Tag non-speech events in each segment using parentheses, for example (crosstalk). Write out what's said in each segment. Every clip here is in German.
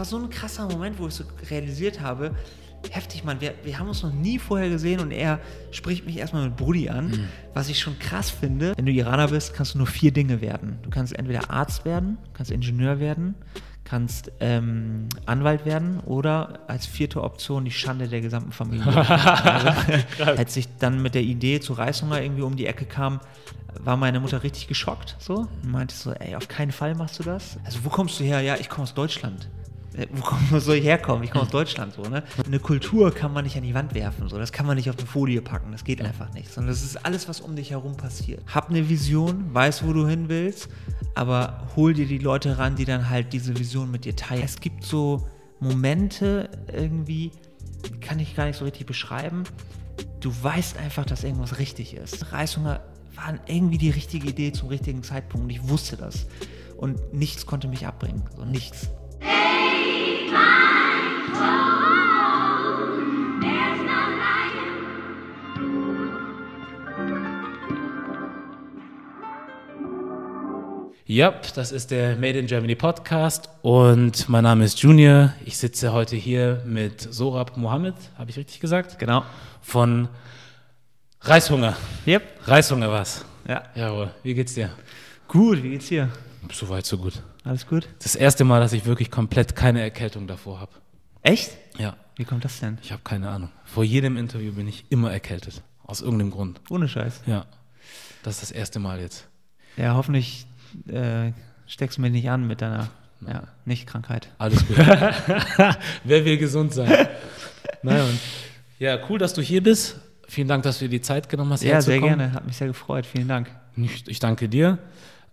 war so ein krasser Moment, wo ich so realisiert habe, heftig, Mann, wir, wir haben uns noch nie vorher gesehen und er spricht mich erstmal mit Brudi an, mhm. was ich schon krass finde. Wenn du Iraner bist, kannst du nur vier Dinge werden. Du kannst entweder Arzt werden, kannst Ingenieur werden, kannst ähm, Anwalt werden oder als vierte Option die Schande der gesamten Familie. (laughs) also, als ich dann mit der Idee zu Reishunger irgendwie um die Ecke kam, war meine Mutter richtig geschockt so und meinte so, ey, auf keinen Fall machst du das. Also wo kommst du her? Ja, ich komme aus Deutschland. Äh, wo soll ich herkommen? Ich komme aus Deutschland so, ne? Eine Kultur kann man nicht an die Wand werfen, so. Das kann man nicht auf eine Folie packen. Das geht einfach nicht. Sondern das ist alles, was um dich herum passiert. Hab eine Vision, weiß, wo du hin willst, aber hol dir die Leute ran, die dann halt diese Vision mit dir teilen. Es gibt so Momente irgendwie, kann ich gar nicht so richtig beschreiben. Du weißt einfach, dass irgendwas richtig ist. Reißhunger war irgendwie die richtige Idee zum richtigen Zeitpunkt. Und ich wusste das. Und nichts konnte mich abbringen. So nichts. Ja, das ist der Made in Germany Podcast und mein Name ist Junior. Ich sitze heute hier mit Sorab Mohammed, habe ich richtig gesagt? Genau. Von Reishunger. Yep. Reishunger was? Ja. Jawohl. Wie geht's dir? Gut, wie geht's dir? Soweit, so gut. Alles gut? Das erste Mal, dass ich wirklich komplett keine Erkältung davor habe. Echt? Ja. Wie kommt das denn? Ich habe keine Ahnung. Vor jedem Interview bin ich immer erkältet. Aus irgendeinem Grund. Ohne Scheiß. Ja. Das ist das erste Mal jetzt. Ja, hoffentlich äh, steckst du mir nicht an mit deiner ja, Nicht-Krankheit. Alles gut. (laughs) Wer will gesund sein? naja, und ja, cool, dass du hier bist. Vielen Dank, dass du dir die Zeit genommen hast. Ja, sehr gerne. Hat mich sehr gefreut. Vielen Dank. Ich, ich danke dir.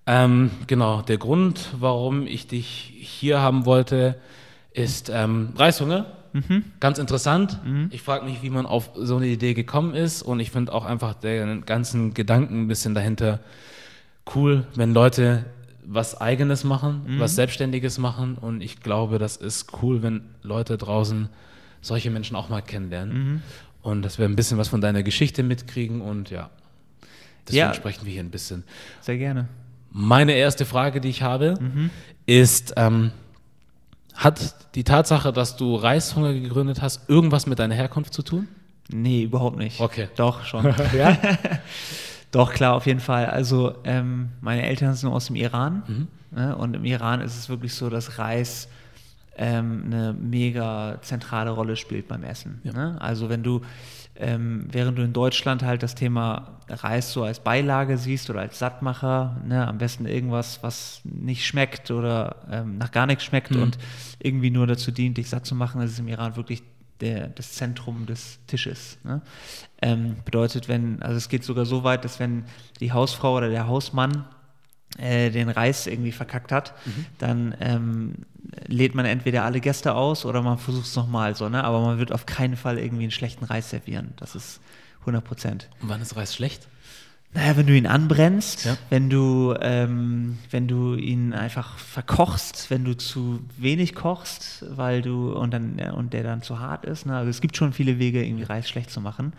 Ähm, genau, der Grund, warum ich dich hier haben wollte, ist ähm, Reishunger. Mhm. Ganz interessant. Mhm. Ich frage mich, wie man auf so eine Idee gekommen ist und ich finde auch einfach den ganzen Gedanken ein bisschen dahinter cool, wenn Leute was Eigenes machen, mhm. was Selbstständiges machen und ich glaube, das ist cool, wenn Leute draußen solche Menschen auch mal kennenlernen mhm. und dass wir ein bisschen was von deiner Geschichte mitkriegen und ja, deswegen ja. sprechen wir hier ein bisschen. Sehr gerne. Meine erste Frage, die ich habe, mhm. ist, ähm, hat die Tatsache, dass du Reishunger gegründet hast, irgendwas mit deiner Herkunft zu tun? Nee, überhaupt nicht. Okay. Doch, schon. (laughs) ja? (laughs) Doch, klar, auf jeden Fall. Also, ähm, meine Eltern sind aus dem Iran. Mhm. Ne? Und im Iran ist es wirklich so, dass Reis ähm, eine mega zentrale Rolle spielt beim Essen. Ja. Ne? Also, wenn du ähm, während du in Deutschland halt das Thema Reis so als Beilage siehst oder als Sattmacher, ne, am besten irgendwas, was nicht schmeckt oder ähm, nach gar nichts schmeckt mhm. und irgendwie nur dazu dient, dich satt zu machen, das ist im Iran wirklich der, das Zentrum des Tisches. Ne? Ähm, bedeutet, wenn, also es geht sogar so weit, dass wenn die Hausfrau oder der Hausmann äh, den Reis irgendwie verkackt hat, mhm. dann ähm, lädt man entweder alle Gäste aus oder man versucht es nochmal so, ne? Aber man wird auf keinen Fall irgendwie einen schlechten Reis servieren. Das ist 100 Prozent. Und wann ist Reis schlecht? Naja, wenn du ihn anbrennst, ja. wenn du, ähm, wenn du ihn einfach verkochst, wenn du zu wenig kochst, weil du und dann und der dann zu hart ist. Ne? Also es gibt schon viele Wege, irgendwie Reis schlecht zu machen.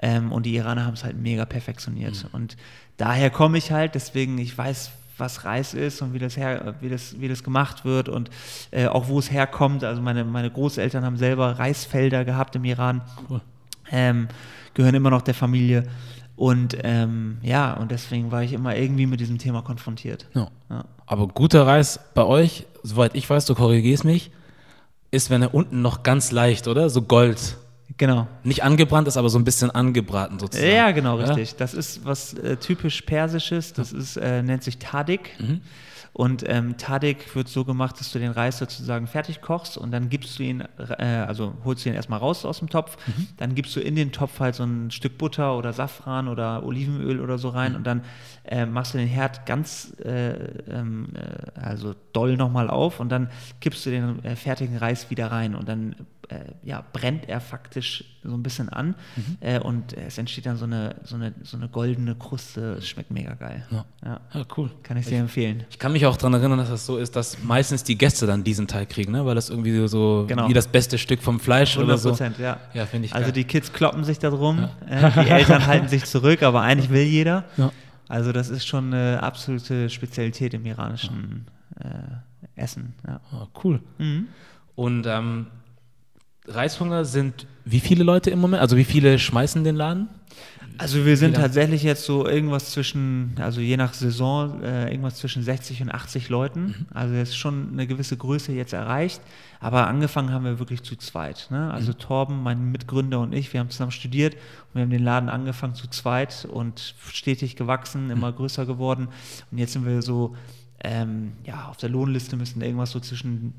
Ähm, und die Iraner haben es halt mega perfektioniert. Mhm. Und daher komme ich halt, deswegen, ich weiß, was Reis ist und wie das, her, wie das, wie das gemacht wird und äh, auch wo es herkommt. Also meine, meine Großeltern haben selber Reisfelder gehabt im Iran, cool. ähm, gehören immer noch der Familie. Und ähm, ja, und deswegen war ich immer irgendwie mit diesem Thema konfrontiert. Ja. Ja. Aber guter Reis bei euch, soweit ich weiß, du korrigierst mich, ist, wenn er unten noch ganz leicht, oder? So Gold. Genau. Nicht angebrannt ist, aber so ein bisschen angebraten sozusagen. Ja, genau, richtig. Ja? Das ist was äh, typisch Persisches, das ist, äh, nennt sich Tadik. Mhm. Und ähm, Tadik wird so gemacht, dass du den Reis sozusagen fertig kochst und dann gibst du ihn, äh, also holst du ihn erstmal raus aus dem Topf, mhm. dann gibst du in den Topf halt so ein Stück Butter oder Safran oder Olivenöl oder so rein mhm. und dann äh, machst du den Herd ganz, äh, ähm, äh, also doll nochmal auf und dann kippst du den äh, fertigen Reis wieder rein und dann äh, ja, brennt er faktisch so ein bisschen an mhm. äh, und es entsteht dann so eine, so eine, so eine goldene Kruste. Es schmeckt mega geil. Ja, ja. ja cool. Kann ich dir empfehlen. Ich kann mich auch daran erinnern, dass das so ist, dass meistens die Gäste dann diesen Teil kriegen, ne? weil das irgendwie so genau. wie das beste Stück vom Fleisch 100%, oder so. ja. Ja, finde ich Also geil. die Kids kloppen sich da drum, äh, die Eltern halten sich zurück, aber eigentlich will jeder. Also das ist schon eine absolute Spezialität im iranischen, äh, essen. Ja. Ah, cool. Und ähm, Reishunger sind wie viele Leute im Moment? Also wie viele schmeißen den Laden? Also wir sind tatsächlich jetzt so irgendwas zwischen, also je nach Saison, äh, irgendwas zwischen 60 und 80 Leuten. Also jetzt schon eine gewisse Größe jetzt erreicht. Aber angefangen haben wir wirklich zu zweit. Ne? Also Torben, mein Mitgründer und ich, wir haben zusammen studiert und wir haben den Laden angefangen zu zweit und stetig gewachsen, immer größer geworden. Und jetzt sind wir so, ähm, ja, auf der Lohnliste müssen irgendwas so zwischen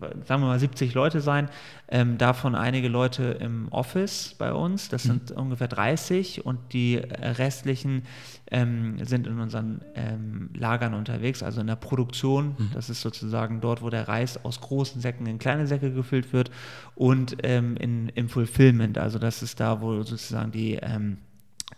sagen wir mal 70 Leute sein, ähm, davon einige Leute im Office bei uns, das sind ungefähr 30 und die restlichen ähm, sind in unseren ähm, Lagern unterwegs, also in der Produktion, das ist sozusagen dort, wo der Reis aus großen Säcken in kleine Säcke gefüllt wird und ähm, in, im Fulfillment, also das ist da, wo sozusagen die ähm,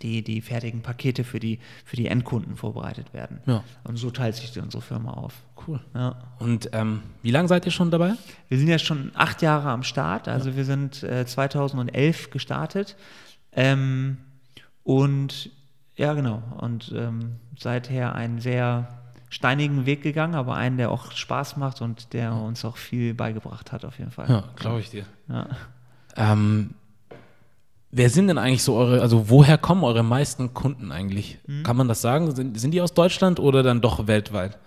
die, die fertigen Pakete für die, für die Endkunden vorbereitet werden. Ja. Und so teilt sich unsere Firma auf. Cool. Ja. Und ähm, wie lange seid ihr schon dabei? Wir sind ja schon acht Jahre am Start, also wir sind äh, 2011 gestartet. Ähm, und ja, genau. Und ähm, seither einen sehr steinigen Weg gegangen, aber einen, der auch Spaß macht und der uns auch viel beigebracht hat, auf jeden Fall. Ja, glaube ich dir. Ja. Ähm, wer sind denn eigentlich so eure, also woher kommen eure meisten Kunden eigentlich? Kann man das sagen? Sind, sind die aus Deutschland oder dann doch weltweit?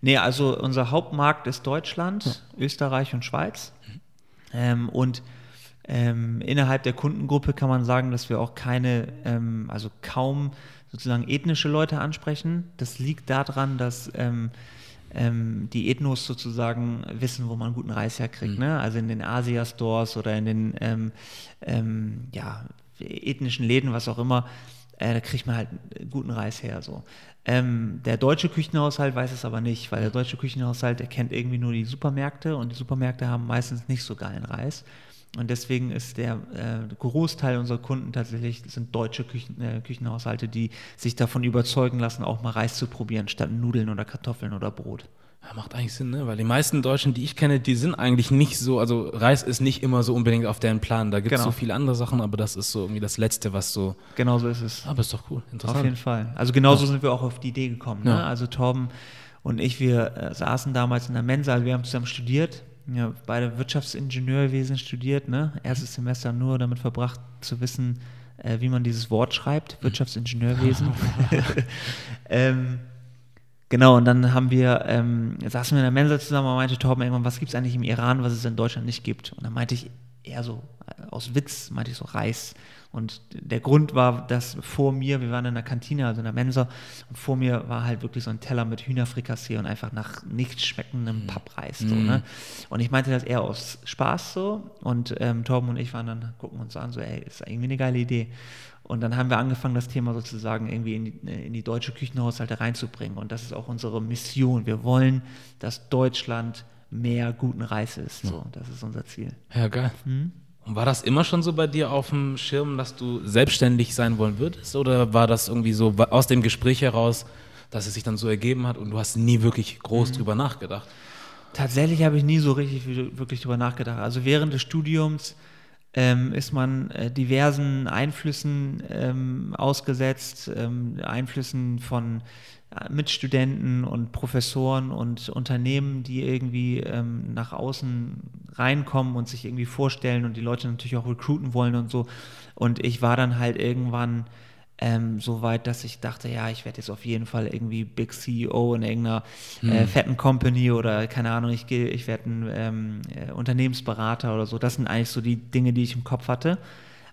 Nee, also unser Hauptmarkt ist Deutschland, Österreich und Schweiz. Ähm, und ähm, innerhalb der Kundengruppe kann man sagen, dass wir auch keine, ähm, also kaum sozusagen ethnische Leute ansprechen. Das liegt daran, dass ähm, die Ethnos sozusagen wissen, wo man guten Reis herkriegt. Ne? Also in den Asia-Stores oder in den ähm, ähm, ja, ethnischen Läden, was auch immer, äh, da kriegt man halt guten Reis her. So. Ähm, der deutsche Küchenhaushalt weiß es aber nicht, weil der deutsche Küchenhaushalt, der kennt irgendwie nur die Supermärkte und die Supermärkte haben meistens nicht so geilen Reis. Und deswegen ist der äh, Großteil unserer Kunden tatsächlich sind deutsche Küchen, äh, Küchenhaushalte, die sich davon überzeugen lassen, auch mal Reis zu probieren, statt Nudeln oder Kartoffeln oder Brot. Ja, macht eigentlich Sinn, ne? Weil die meisten Deutschen, die ich kenne, die sind eigentlich nicht so, also Reis ist nicht immer so unbedingt auf deren Plan. Da gibt es Genau. so viele andere Sachen, aber das ist so irgendwie das Letzte, was so. Genau so ist es. Aber ist doch cool, interessant. Auf jeden Fall. Also genauso sind wir auch auf die Idee gekommen. Ne? Ja. Also Torben und ich, wir äh, saßen damals in der Mensa, also wir haben zusammen studiert. Ja, beide Wirtschaftsingenieurwesen studiert. Ne? Erstes Semester nur damit verbracht zu wissen, äh, wie man dieses Wort schreibt, Wirtschaftsingenieurwesen. (laughs) ähm, genau, und dann haben wir, ähm, saßen wir in der Mensa zusammen und meinte Torben irgendwann, was gibt es eigentlich im Iran, was es in Deutschland nicht gibt? Und dann meinte ich eher so, äh, aus Witz, meinte ich so Reis. Und der Grund war, dass vor mir, wir waren in der Kantine, also in der Mensa, und vor mir war halt wirklich so ein Teller mit Hühnerfrikassee und einfach nach nichts schmeckendem Pappreis. So, ne? Und ich meinte das eher aus Spaß so. Und ähm, Torben und ich waren dann, gucken uns an, so, ey, ist irgendwie eine geile Idee. Und dann haben wir angefangen, das Thema sozusagen irgendwie in die, in die deutsche Küchenhaushalte reinzubringen. Und das ist auch unsere Mission. Wir wollen, dass Deutschland mehr guten Reis isst. So, das ist unser Ziel. Ja, geil. Mhm. Und war das immer schon so bei dir auf dem Schirm, dass du selbstständig sein wollen würdest? Oder war das irgendwie so aus dem Gespräch heraus, dass es sich dann so ergeben hat und du hast nie wirklich groß drüber nachgedacht? Tatsächlich habe ich nie so richtig wirklich drüber nachgedacht. Also während des Studiums ähm, ist man äh, diversen Einflüssen ähm, ausgesetzt, ähm, Einflüssen von äh, Mitstudenten und Professoren und Unternehmen, die irgendwie ähm, nach außen reinkommen und sich irgendwie vorstellen und die Leute natürlich auch recruiten wollen und so. Und ich war dann halt irgendwann ähm, so weit, dass ich dachte, ja, ich werde jetzt auf jeden Fall irgendwie Big CEO in irgendeiner äh, fetten Company oder keine Ahnung, ich gehe, ich werde ein ähm, äh, Unternehmensberater oder so. Das sind eigentlich so die Dinge, die ich im Kopf hatte.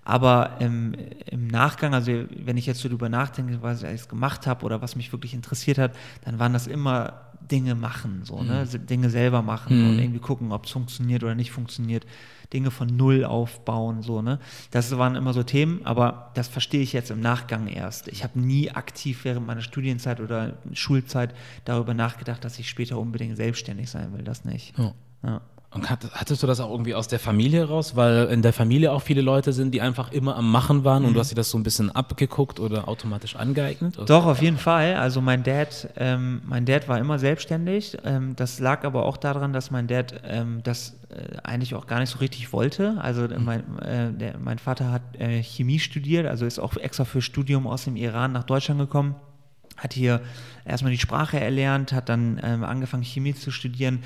Aber ähm, im Nachgang, also wenn ich jetzt so drüber nachdenke, was ich alles gemacht habe oder was mich wirklich interessiert hat, dann waren das immer Dinge machen, so, ne? Dinge selber machen und irgendwie gucken, ob es funktioniert oder nicht funktioniert. Dinge von Null aufbauen, so, ne? Das waren immer so Themen, aber das verstehe ich jetzt im Nachgang erst. Ich habe nie aktiv während meiner Studienzeit oder Schulzeit darüber nachgedacht, dass ich später unbedingt selbstständig sein will. Das nicht. Ja. Ja. Und hat, hattest du das auch irgendwie aus der Familie raus? Weil in der Familie auch viele Leute sind, die einfach immer am Machen waren und du hast dir das so ein bisschen abgeguckt oder automatisch angeeignet? Oder? Doch, auf jeden Fall. Also mein Dad, ähm, mein Dad war immer selbstständig. Ähm, das lag aber auch daran, dass mein Dad ähm, das äh, eigentlich auch gar nicht so richtig wollte. Also mein, äh, der, mein Vater hat äh, Chemie studiert, also ist auch extra für Studium aus dem Iran nach Deutschland gekommen. hat hier erstmal die Sprache erlernt, hat dann ähm, angefangen Chemie zu studieren,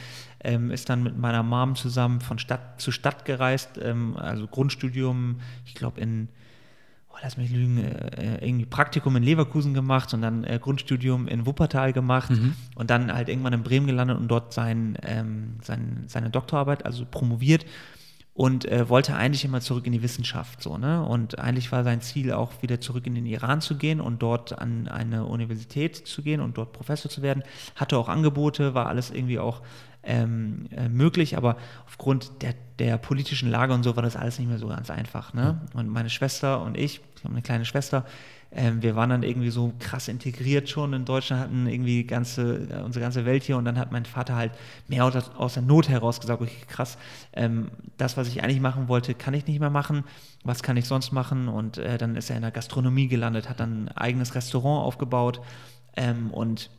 ähm, ist dann mit meiner Mom zusammen von Stadt zu Stadt gereist, ähm, also Grundstudium, ich glaube in, oh, lass mich lügen, äh, irgendwie Praktikum in Leverkusen gemacht und dann äh, Grundstudium in Wuppertal gemacht Mhm. und dann halt irgendwann in Bremen gelandet und dort sein, ähm, sein, seine Doktorarbeit, also promoviert und äh, wollte eigentlich immer zurück in die Wissenschaft so, ne? Und eigentlich war sein Ziel auch wieder zurück in den Iran zu gehen und dort an eine Universität zu gehen und dort Professor zu werden. Hatte auch Angebote, war alles irgendwie auch ähm, äh, möglich, aber aufgrund der, der politischen Lage und so war das alles nicht mehr so ganz einfach. Ne? Und meine Schwester und ich, ich habe eine kleine Schwester, ähm, wir waren dann irgendwie so krass integriert schon in Deutschland, hatten irgendwie ganze, äh, unsere ganze Welt hier und dann hat mein Vater halt mehr aus, aus der Not heraus gesagt, okay, krass, ähm, das, was ich eigentlich machen wollte, kann ich nicht mehr machen, was kann ich sonst machen? Und äh, dann ist er in der Gastronomie gelandet, hat dann ein eigenes Restaurant aufgebaut ähm, und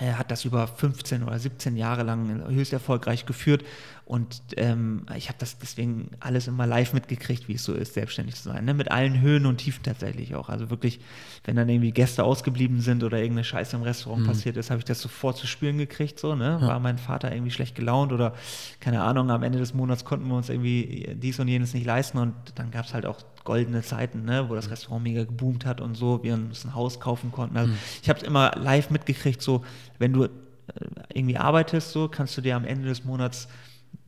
hat das über 15 oder 17 Jahre lang höchst erfolgreich geführt und ähm, ich habe das deswegen alles immer live mitgekriegt, wie es so ist, selbstständig zu sein. Ne? Mit allen Höhen und Tiefen tatsächlich auch. Also wirklich, wenn dann irgendwie Gäste ausgeblieben sind oder irgendeine Scheiße im Restaurant passiert ist, habe ich das sofort zu spüren gekriegt. So, ne? War mein Vater irgendwie schlecht gelaunt oder keine Ahnung, am Ende des Monats konnten wir uns irgendwie dies und jenes nicht leisten und dann gab es halt auch goldene Zeiten, ne, wo das Restaurant mega geboomt hat und so, wir uns ein Haus kaufen konnten. Also ich habe es immer live mitgekriegt, so wenn du äh, irgendwie arbeitest, so kannst du dir am Ende des Monats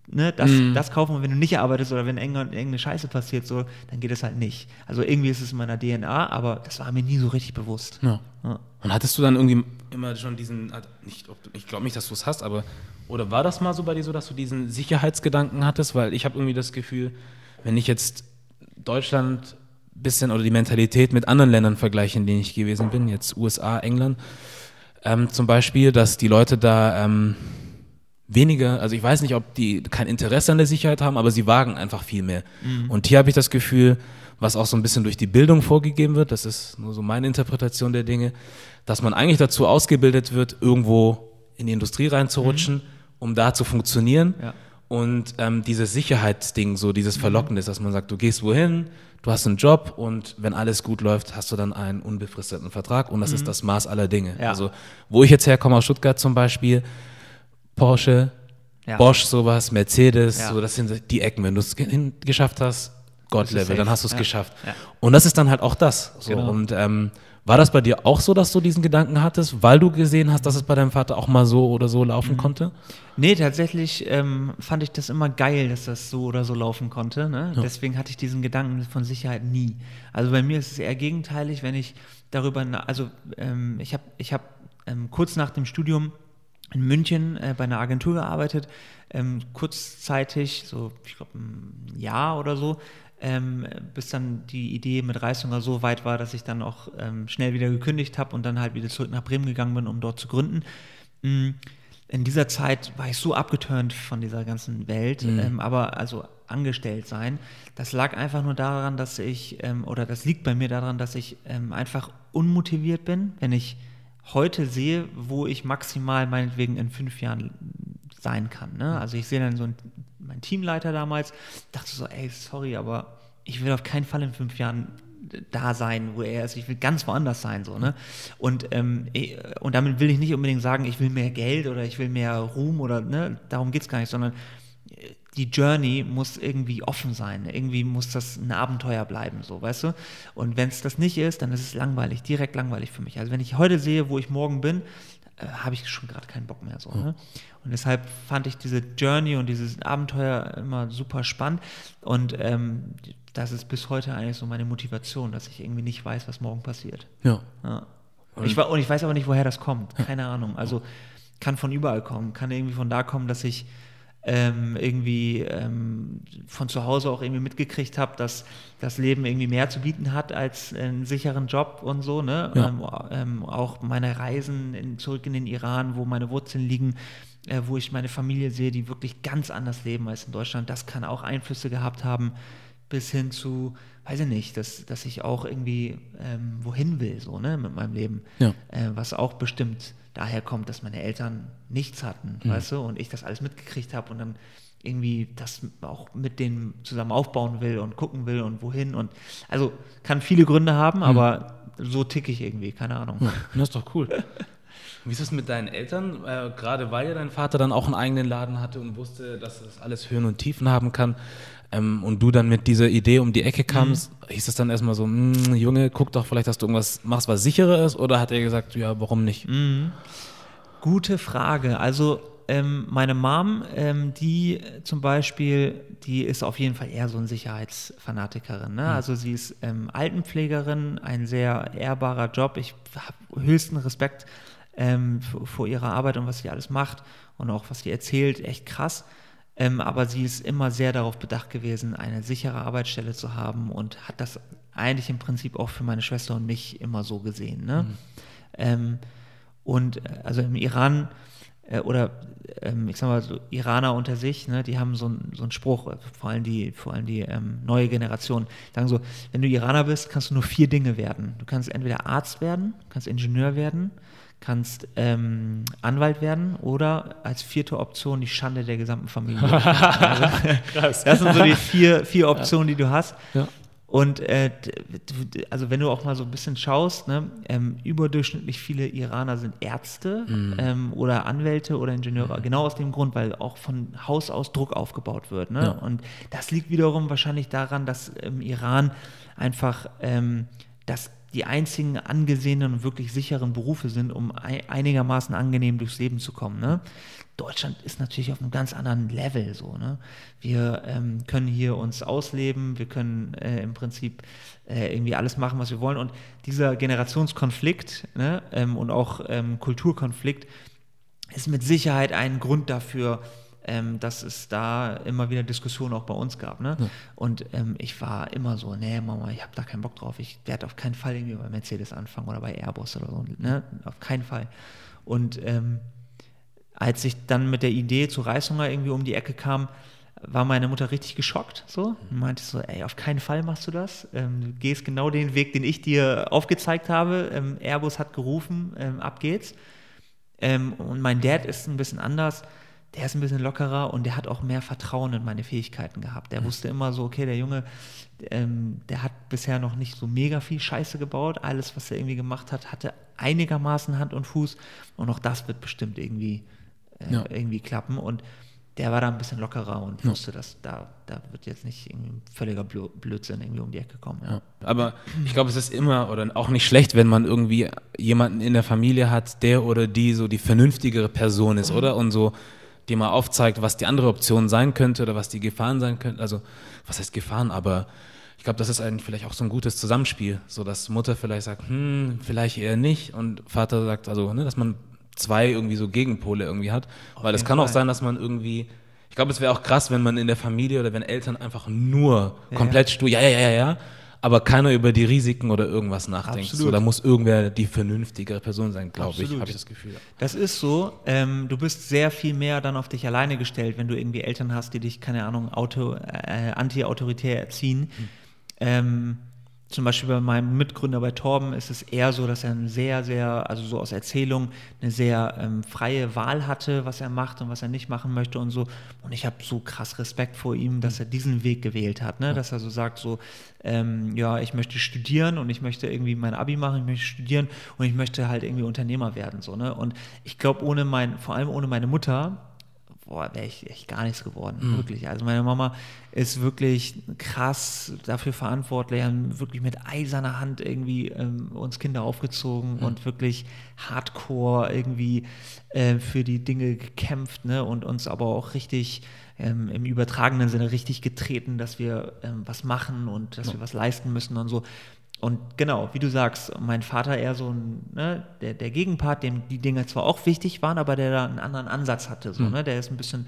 ne, das, das kaufen und wenn du nicht arbeitest oder wenn irgendeine, irgendeine Scheiße passiert, so, dann geht es halt nicht. Also irgendwie ist es in meiner DNA, aber das war mir nie so richtig bewusst. Ja. Ja. Und hattest du dann irgendwie immer schon diesen, nicht, ob du- ich glaube nicht, dass du es hast, aber, oder war das mal so bei dir so, dass du diesen Sicherheitsgedanken hattest? Weil ich habe irgendwie das Gefühl, wenn ich jetzt Deutschland ein bisschen oder die Mentalität mit anderen Ländern vergleiche, in denen ich gewesen bin, jetzt USA, England, ähm, zum Beispiel, dass die Leute da ähm, weniger, also ich weiß nicht, ob die kein Interesse an der Sicherheit haben, aber sie wagen einfach viel mehr. Und hier habe ich das Gefühl, was auch so ein bisschen durch die Bildung vorgegeben wird, das ist nur so meine Interpretation der Dinge, dass man eigentlich dazu ausgebildet wird, irgendwo in die Industrie reinzurutschen, um da zu funktionieren. Ja. Und ähm, dieses Sicherheitsding, so dieses Verlockende ist, dass man sagt, du gehst wohin, du hast einen Job und wenn alles gut läuft, hast du dann einen unbefristeten Vertrag und das ist das Maß aller Dinge. Ja. Also wo ich jetzt herkomme aus Stuttgart zum Beispiel, Porsche, Ja. Bosch sowas, Mercedes, Ja. so das sind die Ecken. Wenn du es geschafft hast, God-Level, safe. dann hast du es Ja. geschafft. Und das ist dann halt auch das. So. Genau. Und ähm, war das bei dir auch so, dass du diesen Gedanken hattest, weil du gesehen hast, dass es bei deinem Vater auch mal so oder so laufen Mhm. konnte? Nee, tatsächlich ähm, fand ich das immer geil, dass das so oder so laufen konnte. Ne? Deswegen hatte ich diesen Gedanken von Sicherheit nie. Also bei mir ist es eher gegenteilig, wenn ich darüber, also ähm, ich habe ich hab, ähm, kurz nach dem Studium in München äh, bei einer Agentur gearbeitet, ähm, kurzzeitig, so ich glaube ein Jahr oder so, ähm, bis dann die Idee mit Reißhunger so weit war, dass ich dann auch ähm, schnell wieder gekündigt habe und dann halt wieder zurück nach Bremen gegangen bin, um dort zu gründen. Mm, In dieser Zeit war ich so abgeturnt von dieser ganzen Welt, ähm, aber also angestellt sein, das lag einfach nur daran, dass ich, ähm, oder das liegt bei mir daran, dass ich ähm, einfach unmotiviert bin, wenn ich heute sehe, wo ich maximal meinetwegen in fünf Jahren sein kann. Ne? Also ich sehe dann so einen, meinen Teamleiter damals, dachte so, ey, sorry, aber ich will auf keinen Fall in fünf Jahren da sein, wo er ist. Ich will ganz woanders sein, so, ne? Und, ähm, eh, und damit will ich nicht unbedingt sagen, ich will mehr Geld oder ich will mehr Ruhm oder, ne? Darum geht es gar nicht, sondern äh, die Journey muss irgendwie offen sein. Irgendwie muss das ein Abenteuer bleiben, so, weißt du? Und wenn es das nicht ist, dann ist es langweilig, direkt langweilig für mich. Also wenn ich heute sehe, wo ich morgen bin, äh, habe ich schon gerade keinen Bock mehr so. Ne? Und deshalb fand ich diese Journey und dieses Abenteuer immer super spannend. Und ähm, das ist bis heute eigentlich so meine Motivation, dass ich irgendwie nicht weiß, was morgen passiert. Ja. Ja. Und, ich, und ich weiß aber nicht, woher das kommt. Keine Ahnung. Also kann von überall kommen. Kann irgendwie von da kommen, dass ich ähm, irgendwie ähm, von zu Hause auch irgendwie mitgekriegt habe, dass das Leben irgendwie mehr zu bieten hat als einen sicheren Job und so. Ne? Ja. Ähm, ähm, auch meine Reisen in, zurück in den Iran, wo meine Wurzeln liegen, äh, wo ich meine Familie sehe, die wirklich ganz anders leben als in Deutschland. Das kann auch Einflüsse gehabt haben, bis hin zu, weiß ich nicht, dass, dass ich auch irgendwie ähm, wohin will, so, ne, mit meinem Leben. Ja. Äh, was auch bestimmt daher kommt, dass meine Eltern nichts hatten, weißt du, und ich das alles mitgekriegt habe und dann irgendwie das auch mit denen zusammen aufbauen will und gucken will und wohin. Und also kann viele Gründe haben, aber so ticke ich irgendwie, keine Ahnung. Ja, das ist doch cool. (laughs) Wie ist es mit deinen Eltern? Äh, gerade weil ja dein Vater dann auch einen eigenen Laden hatte und wusste, dass das alles Höhen und Tiefen haben kann. Ähm, und du dann mit dieser Idee um die Ecke kamst, mhm. hieß es dann erstmal so, hm, Junge, guck doch vielleicht, dass du irgendwas machst, was sicherer ist? Oder hat er gesagt, ja, warum nicht? Mhm. Gute Frage. Also ähm, meine Mom, ähm, die zum Beispiel, die ist auf jeden Fall eher so eine Sicherheitsfanatikerin. Ne? Mhm. Also sie ist ähm, Altenpflegerin, ein sehr ehrbarer Job. Ich habe höchsten Respekt ähm, vor ihrer Arbeit und was sie alles macht und auch was sie erzählt, echt krass. Ähm, aber sie ist immer sehr darauf bedacht gewesen, eine sichere Arbeitsstelle zu haben und hat das eigentlich im Prinzip auch für meine Schwester und mich immer so gesehen. Ne? Mhm. Ähm, und äh, also im Iran äh, oder ähm, ich sag mal so Iraner unter sich, ne, die haben so, ein, so einen Spruch, äh, vor allem die, vor allem die ähm, neue Generation, sagen so, wenn du Iraner bist, kannst du nur vier Dinge werden. Du kannst entweder Arzt werden, kannst Ingenieur werden, kannst ähm, Anwalt werden oder als vierte Option die Schande der gesamten Familie. (laughs) also, Krass. Das sind so die vier, vier Optionen, die du hast. Ja. Und äh, also wenn du auch mal so ein bisschen schaust, ne, ähm, überdurchschnittlich viele Iraner sind Ärzte mhm. ähm, oder Anwälte oder Ingenieure, mhm. genau aus dem Grund, weil auch von Haus aus Druck aufgebaut wird. Ne? Ja. Und das liegt wiederum wahrscheinlich daran, dass im Iran einfach ähm, das die einzigen angesehenen und wirklich sicheren Berufe sind, um einigermaßen angenehm durchs Leben zu kommen. Ne? Deutschland ist natürlich auf einem ganz anderen Level so. Ne? Wir ähm, können hier uns ausleben, wir können äh, im Prinzip äh, irgendwie alles machen, was wir wollen. Und dieser Generationskonflikt ne, ähm, und auch ähm, Kulturkonflikt ist mit Sicherheit ein Grund dafür, ähm, dass es da immer wieder Diskussionen auch bei uns gab. Ne? Ja. Und ähm, ich war immer so, nee, Mama, ich habe da keinen Bock drauf. Ich werde auf keinen Fall irgendwie bei Mercedes anfangen oder bei Airbus oder so. Ne? Auf keinen Fall. Und ähm, als ich dann mit der Idee zu Reishunger irgendwie um die Ecke kam, war meine Mutter richtig geschockt so und meinte so, ey, auf keinen Fall machst du das. Ähm, du gehst genau den Weg, den ich dir aufgezeigt habe. Ähm, Airbus hat gerufen, ähm, ab geht's. Ähm, und mein Dad ist ein bisschen anders der ist ein bisschen lockerer und der hat auch mehr Vertrauen in meine Fähigkeiten gehabt. Der mhm. wusste immer so, okay, der Junge, ähm, der hat bisher noch nicht so mega viel Scheiße gebaut. Alles, was er irgendwie gemacht hat, hatte einigermaßen Hand und Fuß. Und auch das wird bestimmt irgendwie, äh, ja. irgendwie klappen. Und der war da ein bisschen lockerer und ja. wusste, dass da, da wird jetzt nicht irgendwie ein völliger Blödsinn irgendwie um die Ecke kommen. Ja. Ja. Aber ich glaube, es ist immer oder auch nicht schlecht, wenn man irgendwie jemanden in der Familie hat, der oder die so die vernünftigere Person ist, mhm. oder? Und so die mal aufzeigt, was die andere Option sein könnte oder was die Gefahren sein könnten. Also, was heißt Gefahren? Aber ich glaube, das ist eigentlich vielleicht auch so ein gutes Zusammenspiel, so dass Mutter vielleicht sagt, hm, vielleicht eher nicht und Vater sagt, also, ne, dass man zwei irgendwie so Gegenpole irgendwie hat. Auf Weil es kann Fall. auch sein, dass man irgendwie, ich glaube, es wäre auch krass, wenn man in der Familie oder wenn Eltern einfach nur ja, komplett ja. stur, ja, ja, ja, ja, aber keiner über die Risiken oder irgendwas nachdenkt. Absolut. So, da muss irgendwer die vernünftigere Person sein, glaube ich, habe ich das Gefühl. Das ist so. Ähm, du bist sehr viel mehr dann auf dich alleine gestellt, wenn du irgendwie Eltern hast, die dich, keine Ahnung, Auto, äh, anti-autoritär erziehen. Hm. Ähm, zum Beispiel bei meinem Mitgründer bei Torben ist es eher so, dass er ein sehr, sehr, also so aus Erzählung, eine sehr ähm, freie Wahl hatte, was er macht und was er nicht machen möchte und so. Und ich habe so krass Respekt vor ihm, dass er diesen Weg gewählt hat, ne? dass er so sagt, so, ähm, ja, ich möchte studieren und ich möchte irgendwie mein Abi machen, ich möchte studieren und ich möchte halt irgendwie Unternehmer werden. So, ne? Und ich glaube, ohne mein, vor allem ohne meine Mutter, boah, wäre ich echt gar nichts geworden, mhm. wirklich. Also meine Mama ist wirklich krass dafür verantwortlich, haben wirklich mit eiserner Hand irgendwie ähm, uns Kinder aufgezogen mhm. und wirklich hardcore irgendwie äh, für die Dinge gekämpft ne? und uns aber auch richtig ähm, im übertragenen Sinne richtig getreten, dass wir ähm, was machen und dass ja. wir was leisten müssen und so. Und genau, wie du sagst, mein Vater eher so ein, ne, der, der Gegenpart, dem die Dinge zwar auch wichtig waren, aber der da einen anderen Ansatz hatte. So, mhm. ne? Der ist ein bisschen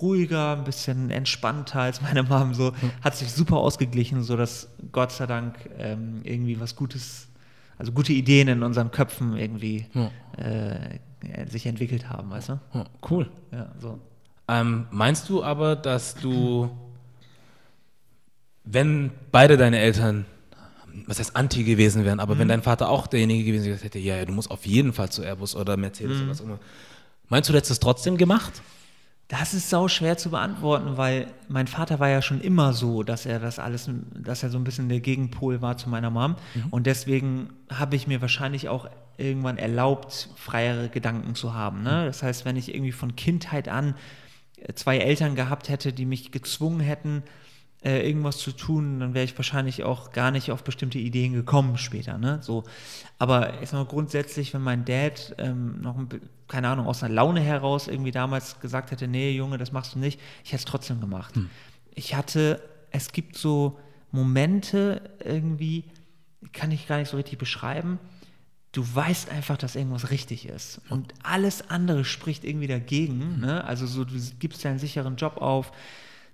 ruhiger, ein bisschen entspannter als meine Mom. So, mhm. hat sich super ausgeglichen, sodass Gott sei Dank ähm, irgendwie was Gutes, also gute Ideen in unseren Köpfen irgendwie mhm. äh, sich entwickelt haben, weißt du? cool. Ja, so. Ähm, meinst du aber, dass du, wenn beide deine Eltern was heißt anti gewesen wären, aber mhm. wenn dein Vater auch derjenige gewesen wäre, hätte, ja, ja, du musst auf jeden Fall zu Airbus oder Mercedes mhm. oder was immer. Meinst du, du hättest es trotzdem gemacht? Das ist sau schwer zu beantworten, weil mein Vater war ja schon immer so, dass er das alles, dass er so ein bisschen der Gegenpol war zu meiner Mom. Mhm. Und deswegen habe ich mir wahrscheinlich auch irgendwann erlaubt, freiere Gedanken zu haben. Ne? Das heißt, wenn ich irgendwie von Kindheit an zwei Eltern gehabt hätte, die mich gezwungen hätten, äh, irgendwas zu tun, dann wäre ich wahrscheinlich auch gar nicht auf bestimmte Ideen gekommen später. Ne? So. Aber ich sag mal, grundsätzlich, wenn mein Dad ähm, noch, ein, keine Ahnung, aus einer Laune heraus irgendwie damals gesagt hätte, nee, Junge, das machst du nicht, ich hätte es trotzdem gemacht. Hm. Ich hatte, es gibt so Momente irgendwie, kann ich gar nicht so richtig beschreiben, du weißt einfach, dass irgendwas richtig ist. Und alles andere spricht irgendwie dagegen. Hm. Ne? Also so, du gibst deinen sicheren Job auf,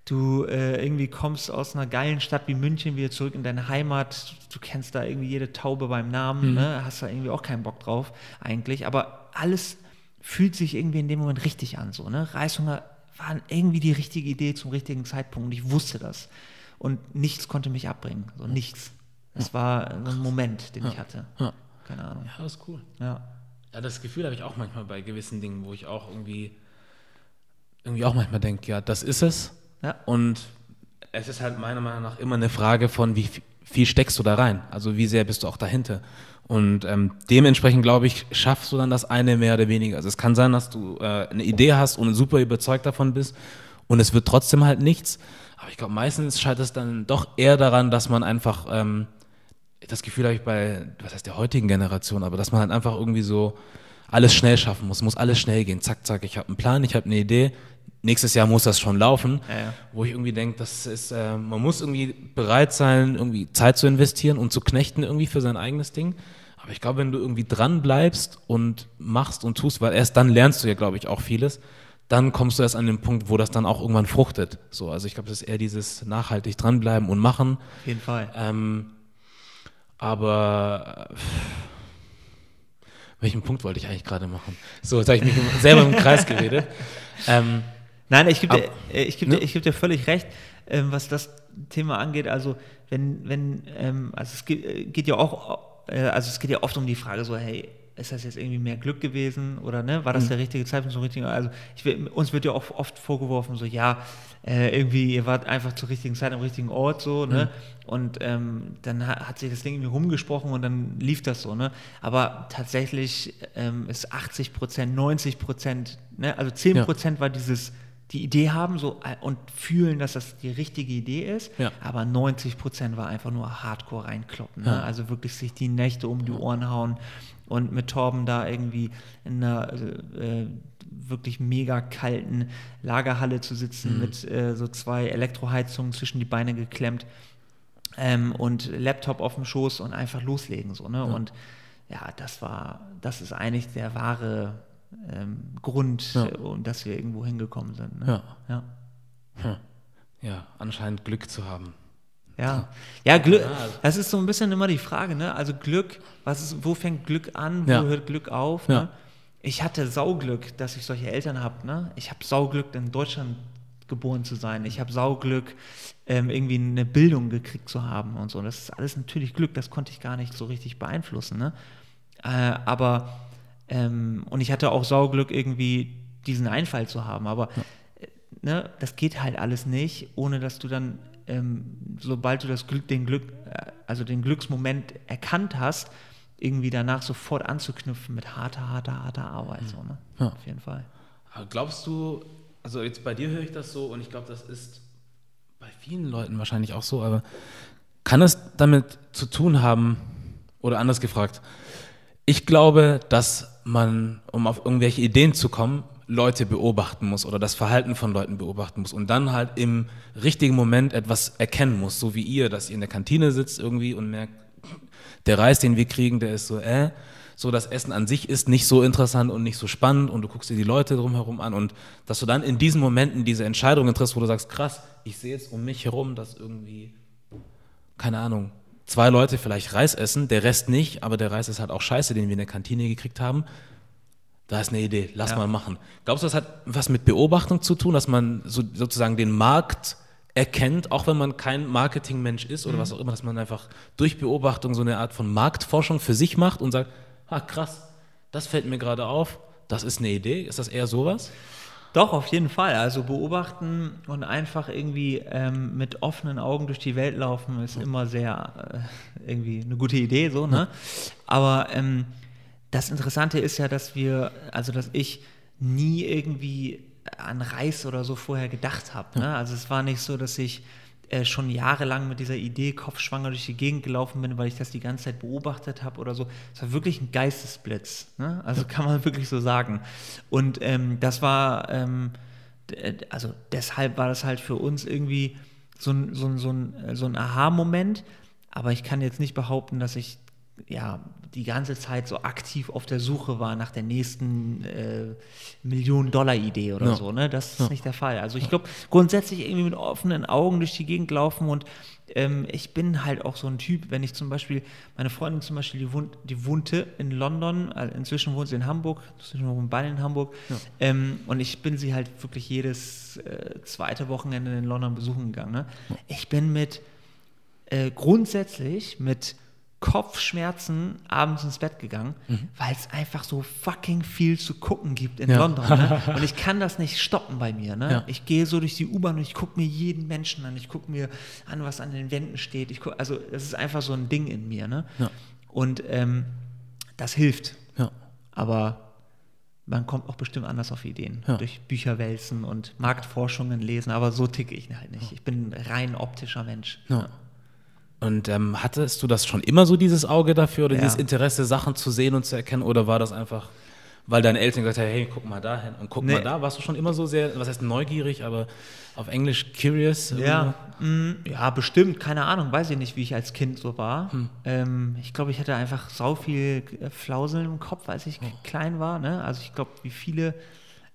du äh, irgendwie kommst aus einer geilen Stadt wie München wieder zurück in deine Heimat, du kennst da irgendwie jede Taube beim Namen, mhm. ne? hast da irgendwie auch keinen Bock drauf eigentlich, aber alles fühlt sich irgendwie in dem Moment richtig an, so, ne? Reishunger war irgendwie die richtige Idee zum richtigen Zeitpunkt und ich wusste das und nichts konnte mich abbringen, so nichts. Es ja. war ein Moment, den ja. ich hatte. Ja. Keine Ahnung. Ja, das ist cool. Ja. Ja, das Gefühl habe ich auch manchmal bei gewissen Dingen, wo ich auch irgendwie irgendwie auch manchmal denke, ja, das ist es ja. Und es ist halt meiner Meinung nach immer eine Frage von, wie viel steckst du da rein? Also wie sehr bist du auch dahinter? Und ähm, dementsprechend, glaube ich, schaffst du dann das eine mehr oder weniger. Also es kann sein, dass du äh, eine Idee hast und super überzeugt davon bist und es wird trotzdem halt nichts. Aber ich glaube, meistens scheitert es dann doch eher daran, dass man einfach, ähm, das Gefühl habe ich bei, was heißt der heutigen Generation, aber dass man halt einfach irgendwie so alles schnell schaffen muss, muss alles schnell gehen. Zack, zack, ich habe einen Plan, ich habe eine Idee, nächstes Jahr muss das schon laufen, ja, ja. wo ich irgendwie denke, das ist, äh, man muss irgendwie bereit sein, irgendwie Zeit zu investieren und zu knechten irgendwie für sein eigenes Ding. Aber ich glaube, wenn du irgendwie dran bleibst und machst und tust, weil erst dann lernst du ja, glaube ich, auch vieles, dann kommst du erst an den Punkt, wo das dann auch irgendwann fruchtet. So, also ich glaube, das ist eher dieses nachhaltig dranbleiben und machen. Auf jeden Fall. Ähm, aber äh, welchen Punkt wollte ich eigentlich gerade machen? So, jetzt habe ich mich selber im Kreis geredet. (laughs) Ähm, Nein, ich gebe dir, äh, ich geb ne? dir, ich geb dir völlig recht, ähm, was das Thema angeht. Also, wenn, wenn, ähm, also es geht, äh, geht, ja auch, äh, also es geht ja oft um die Frage so, hey, ist das jetzt irgendwie mehr Glück gewesen oder ne, war das mhm. der richtige Zeitpunkt zum richtigen? Also ich, uns wird ja auch oft vorgeworfen, so ja, äh, irgendwie ihr wart einfach zur richtigen Zeit am richtigen Ort so, ne? Mhm. Und ähm, dann hat, hat, sich das Ding irgendwie rumgesprochen und dann lief das so, ne? Aber tatsächlich ähm, ist 80 Prozent, 90 Prozent, ne? Also 10 Prozent ja. war dieses die Idee haben so, äh, und fühlen, dass das die richtige Idee ist, ja. aber 90 Prozent war einfach nur Hardcore reinkloppen. Ne? Ja. Also wirklich sich die Nächte um die Ohren hauen und mit Torben da irgendwie in einer äh, wirklich mega kalten Lagerhalle zu sitzen mhm. mit äh, so zwei Elektroheizungen zwischen die Beine geklemmt ähm, und Laptop auf dem Schoß und einfach loslegen so ne ja. und ja das war das ist eigentlich der wahre ähm, Grund, ja. dass wir irgendwo hingekommen sind. Ne? Ja. Ja. Ja, anscheinend Glück zu haben. Ja, ja, Glück, das ist so ein bisschen immer die Frage, ne? Also Glück, was ist, wo fängt Glück an, wo ja. hört Glück auf? Ne? Ich hatte Sauglück, dass ich solche Eltern habe, ne? Ich habe Sauglück, in Deutschland geboren zu sein. Ich habe Sauglück, ähm, irgendwie eine Bildung gekriegt zu haben und so. Das ist alles natürlich Glück, das konnte ich gar nicht so richtig beeinflussen, ne? Äh, aber ähm, und ich hatte auch Sauglück, irgendwie diesen Einfall zu haben. Aber ja. Äh, ne, das geht halt alles nicht, ohne dass du dann, ähm, sobald du das Glück, den Glück, äh, also den Glücksmoment erkannt hast, irgendwie danach sofort anzuknüpfen mit harter, harter, harter Arbeit. Mhm. So, ne? ja. Auf jeden Fall. Aber glaubst du, also jetzt bei dir höre ich das so und ich glaube, das ist bei vielen Leuten wahrscheinlich auch so, aber kann es damit zu tun haben, oder anders gefragt, ich glaube, dass man, um auf irgendwelche Ideen zu kommen, Leute beobachten muss oder das Verhalten von Leuten beobachten muss und dann halt im richtigen Moment etwas erkennen muss, so wie ihr, dass ihr in der Kantine sitzt irgendwie und merkt, der Reis, den wir kriegen, der ist so, äh, so das Essen an sich ist nicht so interessant und nicht so spannend und du guckst dir die Leute drumherum an und dass du dann in diesen Momenten diese Entscheidungen triffst, wo du sagst, krass, ich sehe jetzt um mich herum, dass irgendwie, keine Ahnung, zwei Leute vielleicht Reis essen, der Rest nicht, aber der Reis ist halt auch scheiße, den wir in der Kantine gekriegt haben. Da ist eine Idee, lass ja. mal machen. Glaubst du, das hat was mit Beobachtung zu tun, dass man so, sozusagen den Markt erkennt, auch wenn man kein Marketingmensch ist oder mhm. was auch immer, dass man einfach durch Beobachtung so eine Art von Marktforschung für sich macht und sagt, ah krass, das fällt mir gerade auf, das ist eine Idee. Ist das eher sowas? Doch, auf jeden Fall. Also beobachten und einfach irgendwie ähm, mit offenen Augen durch die Welt laufen ist immer sehr äh, irgendwie eine gute Idee, so, ne? Aber ähm, das Interessante ist ja, dass wir, also dass ich nie irgendwie an Reis oder so vorher gedacht habe. Ne? Also es war nicht so, dass ich äh, schon jahrelang mit dieser Idee kopfschwanger durch die Gegend gelaufen bin, weil ich das die ganze Zeit beobachtet habe oder so. Es war wirklich ein Geistesblitz. Ne? Also kann man wirklich so sagen. Und ähm, das war, ähm, also deshalb war das halt für uns irgendwie so ein, so ein, so ein, so ein Aha-Moment. Aber ich kann jetzt nicht behaupten, dass ich ja, die ganze Zeit so aktiv auf der Suche war nach der nächsten äh, Millionen-Dollar-Idee oder ja. so. Ne? Das ist ja. nicht der Fall. Also ich glaube, grundsätzlich irgendwie mit offenen Augen durch die Gegend laufen und ähm, ich bin halt auch so ein Typ, wenn ich zum Beispiel, meine Freundin zum Beispiel, die, wohnt, die wohnte in London, also inzwischen wohnt sie in Hamburg, inzwischen wohnen beide in Hamburg ja. ähm, und ich bin sie halt wirklich jedes äh, zweite Wochenende in London besuchen gegangen. Ne? Ich bin mit, äh, grundsätzlich mit Kopfschmerzen abends ins Bett gegangen, mhm. weil es einfach so fucking viel zu gucken gibt in ja. London. Ne? (laughs) Und ich kann das nicht stoppen bei mir. Ne? Ja. Ich gehe so durch die U-Bahn und ich gucke mir jeden Menschen an. Ich gucke mir an, was an den Wänden steht. Ich guck, also es ist einfach so ein Ding in mir. Ne? Ja. Und ähm, das hilft. Aber man kommt auch bestimmt anders auf Ideen. Durch Bücher wälzen und Marktforschungen lesen. Aber so ticke ich halt nicht. Ich bin ein rein optischer Mensch. Und ähm, hattest du das schon immer so, dieses Auge dafür oder ja. dieses Interesse, Sachen zu sehen und zu erkennen? Oder war das einfach, weil deine Eltern gesagt haben, hey, guck mal da hin und guck nee. mal da? Warst du schon immer so sehr, was heißt neugierig, aber auf Englisch curious? Ja, mm, ja bestimmt. Keine Ahnung, weiß ich nicht, wie ich als Kind so war. Hm. Ähm, ich glaube, ich hatte einfach sau viel Flauseln im Kopf, als ich hm. klein war. Ne? Also ich glaube, wie viele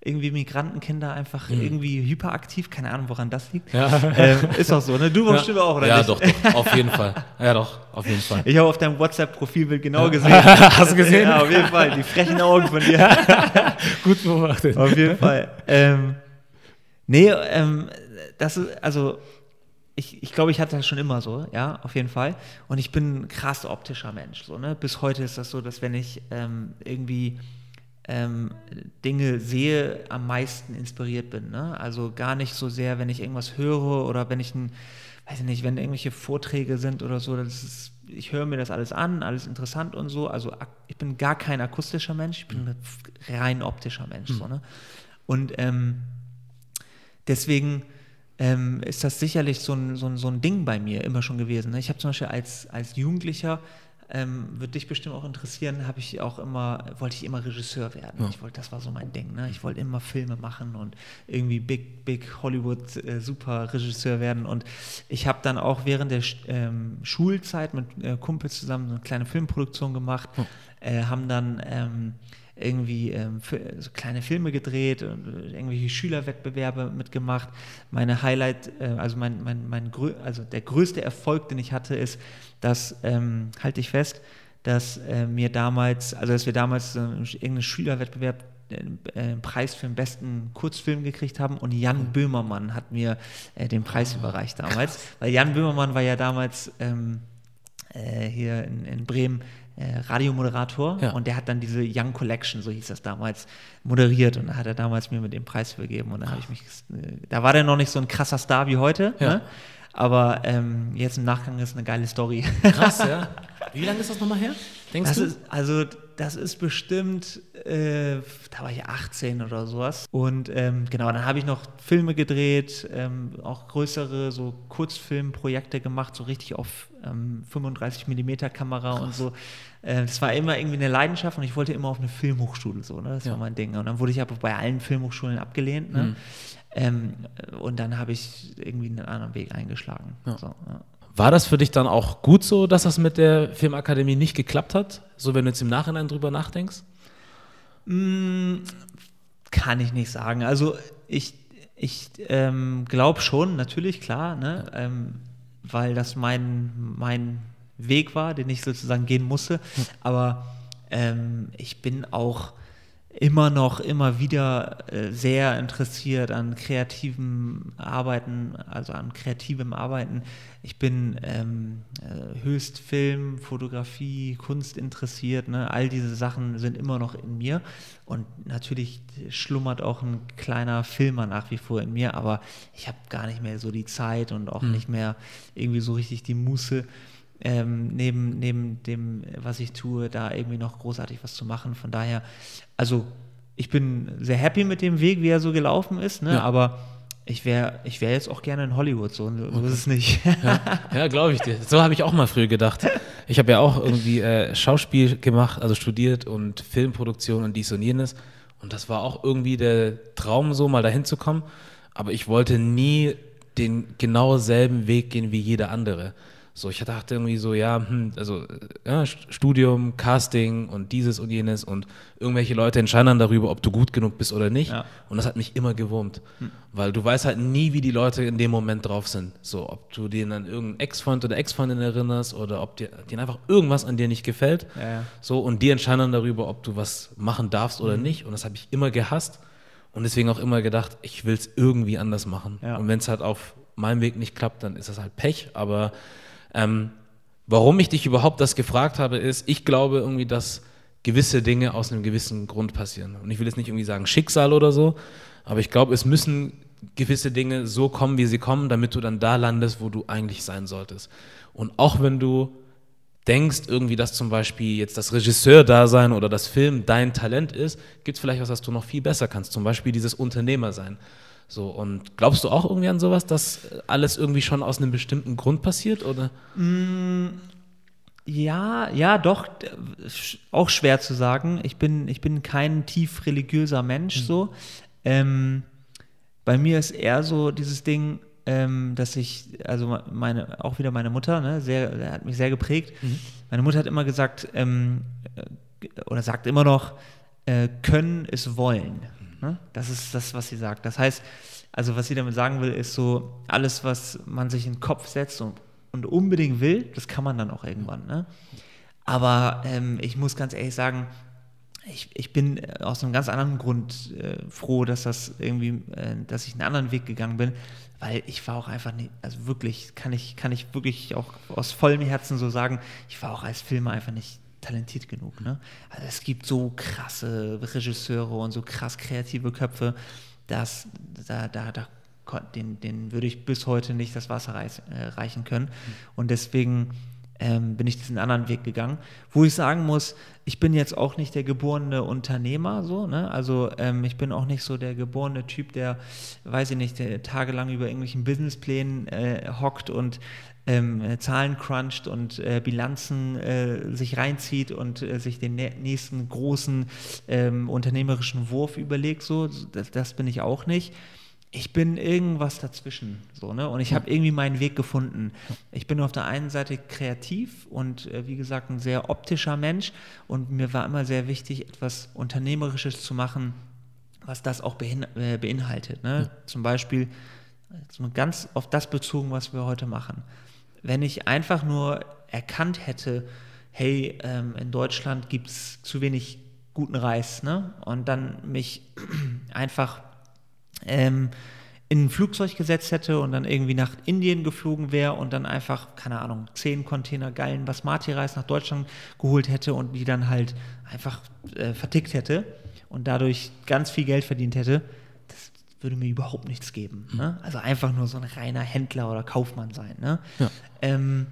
irgendwie Migrantenkinder einfach mhm. irgendwie hyperaktiv. Keine Ahnung, woran das liegt. Ja. Ähm, ist auch so, ne? Du (laughs) ja. auch, oder ja, nicht? Ja, doch, doch, auf jeden Fall. Ja, doch, auf jeden Fall. Ich habe auf deinem WhatsApp-Profilbild genau gesehen. (laughs) Hast du gesehen? Ja, auf jeden Fall. Die frechen Augen von dir. (laughs) Gut beobachtet. Auf jeden Fall. Ähm, nee, ähm, das ist, also ich, ich glaube, ich hatte das schon immer so, ja, auf jeden Fall. Und ich bin ein krass optischer Mensch. So, ne? Bis heute ist das so, dass wenn ich ähm, irgendwie ähm, Dinge sehe, am meisten inspiriert bin. Ne? Also gar nicht so sehr, wenn ich irgendwas höre oder wenn ich ein, weiß ich nicht, wenn irgendwelche Vorträge sind oder so, das ist, ich höre mir das alles an, alles interessant und so. Also ich bin gar kein akustischer Mensch, ich bin ein rein optischer Mensch. Mhm. So, ne? Und ähm, deswegen ähm, ist das sicherlich so ein, so, ein, so ein Ding bei mir immer schon gewesen. Ne? Ich habe zum Beispiel als, als Jugendlicher ähm, wird dich bestimmt auch interessieren, habe ich auch immer, wollte ich immer Regisseur werden. Ja. Ich wollte, das war so mein Ding. Ne? Ich wollte immer Filme machen und irgendwie Big, Big Hollywood äh, Super Regisseur werden. Und ich habe dann auch während der ähm, Schulzeit mit äh, Kumpels zusammen eine kleine Filmproduktion gemacht, ja. äh, haben dann ähm, irgendwie ähm, so kleine Filme gedreht und äh, irgendwelche Schülerwettbewerbe mitgemacht. Meine Highlight, äh, also mein, mein, mein also der größte Erfolg, den ich hatte, ist, dass, ähm, halte ich fest, dass äh, mir damals, also dass wir damals äh, irgendeinen Schülerwettbewerb äh, Preis für den besten Kurzfilm gekriegt haben und Jan Böhmermann hat mir äh, den Preis oh, überreicht damals, krass. weil Jan Böhmermann war ja damals ähm, äh, hier in, in Bremen äh, Radiomoderator ja. und der hat dann diese Young Collection, so hieß das damals, moderiert und da hat er damals mir mit dem Preis vergeben und da habe ich mich, äh, da war der noch nicht so ein krasser Star wie heute, ja. ne? aber ähm, jetzt im Nachgang ist eine geile Story. Krass, ja. (laughs) Wie lange ist das nochmal her? Denkst das du? Ist, also das ist bestimmt, äh, da war ich 18 oder sowas. Und ähm, genau, dann habe ich noch Filme gedreht, ähm, auch größere so Kurzfilmprojekte gemacht, so richtig auf ähm, 35 mm Kamera Krass. und so. Äh, das war immer irgendwie eine Leidenschaft und ich wollte immer auf eine Filmhochschule so, ne? Das ja. war mein Ding. Und dann wurde ich aber bei allen Filmhochschulen abgelehnt. Ne? Mhm. Ähm, und dann habe ich irgendwie einen anderen Weg eingeschlagen. Ja. So, ja. War das für dich dann auch gut so, dass das mit der Filmakademie nicht geklappt hat? So, wenn du jetzt im Nachhinein drüber nachdenkst? Mm, kann ich nicht sagen. Also, ich, ich ähm, glaube schon, natürlich, klar, ne? Ja. Ähm, weil das mein, mein Weg war, den ich sozusagen gehen musste. Aber ähm, ich bin auch immer noch, immer wieder äh, sehr interessiert an kreativem Arbeiten, also an kreativem Arbeiten. Ich bin ähm, äh, höchst Film, Fotografie, Kunst interessiert. Ne? All diese Sachen sind immer noch in mir. Und natürlich schlummert auch ein kleiner Filmer nach wie vor in mir, aber ich habe gar nicht mehr so die Zeit und auch mhm. nicht mehr irgendwie so richtig die Muße ähm, neben, neben dem, was ich tue, da irgendwie noch großartig was zu machen. Von daher, also ich bin sehr happy mit dem Weg, wie er so gelaufen ist, ne? Ja. aber ich wäre ich wär jetzt auch gerne in Hollywood, so, so okay. ist es nicht. ja, ja glaube ich dir. So habe ich auch mal früher gedacht. Ich habe ja auch irgendwie äh, Schauspiel gemacht, also studiert und Filmproduktion und dies und jenes. Und das war auch irgendwie der Traum, so mal dahin zu kommen. Aber ich wollte nie den genau selben Weg gehen wie jeder andere. So, ich dachte irgendwie so, ja, hm, also ja, Studium, Casting und dieses und jenes und irgendwelche Leute entscheiden dann darüber, ob du gut genug bist oder nicht. Ja. Und das hat mich immer gewurmt, hm. weil du weißt halt nie, wie die Leute in dem Moment drauf sind. So, ob du denen an irgendeinen Ex-Freund oder Ex-Freundin erinnerst oder ob dir denen einfach irgendwas an dir nicht gefällt. Ja. So, und die entscheiden dann darüber, ob du was machen darfst oder hm. nicht. Und das habe ich immer gehasst und deswegen auch immer gedacht, ich will es irgendwie anders machen. Und wenn es halt auf meinem Weg nicht klappt, dann ist das halt Pech, aber ähm, warum ich dich überhaupt das gefragt habe, ist, ich glaube irgendwie, dass gewisse Dinge aus einem gewissen Grund passieren. Und ich will jetzt nicht irgendwie sagen Schicksal oder so, aber ich glaube, es müssen gewisse Dinge so kommen, wie sie kommen, damit du dann da landest, wo du eigentlich sein solltest. Und auch wenn du denkst irgendwie, dass zum Beispiel jetzt das Regisseur-Dasein oder das Film dein Talent ist, gibt es vielleicht was, was du noch viel besser kannst. Zum Beispiel dieses Unternehmer sein. So, und glaubst du auch irgendwie an sowas, dass alles irgendwie schon aus einem bestimmten Grund passiert, oder? Mm, ja, ja, doch, auch schwer zu sagen. Ich bin, ich bin kein tief religiöser Mensch, mhm. so. Ähm, bei mir ist eher so dieses Ding, ähm, dass ich, also meine, auch wieder meine Mutter, ne, sehr, hat mich sehr geprägt. Mhm. Meine Mutter hat immer gesagt, ähm, äh, oder sagt immer noch, äh, können ist wollen. Ne? Das ist das, was sie sagt. Das heißt, also was sie damit sagen will, ist so, alles, was man sich in den Kopf setzt und, und unbedingt will, das kann man dann auch irgendwann. Ne? Aber ähm, ich muss ganz ehrlich sagen, ich, ich bin äh, aus einem ganz anderen Grund äh, froh, dass das irgendwie, äh, dass ich einen anderen Weg gegangen bin, weil ich war auch einfach nicht, also wirklich, kann ich, kann ich wirklich auch aus vollem Herzen so sagen, ich war auch als Filmer einfach nicht talentiert genug. Ne? Also es gibt so krasse Regisseure und so krass kreative Köpfe, dass da, da, da den, den würde ich bis heute nicht das Wasser reich, äh, reichen können. Und deswegen ähm, bin ich diesen anderen Weg gegangen, wo ich sagen muss, ich bin jetzt auch nicht der geborene Unternehmer, so, ne? Also ähm, ich bin auch nicht so der geborene Typ, der, weiß ich nicht, der tagelang über irgendwelchen Businessplänen äh, hockt und ähm, Zahlen cruncht und äh, Bilanzen äh, sich reinzieht und äh, sich den nächsten großen ähm, unternehmerischen Wurf überlegt. So, das, das, bin ich auch nicht. Ich bin irgendwas dazwischen, so ne? Und ich habe irgendwie meinen Weg gefunden. Ich bin auf der einen Seite kreativ und äh, wie gesagt ein sehr optischer Mensch und mir war immer sehr wichtig, etwas Unternehmerisches zu machen, was das auch äh, beinhaltet. Ne? Ja. Zum Beispiel ganz auf das bezogen, was wir heute machen wenn ich einfach nur erkannt hätte, hey, ähm, in Deutschland gibt es zu wenig guten Reis, ne? Und dann mich (clears throat) einfach ähm, in ein Flugzeug gesetzt hätte und dann irgendwie nach Indien geflogen wäre und dann einfach, keine Ahnung, zehn Container geilen Basmati-Reis nach Deutschland geholt hätte und die dann halt einfach äh, vertickt hätte und dadurch ganz viel Geld verdient hätte, würde mir überhaupt nichts geben. Mhm. Ne? Also einfach nur so ein reiner Händler oder Kaufmann sein. Ne? Ja. Ähm,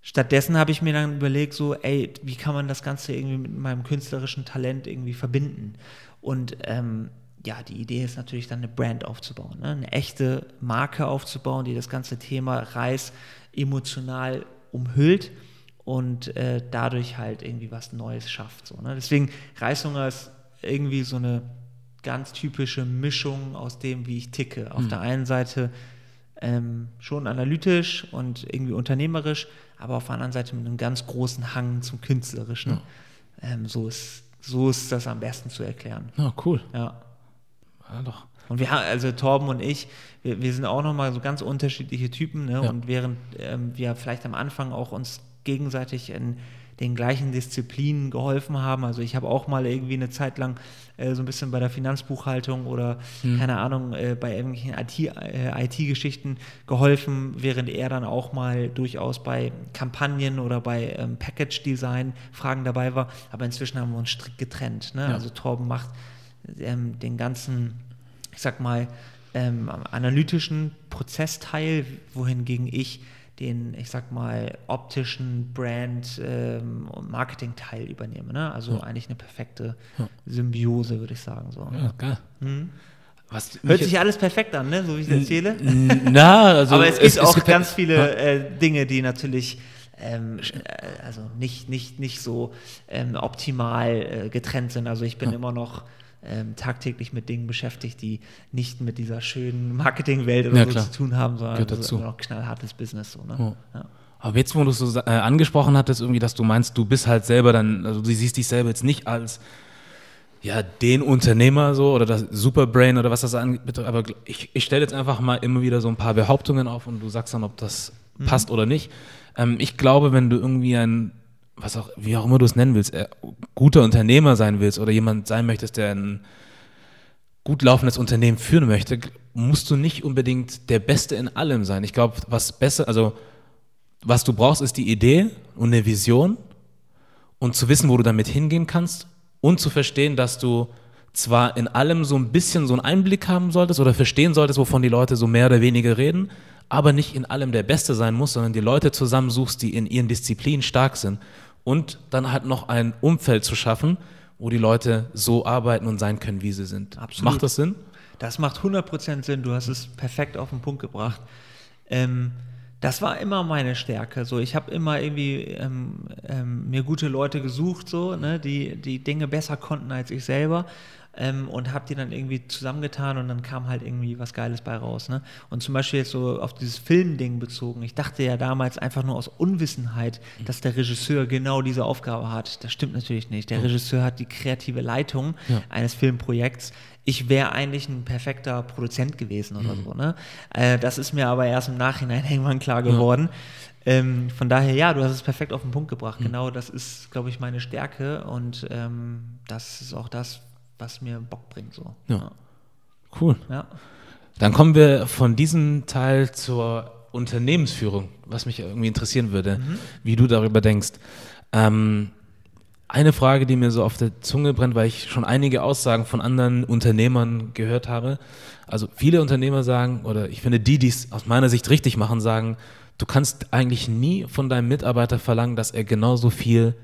stattdessen habe ich mir dann überlegt, so, ey, wie kann man das Ganze irgendwie mit meinem künstlerischen Talent irgendwie verbinden? Und ähm, ja, die Idee ist natürlich dann eine Brand aufzubauen, ne? eine echte Marke aufzubauen, die das ganze Thema Reis emotional umhüllt und äh, dadurch halt irgendwie was Neues schafft. So, ne? Deswegen Reishunger ist irgendwie so eine ganz typische Mischung aus dem, wie ich ticke. Auf mhm. der einen Seite ähm, schon analytisch und irgendwie unternehmerisch, aber auf der anderen Seite mit einem ganz großen Hang zum Künstlerischen. Ja. Ähm, so, ist, so ist das am besten zu erklären. Ja, cool. Ja. Ja, doch. Und wir haben, also Torben und ich, wir, wir sind auch nochmal so ganz unterschiedliche Typen. Ne? Ja. Und während ähm, wir vielleicht am Anfang auch uns gegenseitig in den gleichen Disziplinen geholfen haben. Also ich habe auch mal irgendwie eine Zeit lang äh, so ein bisschen bei der Finanzbuchhaltung oder hm. keine Ahnung, äh, bei irgendwelchen IT-Geschichten äh, geholfen, während er dann auch mal durchaus bei Kampagnen oder bei ähm, Package-Design Fragen dabei war. Aber inzwischen haben wir uns strikt getrennt. Ne? Ja. Also Torben macht ähm, den ganzen, ich sag mal, ähm, analytischen Prozessteil, wohingegen ich den, ich sag mal, optischen Brand- ähm, und Marketing-Teil übernehme. Ne? Also ja. eigentlich eine perfekte ja. Symbiose, würde ich sagen. So. Ja, geil. Hm? Was Hört sich alles perfekt an, ne? so wie ich es erzähle. Na, also Aber es, es gibt auch ganz viele äh, Dinge, die natürlich ähm, äh, also nicht, nicht, nicht so ähm, optimal äh, getrennt sind. Also ich bin immer noch ähm, tagtäglich mit Dingen beschäftigt, die nicht mit dieser schönen Marketingwelt oder ja, so zu tun haben, sondern das ist noch knallhartes Business. So, ne? oh. ja. Aber jetzt, wo du es so äh, angesprochen hattest, irgendwie, dass du meinst, du bist halt selber dann, also du siehst dich selber jetzt nicht als ja, den Unternehmer so oder das Superbrain oder was das angeht, aber ich, ich stelle jetzt einfach mal immer wieder so ein paar Behauptungen auf und du sagst dann, ob das mhm. passt oder nicht. Ähm, ich glaube, wenn du irgendwie ein was auch, wie auch immer du es nennen willst, äh, guter Unternehmer sein willst oder jemand sein möchtest, der ein gut laufendes Unternehmen führen möchte, musst du nicht unbedingt der Beste in allem sein. Ich glaube, was besser, also was du brauchst, ist die Idee und eine Vision und zu wissen, wo du damit hingehen kannst und zu verstehen, dass du zwar in allem so ein bisschen so einen Einblick haben solltest oder verstehen solltest, wovon die Leute so mehr oder weniger reden, aber nicht in allem der Beste sein muss, sondern die Leute zusammensuchst, die in ihren Disziplinen stark sind und dann halt noch ein Umfeld zu schaffen, wo die Leute so arbeiten und sein können, wie sie sind. Absolut. Macht das Sinn? Das macht 100% Sinn. Du hast es perfekt auf den Punkt gebracht. Ähm, das war immer meine Stärke. So, ich habe immer irgendwie ähm, ähm, mir gute Leute gesucht, so, ne, die die Dinge besser konnten als ich selber ähm, und habe die dann irgendwie zusammengetan und dann kam halt irgendwie was Geiles bei raus. Ne? Und zum Beispiel jetzt so auf dieses Filmding bezogen. Ich dachte ja damals einfach nur aus Unwissenheit, mhm. dass der Regisseur genau diese Aufgabe hat. Das stimmt natürlich nicht. Der Regisseur hat die kreative Leitung ja. eines Filmprojekts ich wäre eigentlich ein perfekter Produzent gewesen oder mhm. so. Ne? Äh, das ist mir aber erst im Nachhinein (laughs) irgendwann klar geworden. Ja. Ähm, von daher, ja, du hast es perfekt auf den Punkt gebracht. Mhm. Genau das ist, glaube ich, meine Stärke und ähm, das ist auch das, was mir Bock bringt. So. Ja. Cool. Ja. Dann kommen wir von diesem Teil zur Unternehmensführung, was mich irgendwie interessieren würde, mhm. wie du darüber denkst. Ähm, eine Frage, die mir so auf der Zunge brennt, weil ich schon einige Aussagen von anderen Unternehmern gehört habe. Also viele Unternehmer sagen, oder ich finde die, die es aus meiner Sicht richtig machen, sagen, du kannst eigentlich nie von deinem Mitarbeiter verlangen, dass er genauso viel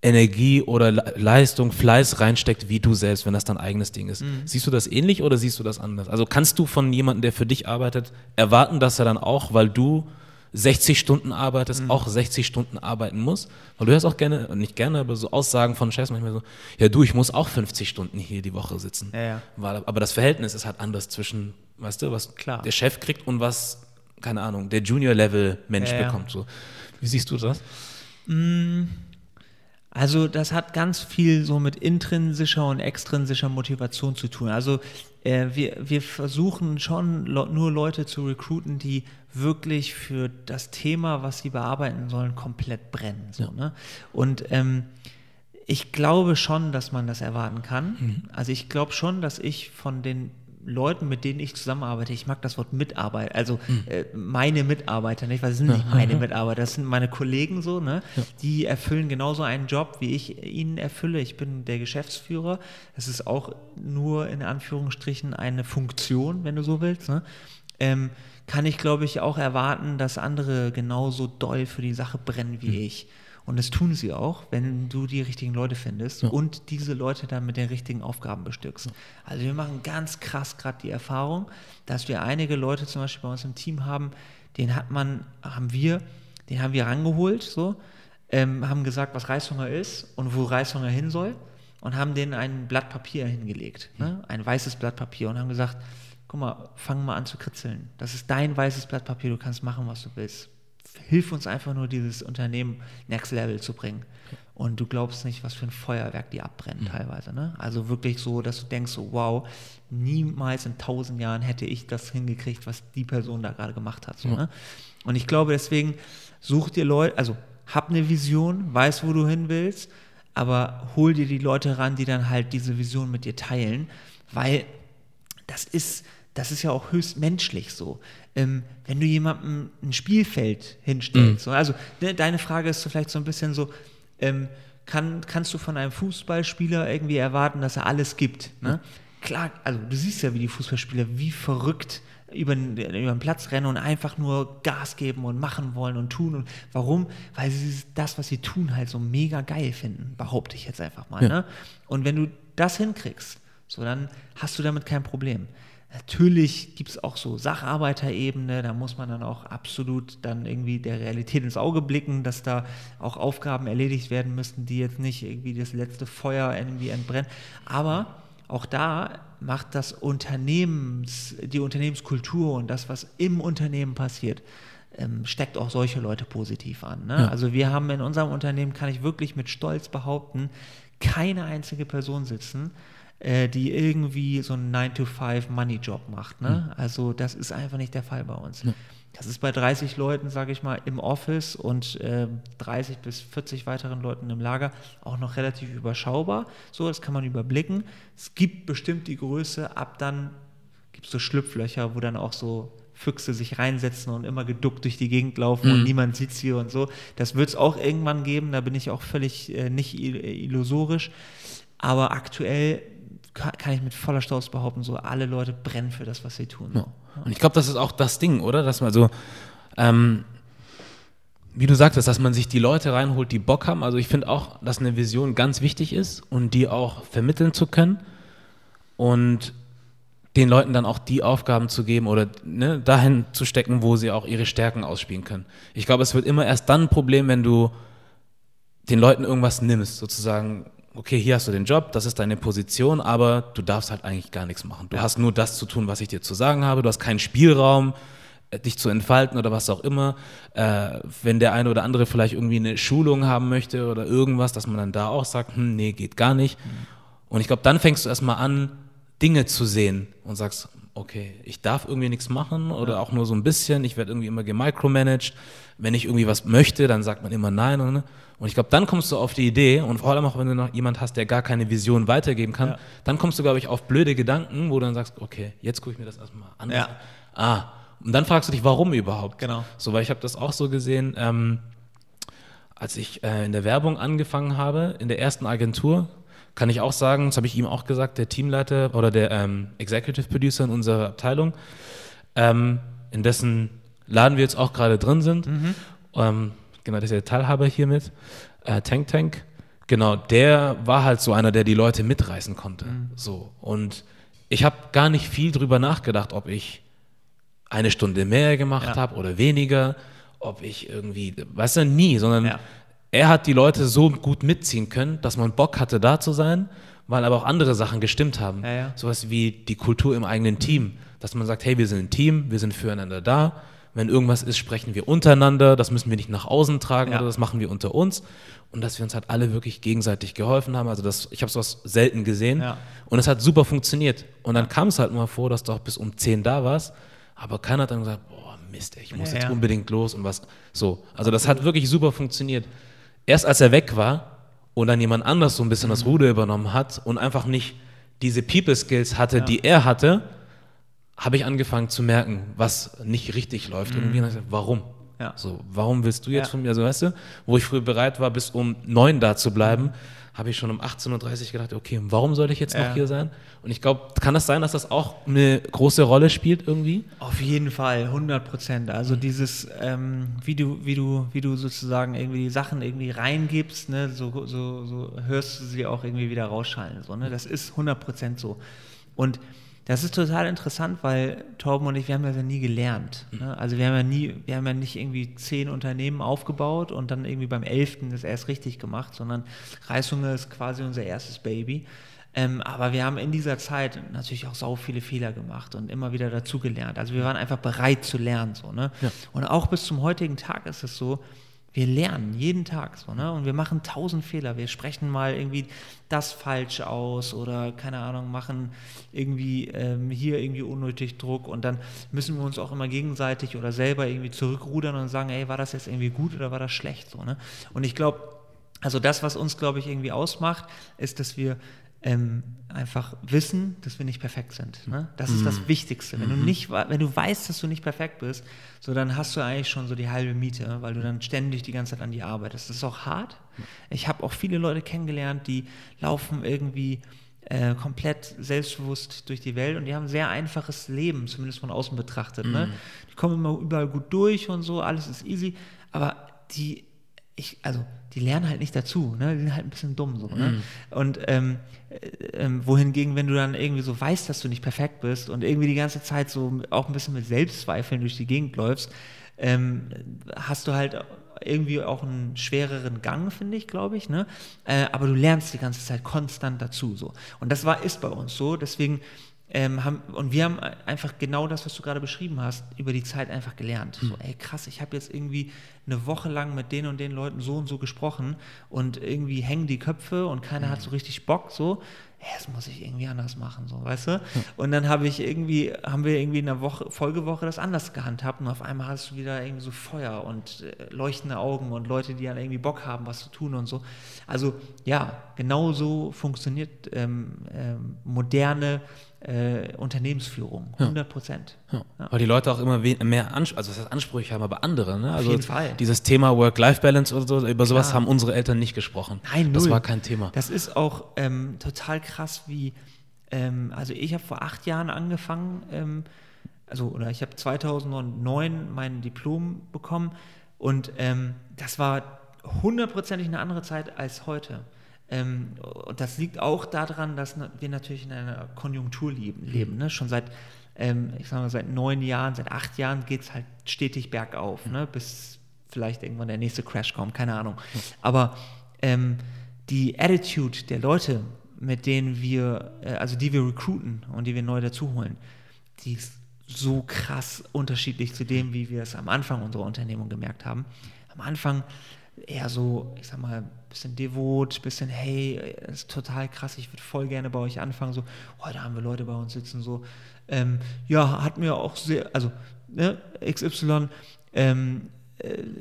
Energie oder Leistung, Fleiß reinsteckt, wie du selbst, wenn das dein eigenes Ding ist. Mhm. Siehst du das ähnlich oder siehst du das anders? Also kannst du von jemandem, der für dich arbeitet, erwarten, dass er dann auch, weil du 60 Stunden arbeitest, mhm. auch 60 Stunden arbeiten muss? Weil du hörst auch gerne, nicht gerne, aber so Aussagen von Chefs manchmal so, ja du, ich muss auch 50 Stunden hier die Woche sitzen. Ja, ja. Weil, aber das Verhältnis ist halt anders zwischen, weißt du, was Klar. der Chef kriegt und was, keine Ahnung, der Junior-Level-Mensch ja, bekommt. So. Wie siehst du das? Mhm. Also das hat ganz viel so mit intrinsischer und extrinsischer Motivation zu tun. Also äh, wir, wir versuchen schon nur Leute zu recruiten, die wirklich für das Thema, was sie bearbeiten sollen, komplett brennen. So, ja. ne? Und ähm, ich glaube schon, dass man das erwarten kann. Mhm. Also ich glaube schon, dass ich von den Leuten, mit denen ich zusammenarbeite, ich mag das Wort Mitarbeit, also mhm. äh, meine Mitarbeiter, nicht, weil es sind nicht meine (laughs) Mitarbeiter, das sind meine Kollegen so, ne? Ja. Die erfüllen genauso einen Job, wie ich ihn erfülle. Ich bin der Geschäftsführer. Es ist auch nur in Anführungsstrichen eine Funktion, wenn du so willst. Ne? Ähm, kann ich, glaube ich, auch erwarten, dass andere genauso doll für die Sache brennen wie mhm. ich. Und das tun sie auch, wenn du die richtigen Leute findest ja. und diese Leute dann mit den richtigen Aufgaben bestückst. Ja. Also wir machen ganz krass gerade die Erfahrung, dass wir einige Leute zum Beispiel bei uns im Team haben, den hat man, haben wir, den haben wir rangeholt, so, ähm, haben gesagt, was Reishunger ist und wo Reishunger hin soll und haben denen ein Blatt Papier hingelegt, ne? Ein weißes Blatt Papier und haben gesagt, guck mal, fang mal an zu kritzeln. Das ist dein weißes Blatt Papier, du kannst machen, was du willst hilf uns einfach nur, dieses Unternehmen Next Level zu bringen. Und du glaubst nicht, was für ein Feuerwerk die abbrennen mhm. teilweise. Ne? Also wirklich so, dass du denkst, so, wow, niemals in tausend Jahren hätte ich das hingekriegt, was die Person da gerade gemacht hat. So, ja. ne? Und ich glaube, deswegen such dir Leute, also hab eine Vision, weiß, wo du hin willst, aber hol dir die Leute ran, die dann halt diese Vision mit dir teilen, weil das ist, das ist ja auch höchst menschlich so. Ähm, wenn du jemandem ein Spielfeld hinstellst, mhm. so, also ne, deine Frage ist so vielleicht so ein bisschen so, ähm, kann, kannst du von einem Fußballspieler irgendwie erwarten, dass er alles gibt? Ne? Mhm. Klar, also du siehst ja, wie die Fußballspieler wie verrückt über den, über den Platz rennen und einfach nur Gas geben und machen wollen und tun. Und warum? Weil sie das, was sie tun, halt so mega geil finden, behaupte ich jetzt einfach mal. Ja. Ne? Und wenn du das hinkriegst, so dann hast du damit kein Problem. Natürlich gibt es auch so Sacharbeiterebene, da muss man dann auch absolut dann irgendwie der Realität ins Auge blicken, dass da auch Aufgaben erledigt werden müssten, die jetzt nicht irgendwie das letzte Feuer irgendwie entbrennen. Aber auch da macht das Unternehmens, die Unternehmenskultur und das, was im Unternehmen passiert, ähm, steckt auch solche Leute positiv an. Ne? Ja. Also wir haben in unserem Unternehmen, kann ich wirklich mit Stolz behaupten, keine einzige Person sitzen, äh, die irgendwie so einen 9-to-5-Money-Job macht. Ne? Mhm. Also das ist einfach nicht der Fall bei uns. Ja. Das ist bei 30 Leuten, sage ich mal, im Office und äh, 30 bis 40 weiteren Leuten im Lager auch noch relativ überschaubar. So, das kann man überblicken. Es gibt bestimmt die Größe, ab dann gibt es so Schlupflöcher, wo dann auch so Füchse sich reinsetzen und immer geduckt durch die Gegend laufen mhm. und niemand sieht sie und so. Das wird es auch irgendwann geben, da bin ich auch völlig äh, nicht illusorisch. Aber aktuell kann ich mit voller Stolz behaupten, so alle Leute brennen für das, was sie tun. Ja. Und ich glaube, das ist auch das Ding, oder? Dass man so, ähm, wie du sagtest, dass man sich die Leute reinholt, die Bock haben. Also ich finde auch, dass eine Vision ganz wichtig ist und die auch vermitteln zu können und den Leuten dann auch die Aufgaben zu geben oder ne, dahin zu stecken, wo sie auch ihre Stärken ausspielen können. Ich glaube, es wird immer erst dann ein Problem, wenn du den Leuten irgendwas nimmst, sozusagen okay, hier hast du den Job, das ist deine Position, aber du darfst halt eigentlich gar nichts machen. Du ja. hast nur das zu tun, was ich dir zu sagen habe. Du hast keinen Spielraum, äh, dich zu entfalten oder was auch immer. Äh, wenn der eine oder andere vielleicht irgendwie eine Schulung haben möchte oder irgendwas, dass man dann da auch sagt, hm, nee, geht gar nicht. Mhm. Und ich glaube, dann fängst du erstmal an, Dinge zu sehen und sagst, okay, ich darf irgendwie nichts machen oder ja. auch nur so ein bisschen, ich werde irgendwie immer gemicromanaged. Wenn ich irgendwie was möchte, dann sagt man immer nein. Und, und ich glaube, dann kommst du auf die Idee, und vor allem auch, wenn du noch jemand hast, der gar keine Vision weitergeben kann, ja. dann kommst du, glaube ich, auf blöde Gedanken, wo du dann sagst, okay, jetzt gucke ich mir das erstmal an. Ja. Ah, und dann fragst du dich, warum überhaupt? Genau. So, weil ich habe das auch so gesehen, ähm, als ich äh, in der Werbung angefangen habe, in der ersten Agentur, kann ich auch sagen, das habe ich ihm auch gesagt, der Teamleiter oder der ähm, Executive Producer in unserer Abteilung, ähm, in dessen Laden wir jetzt auch gerade drin sind. Mhm. Ähm, genau, das ist der Teilhaber hiermit, äh, Tank Tank, genau, der war halt so einer, der die Leute mitreißen konnte. Mhm. So. Und ich habe gar nicht viel drüber nachgedacht, ob ich eine Stunde mehr gemacht ja. habe oder weniger, ob ich irgendwie, weißt du, nie, sondern ja. er hat die Leute so gut mitziehen können, dass man Bock hatte, da zu sein, weil aber auch andere Sachen gestimmt haben. Ja. Sowas wie die Kultur im eigenen Team, dass man sagt, hey, wir sind ein Team, wir sind füreinander da, wenn irgendwas ist, sprechen wir untereinander, das müssen wir nicht nach außen tragen ja. oder das machen wir unter uns. Und dass wir uns halt alle wirklich gegenseitig geholfen haben. Also das, ich habe sowas selten gesehen. Ja. Und es hat super funktioniert. Und dann kam es halt mal vor, dass du auch bis um 10 da warst. Aber keiner hat dann gesagt, boah, Mist, ich muss ja, jetzt unbedingt los und was. So. Also das hat wirklich super funktioniert. Erst als er weg war und dann jemand anders so ein bisschen mhm. das Ruder übernommen hat und einfach nicht diese People Skills hatte, die er hatte, habe ich angefangen zu merken, was nicht richtig läuft. Mhm. Und irgendwie gesagt, warum? Ja. So, warum willst du jetzt ja. von mir, also weißt du, wo ich früher bereit war, bis um neun da zu bleiben, habe ich schon um 18.30 Uhr gedacht, okay, warum soll ich jetzt ja. noch hier sein? Und ich glaube, kann das sein, dass das auch eine große Rolle spielt irgendwie? Auf jeden Fall, 100 Prozent. Also mhm. dieses, ähm, wie, du, wie, du, wie du sozusagen irgendwie die Sachen irgendwie reingibst, ne, so, so, so hörst du sie auch irgendwie wieder rausschallen. So, ne? Das ist 100 Prozent so. Und das ist total interessant, weil Torben und ich, wir haben das ja nie gelernt. Ne? Also wir haben ja nie, wir haben ja nicht irgendwie zehn Unternehmen aufgebaut und dann irgendwie beim elften das erst richtig gemacht, sondern Reishunger ist quasi unser erstes Baby. Ähm, aber wir haben in dieser Zeit natürlich auch sau viele Fehler gemacht und immer wieder dazugelernt. Also wir waren einfach bereit zu lernen. So, ne? Ja. Und auch bis zum heutigen Tag ist es so, wir lernen jeden Tag so, ne? Und wir machen tausend Fehler. Wir sprechen mal irgendwie das falsch aus oder keine Ahnung, machen irgendwie ähm, hier irgendwie unnötig Druck und dann müssen wir uns auch immer gegenseitig oder selber irgendwie zurückrudern und sagen, ey, war das jetzt irgendwie gut oder war das schlecht so, ne? Und ich glaube, also das, was uns, glaube ich, irgendwie ausmacht, ist, dass wir ähm, einfach wissen, dass wir nicht perfekt sind. Ne? Das ist das mhm. Wichtigste. Wenn du mhm. nicht, wenn du weißt, dass du nicht perfekt bist, so dann hast du eigentlich schon so die halbe Miete, weil du dann ständig die ganze Zeit an die arbeitest. Das ist auch hart. Ich habe auch viele Leute kennengelernt, die laufen irgendwie äh, komplett selbstbewusst durch die Welt und die haben ein sehr einfaches Leben, zumindest von außen betrachtet. Ne? Mhm. Ne? Die kommen immer überall gut durch und so, alles ist easy, aber die ich, also die lernen halt nicht dazu, ne? die sind halt ein bisschen dumm so. Ne? Mhm. Und ähm, äh, ähm, wohingegen, wenn du dann irgendwie so weißt, dass du nicht perfekt bist und irgendwie die ganze Zeit so auch ein bisschen mit Selbstzweifeln durch die Gegend läufst, ähm, hast du halt irgendwie auch einen schwereren Gang, finde ich, glaube ich. Ne? Äh, aber du lernst die ganze Zeit konstant dazu. So. Und das war, ist bei uns so. Deswegen ähm, haben, und wir haben einfach genau das, was du gerade beschrieben hast, über die Zeit einfach gelernt. Mhm. So, ey, krass, ich habe jetzt irgendwie eine Woche lang mit den und den Leuten so und so gesprochen und irgendwie hängen die Köpfe und keiner mhm. hat so richtig Bock, so. Das muss ich irgendwie anders machen, so, weißt du? Mhm. Und dann habe ich irgendwie, haben wir irgendwie in der Woche, Folgewoche das anders gehandhabt und auf einmal hast du wieder irgendwie so Feuer und äh, leuchtende Augen und Leute, die dann irgendwie Bock haben, was zu tun und so. Also, ja, genau so funktioniert ähm, ähm, moderne äh, Unternehmensführung, 100 Prozent. Ja. Ja. Weil die Leute auch immer mehr Ans also was heißt Ansprüche haben, aber andere. Ne? Also Auf jeden Fall. Dieses Thema Work-Life-Balance oder so, über sowas Klar. haben unsere Eltern nicht gesprochen. Nein, null. Das war kein Thema. Das ist auch ähm, total krass, wie, ähm, also ich habe vor acht Jahren angefangen, ähm, also oder ich habe 2009 mein Diplom bekommen und ähm, das war hundertprozentig eine andere Zeit als heute. Ähm, und das liegt auch daran, dass wir natürlich in einer Konjunktur leben. leben ne? Schon seit, ähm, ich sag mal, seit neun Jahren, seit acht Jahren geht es halt stetig bergauf, ne? bis vielleicht irgendwann der nächste Crash kommt, keine Ahnung. Aber ähm, die Attitude der Leute, mit denen wir, äh, also die wir recruiten und die wir neu dazuholen, die ist so krass unterschiedlich zu dem, wie wir es am Anfang unserer Unternehmung gemerkt haben. Am Anfang eher so, ich sag mal, bisschen devot, bisschen, hey, das ist total krass, ich würde voll gerne bei euch anfangen. So, heute haben wir Leute bei uns sitzen, so, ähm, ja, hat mir auch sehr, also, ne, XY, ähm, äh,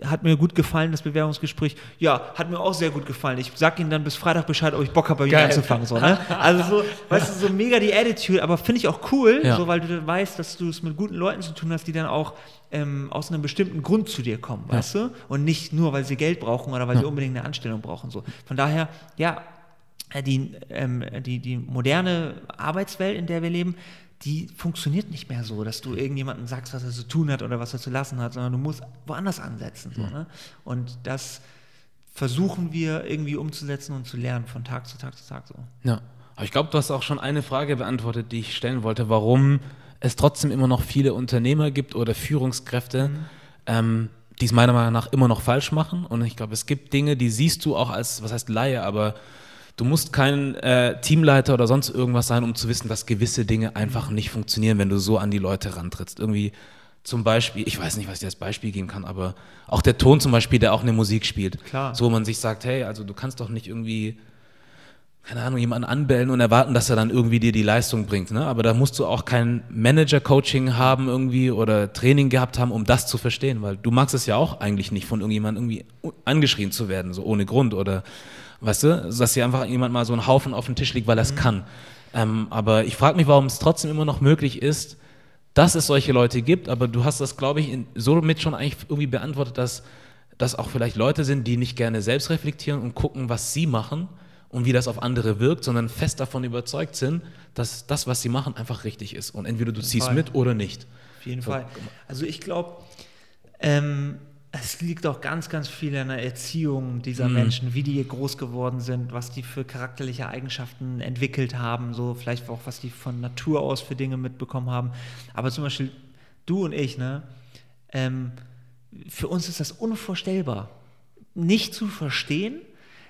hat mir gut gefallen, das Bewerbungsgespräch. Ja, hat mir auch sehr gut gefallen. Ich sag Ihnen dann bis Freitag Bescheid, ob ich Bock habe, bei Ihnen anzufangen. So, ne? Also so, (laughs) weißt du, so mega die Attitude, aber finde ich auch cool, ja. so, weil du weißt, dass du es mit guten Leuten zu tun hast, die dann auch ähm, aus einem bestimmten Grund zu dir kommen, ja. weißt du? Und nicht nur, weil sie Geld brauchen oder weil ja. sie unbedingt eine Anstellung brauchen. So. Von daher, ja, die, ähm, die, die moderne Arbeitswelt, in der wir leben, die funktioniert nicht mehr so, dass du irgendjemandem sagst, was er zu tun hat oder was er zu lassen hat, sondern du musst woanders ansetzen. So, ne? Und das versuchen wir irgendwie umzusetzen und zu lernen von Tag zu Tag zu Tag so. Ja, aber ich glaube, du hast auch schon eine Frage beantwortet, die ich stellen wollte, warum es trotzdem immer noch viele Unternehmer gibt oder Führungskräfte, mhm. ähm, die es meiner Meinung nach immer noch falsch machen. Und ich glaube, es gibt Dinge, die siehst du auch als, was heißt Laie, aber Du musst kein äh, Teamleiter oder sonst irgendwas sein, um zu wissen, dass gewisse Dinge einfach nicht funktionieren, wenn du so an die Leute rantrittst. Irgendwie zum Beispiel, ich weiß nicht, was ich als Beispiel geben kann, aber auch der Ton zum Beispiel, der auch eine Musik spielt. Klar. So, wo man sich sagt, hey, also du kannst doch nicht irgendwie, keine Ahnung, jemanden anbellen und erwarten, dass er dann irgendwie dir die Leistung bringt. Ne? Aber da musst du auch kein Manager-Coaching haben irgendwie oder Training gehabt haben, um das zu verstehen, weil du magst es ja auch eigentlich nicht, von irgendjemandem irgendwie angeschrien zu werden, so ohne Grund oder Weißt du, dass hier einfach jemand mal so einen Haufen auf dem Tisch liegt, weil er es mhm. kann. Ähm, aber ich frage mich, warum es trotzdem immer noch möglich ist, dass es solche Leute gibt. Aber du hast das, glaube ich, in, somit schon eigentlich irgendwie beantwortet, dass das auch vielleicht Leute sind, die nicht gerne selbst reflektieren und gucken, was sie machen und wie das auf andere wirkt, sondern fest davon überzeugt sind, dass das, was sie machen, einfach richtig ist. Und entweder du ziehst Fall. mit oder nicht. Auf jeden. Fall. Also ich glaube, ähm, es liegt auch ganz, ganz viel an der Erziehung dieser mhm. Menschen, wie die groß geworden sind, was die für charakterliche Eigenschaften entwickelt haben, so vielleicht auch, was die von Natur aus für Dinge mitbekommen haben. Aber zum Beispiel du und ich, ne, ähm, für uns ist das unvorstellbar, nicht zu verstehen,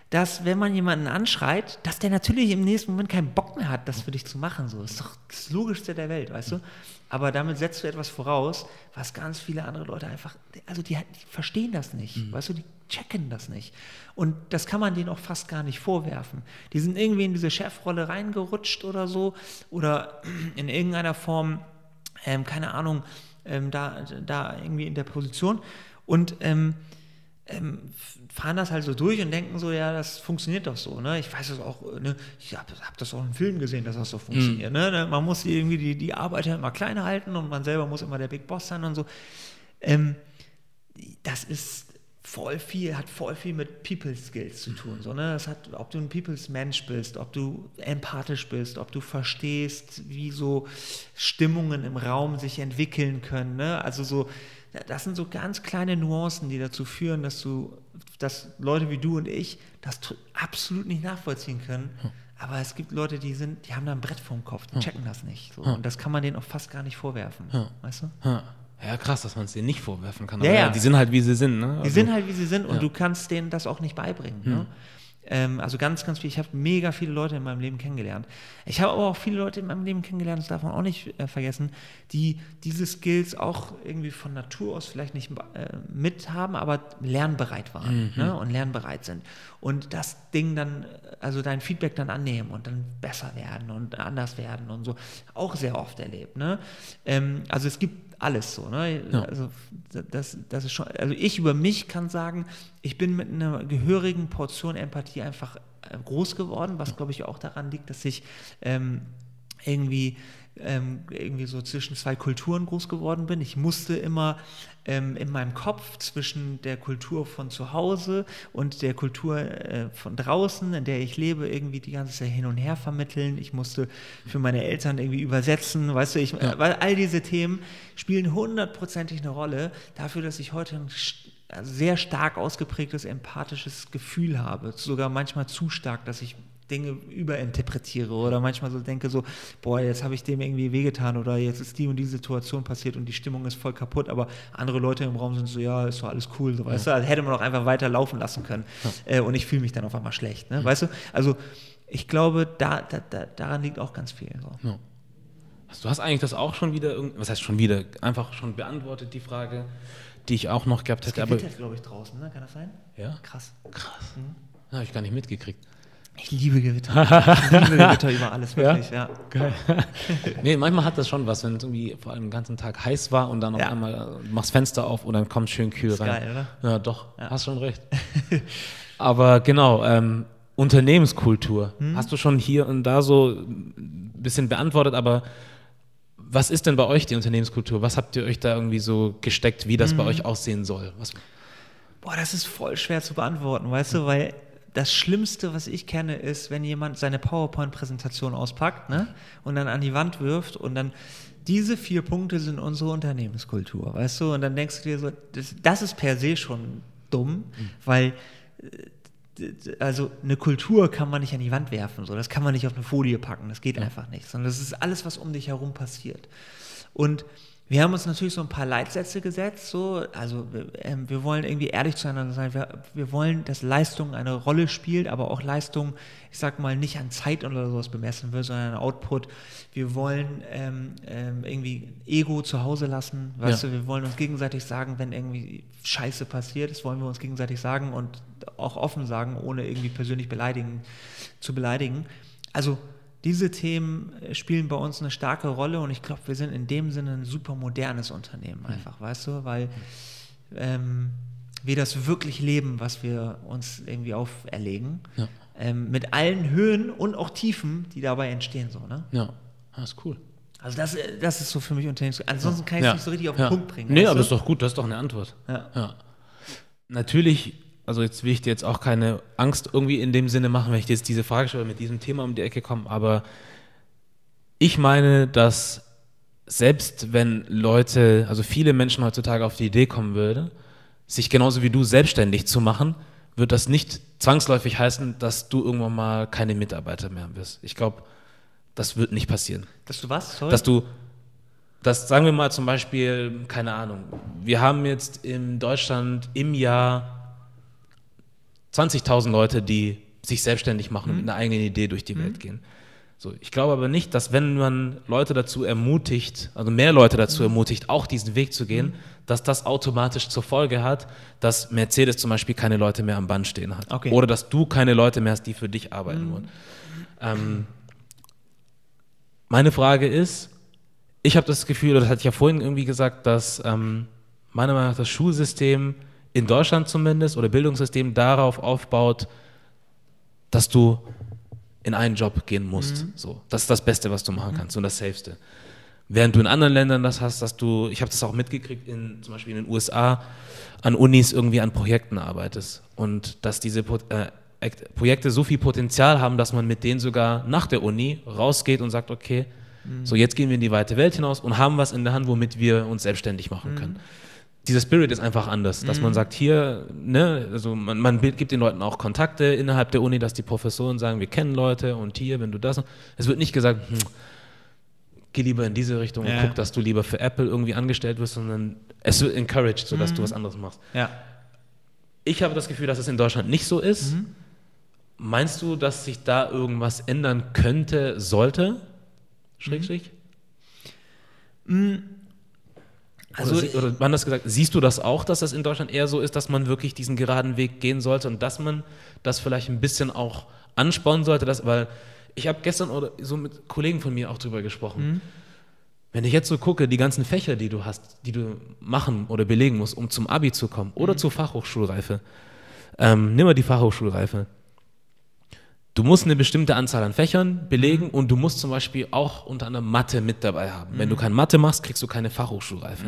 dass wenn man jemanden anschreit, dass der natürlich im nächsten Moment keinen Bock mehr hat, das für dich zu machen. So, das ist doch das Logischste der Welt, weißt du? Aber damit setzt du etwas voraus, was ganz viele andere Leute einfach, also die, die verstehen das nicht, mhm. weißt du, die checken das nicht. Und das kann man denen auch fast gar nicht vorwerfen. Die sind irgendwie in diese Chefrolle reingerutscht oder so oder (clears throat) in irgendeiner Form, ähm, keine Ahnung, ähm, da, da irgendwie in der Position und ähm, ähm, fahren das halt so durch und denken so, ja, das funktioniert doch so. Ne? Ich weiß es auch, ne? ich habe hab das auch im Film gesehen, dass das so funktioniert. Mhm. Ne? Man muss irgendwie die, die Arbeiter immer klein halten und man selber muss immer der Big Boss sein und so. Ähm, das ist voll viel, hat voll viel mit People Skills zu tun. So, ne? Das hat, ob du ein People's Mensch bist, ob du empathisch bist, ob du verstehst, wie so Stimmungen im Raum sich entwickeln können. Ne? Also so, das sind so ganz kleine Nuancen, die dazu führen, dass du, dass Leute wie du und ich das absolut nicht nachvollziehen können. Hm. Aber es gibt Leute, die sind, die haben da ein Brett vorm Kopf, die hm. checken das nicht. So. Hm. Und das kann man denen auch fast gar nicht vorwerfen. Weißt du? Ja, krass, dass man es denen nicht vorwerfen kann. Ja, ja. Die sind halt, wie sie sind. Ne? Also, die sind halt, wie sie sind und ja. du kannst denen das auch nicht beibringen. Ne? Ähm, also ganz, ganz viel. Ich habe mega viele Leute in meinem Leben kennengelernt. Ich habe aber auch viele Leute in meinem Leben kennengelernt, das darf man auch nicht äh, vergessen, die diese Skills auch irgendwie von Natur aus vielleicht nicht äh, mit haben, aber lernbereit waren mhm. ne? und lernbereit sind. Und das Ding dann, also dein Feedback dann annehmen und dann besser werden und anders werden und so. Auch sehr oft erlebt. Ne? Ähm, also es gibt alles so. Ne? Ja. Also, das, das ist schon, also ich über mich kann sagen, ich bin mit einer gehörigen Portion Empathie einfach äh, groß geworden, was glaube ich auch daran liegt, dass ich ähm, irgendwie ähm, irgendwie so zwischen zwei Kulturen groß geworden bin. Ich musste immer ähm, in meinem Kopf zwischen der Kultur von zu Hause und der Kultur äh, von draußen, in der ich lebe, irgendwie die ganze Zeit hin und her vermitteln. Ich musste für meine Eltern irgendwie übersetzen, weißt du, ich, ja. weil all diese Themen spielen hundertprozentig eine Rolle dafür, dass ich heute ein sehr stark ausgeprägtes empathisches Gefühl habe, sogar manchmal zu stark, dass ich Dinge überinterpretiere oder manchmal so denke so, boah, jetzt habe ich dem irgendwie wehgetan oder jetzt ist die und die Situation passiert und die Stimmung ist voll kaputt, aber andere Leute im Raum sind so, ja, ist doch alles cool, so, weißt ja. du, also hätte man auch einfach weiter laufen lassen können ja. äh, und ich fühle mich dann auf einmal schlecht, ne? Mhm. weißt du, also ich glaube, da, da, da, daran liegt auch ganz viel. So. Ja. Also, du hast eigentlich das auch schon wieder, was heißt schon wieder, einfach schon beantwortet, die Frage, die ich auch noch gehabt hätte. Es glaube ich, draußen, ne? kann das sein? Ja. Krass. Krass. Mhm. Habe ich gar nicht mitgekriegt. Ich liebe Gewitter. Ich liebe Gewitter über alles, (laughs) wirklich, ja. ja. Geil. (laughs) nee, manchmal hat das schon was, wenn es irgendwie vor allem den ganzen Tag heiß war und dann auf ja. einmal machst Fenster auf und dann kommt schön kühl ist rein. Geil, oder? Ja, doch, ja. hast schon recht. (laughs) Aber genau, ähm, Unternehmenskultur. Hm? Hast du schon hier und da so ein bisschen beantwortet, aber was ist denn bei euch die Unternehmenskultur? Was habt ihr euch da irgendwie so gesteckt, wie das hm. bei euch aussehen soll? Was? Boah, das ist voll schwer zu beantworten, weißt du, weil das Schlimmste, was ich kenne, ist, wenn jemand seine PowerPoint-Präsentation auspackt ne, und dann an die Wand wirft und dann diese vier Punkte sind unsere Unternehmenskultur, weißt du? Und dann denkst du dir so, das, das ist per se schon dumm, mhm. weil also eine Kultur kann man nicht an die Wand werfen, so das kann man nicht auf eine Folie packen, das geht ja. einfach nicht, sondern das ist alles, was um dich herum passiert. Und wir haben uns natürlich so ein paar Leitsätze gesetzt, so, also äh, wir wollen irgendwie ehrlich zueinander sein. Wir, wir, wollen, dass Leistung eine Rolle spielt, aber auch Leistung, ich sag mal, nicht an Zeit oder sowas bemessen wird, sondern an Output. Wir wollen ähm, ähm, irgendwie Ego zu Hause lassen, weißt ja. du, wir wollen uns gegenseitig sagen, wenn irgendwie Scheiße passiert, das wollen wir uns gegenseitig sagen und auch offen sagen, ohne irgendwie persönlich beleidigen, zu beleidigen. Also diese Themen äh, spielen bei uns eine starke Rolle und ich glaube, wir sind in dem Sinne ein super modernes Unternehmen mhm. einfach, mhm. weißt du, weil ähm, wir das wirklich leben, was wir uns irgendwie auferlegen. Ja. Ähm, mit allen Höhen und auch Tiefen, die dabei entstehen. So, ne? Ja, das ist cool. Also das, äh, das ist so für mich Unternehmens. Ansonsten kann ich es ja. nicht so richtig auf den ja. Punkt bringen. Nee, aber das ist doch gut, das ist doch eine Antwort. Ja. Natürlich also jetzt will ich dir jetzt auch keine Angst irgendwie in dem Sinne machen, wenn ich jetzt diese Frage stelle, mit diesem Thema um die Ecke komme, aber ich meine, dass selbst wenn Leute, also viele Menschen heutzutage auf die Idee kommen würde, sich genauso wie du selbstständig zu machen, wird das nicht zwangsläufig heißen, dass du irgendwann mal keine Mitarbeiter mehr bist. Ich glaube, das wird nicht passieren. Dass du was? Sorry? Dass du, das sagen wir mal zum Beispiel, keine Ahnung, wir haben jetzt in Deutschland im Jahr 20.000 Leute, die sich selbstständig machen und mit einer eigenen Idee durch die Welt gehen. So, ich glaube aber nicht, dass wenn man Leute dazu ermutigt, also mehr Leute dazu ermutigt, auch diesen Weg zu gehen, dass das automatisch zur Folge hat, dass Mercedes zum Beispiel keine Leute mehr am Band stehen hat. Okay. Oder dass du keine Leute mehr hast, die für dich arbeiten wollen. Ähm, meine Frage ist, ich habe das Gefühl, oder das hatte ich ja vorhin irgendwie gesagt, dass ähm, meiner Meinung nach das Schulsystem in Deutschland zumindest oder Bildungssystem darauf aufbaut, dass du in einen Job gehen musst. So, das ist das Beste, was du machen kannst und das Safeste. Während du in anderen Ländern das hast, dass du, ich habe das auch mitgekriegt, in, zum Beispiel in den USA, an Unis irgendwie an Projekten arbeitest und dass diese Pro äh, Projekte so viel Potenzial haben, dass man mit denen sogar nach der Uni rausgeht und sagt, okay, so jetzt gehen wir in die weite Welt hinaus und haben was in der Hand, womit wir uns selbstständig machen können. Dieser Spirit ist einfach anders, dass man sagt, hier, ne, also man, man gibt den Leuten auch Kontakte innerhalb der Uni, dass die Professoren sagen, wir kennen Leute und hier, wenn du das. Es wird nicht gesagt, hm, geh lieber in diese Richtung Ja. und guck, dass du lieber für Apple irgendwie angestellt wirst, sondern es wird encouraged, sodass du was anderes machst. Ja. Ich habe das Gefühl, dass es in Deutschland nicht so ist. Mhm. Meinst du, dass sich da irgendwas ändern könnte, sollte? Schrägstrich? Also, oder, sie- oder anders gesagt, siehst du das auch, dass das in Deutschland eher so ist, dass man wirklich diesen geraden Weg gehen sollte und dass man das vielleicht ein bisschen auch anspornen sollte, dass, weil ich habe gestern oder so mit Kollegen von mir auch drüber gesprochen. Wenn ich jetzt so gucke, die ganzen Fächer, die du hast, die du machen oder belegen musst, um zum Abi zu kommen oder zur Fachhochschulreife, ähm, nimm mal die Fachhochschulreife. Du musst eine bestimmte Anzahl an Fächern belegen und du musst zum Beispiel auch unter anderem Mathe mit dabei haben. Wenn du kein Mathe machst, kriegst du keine Fachhochschulreife.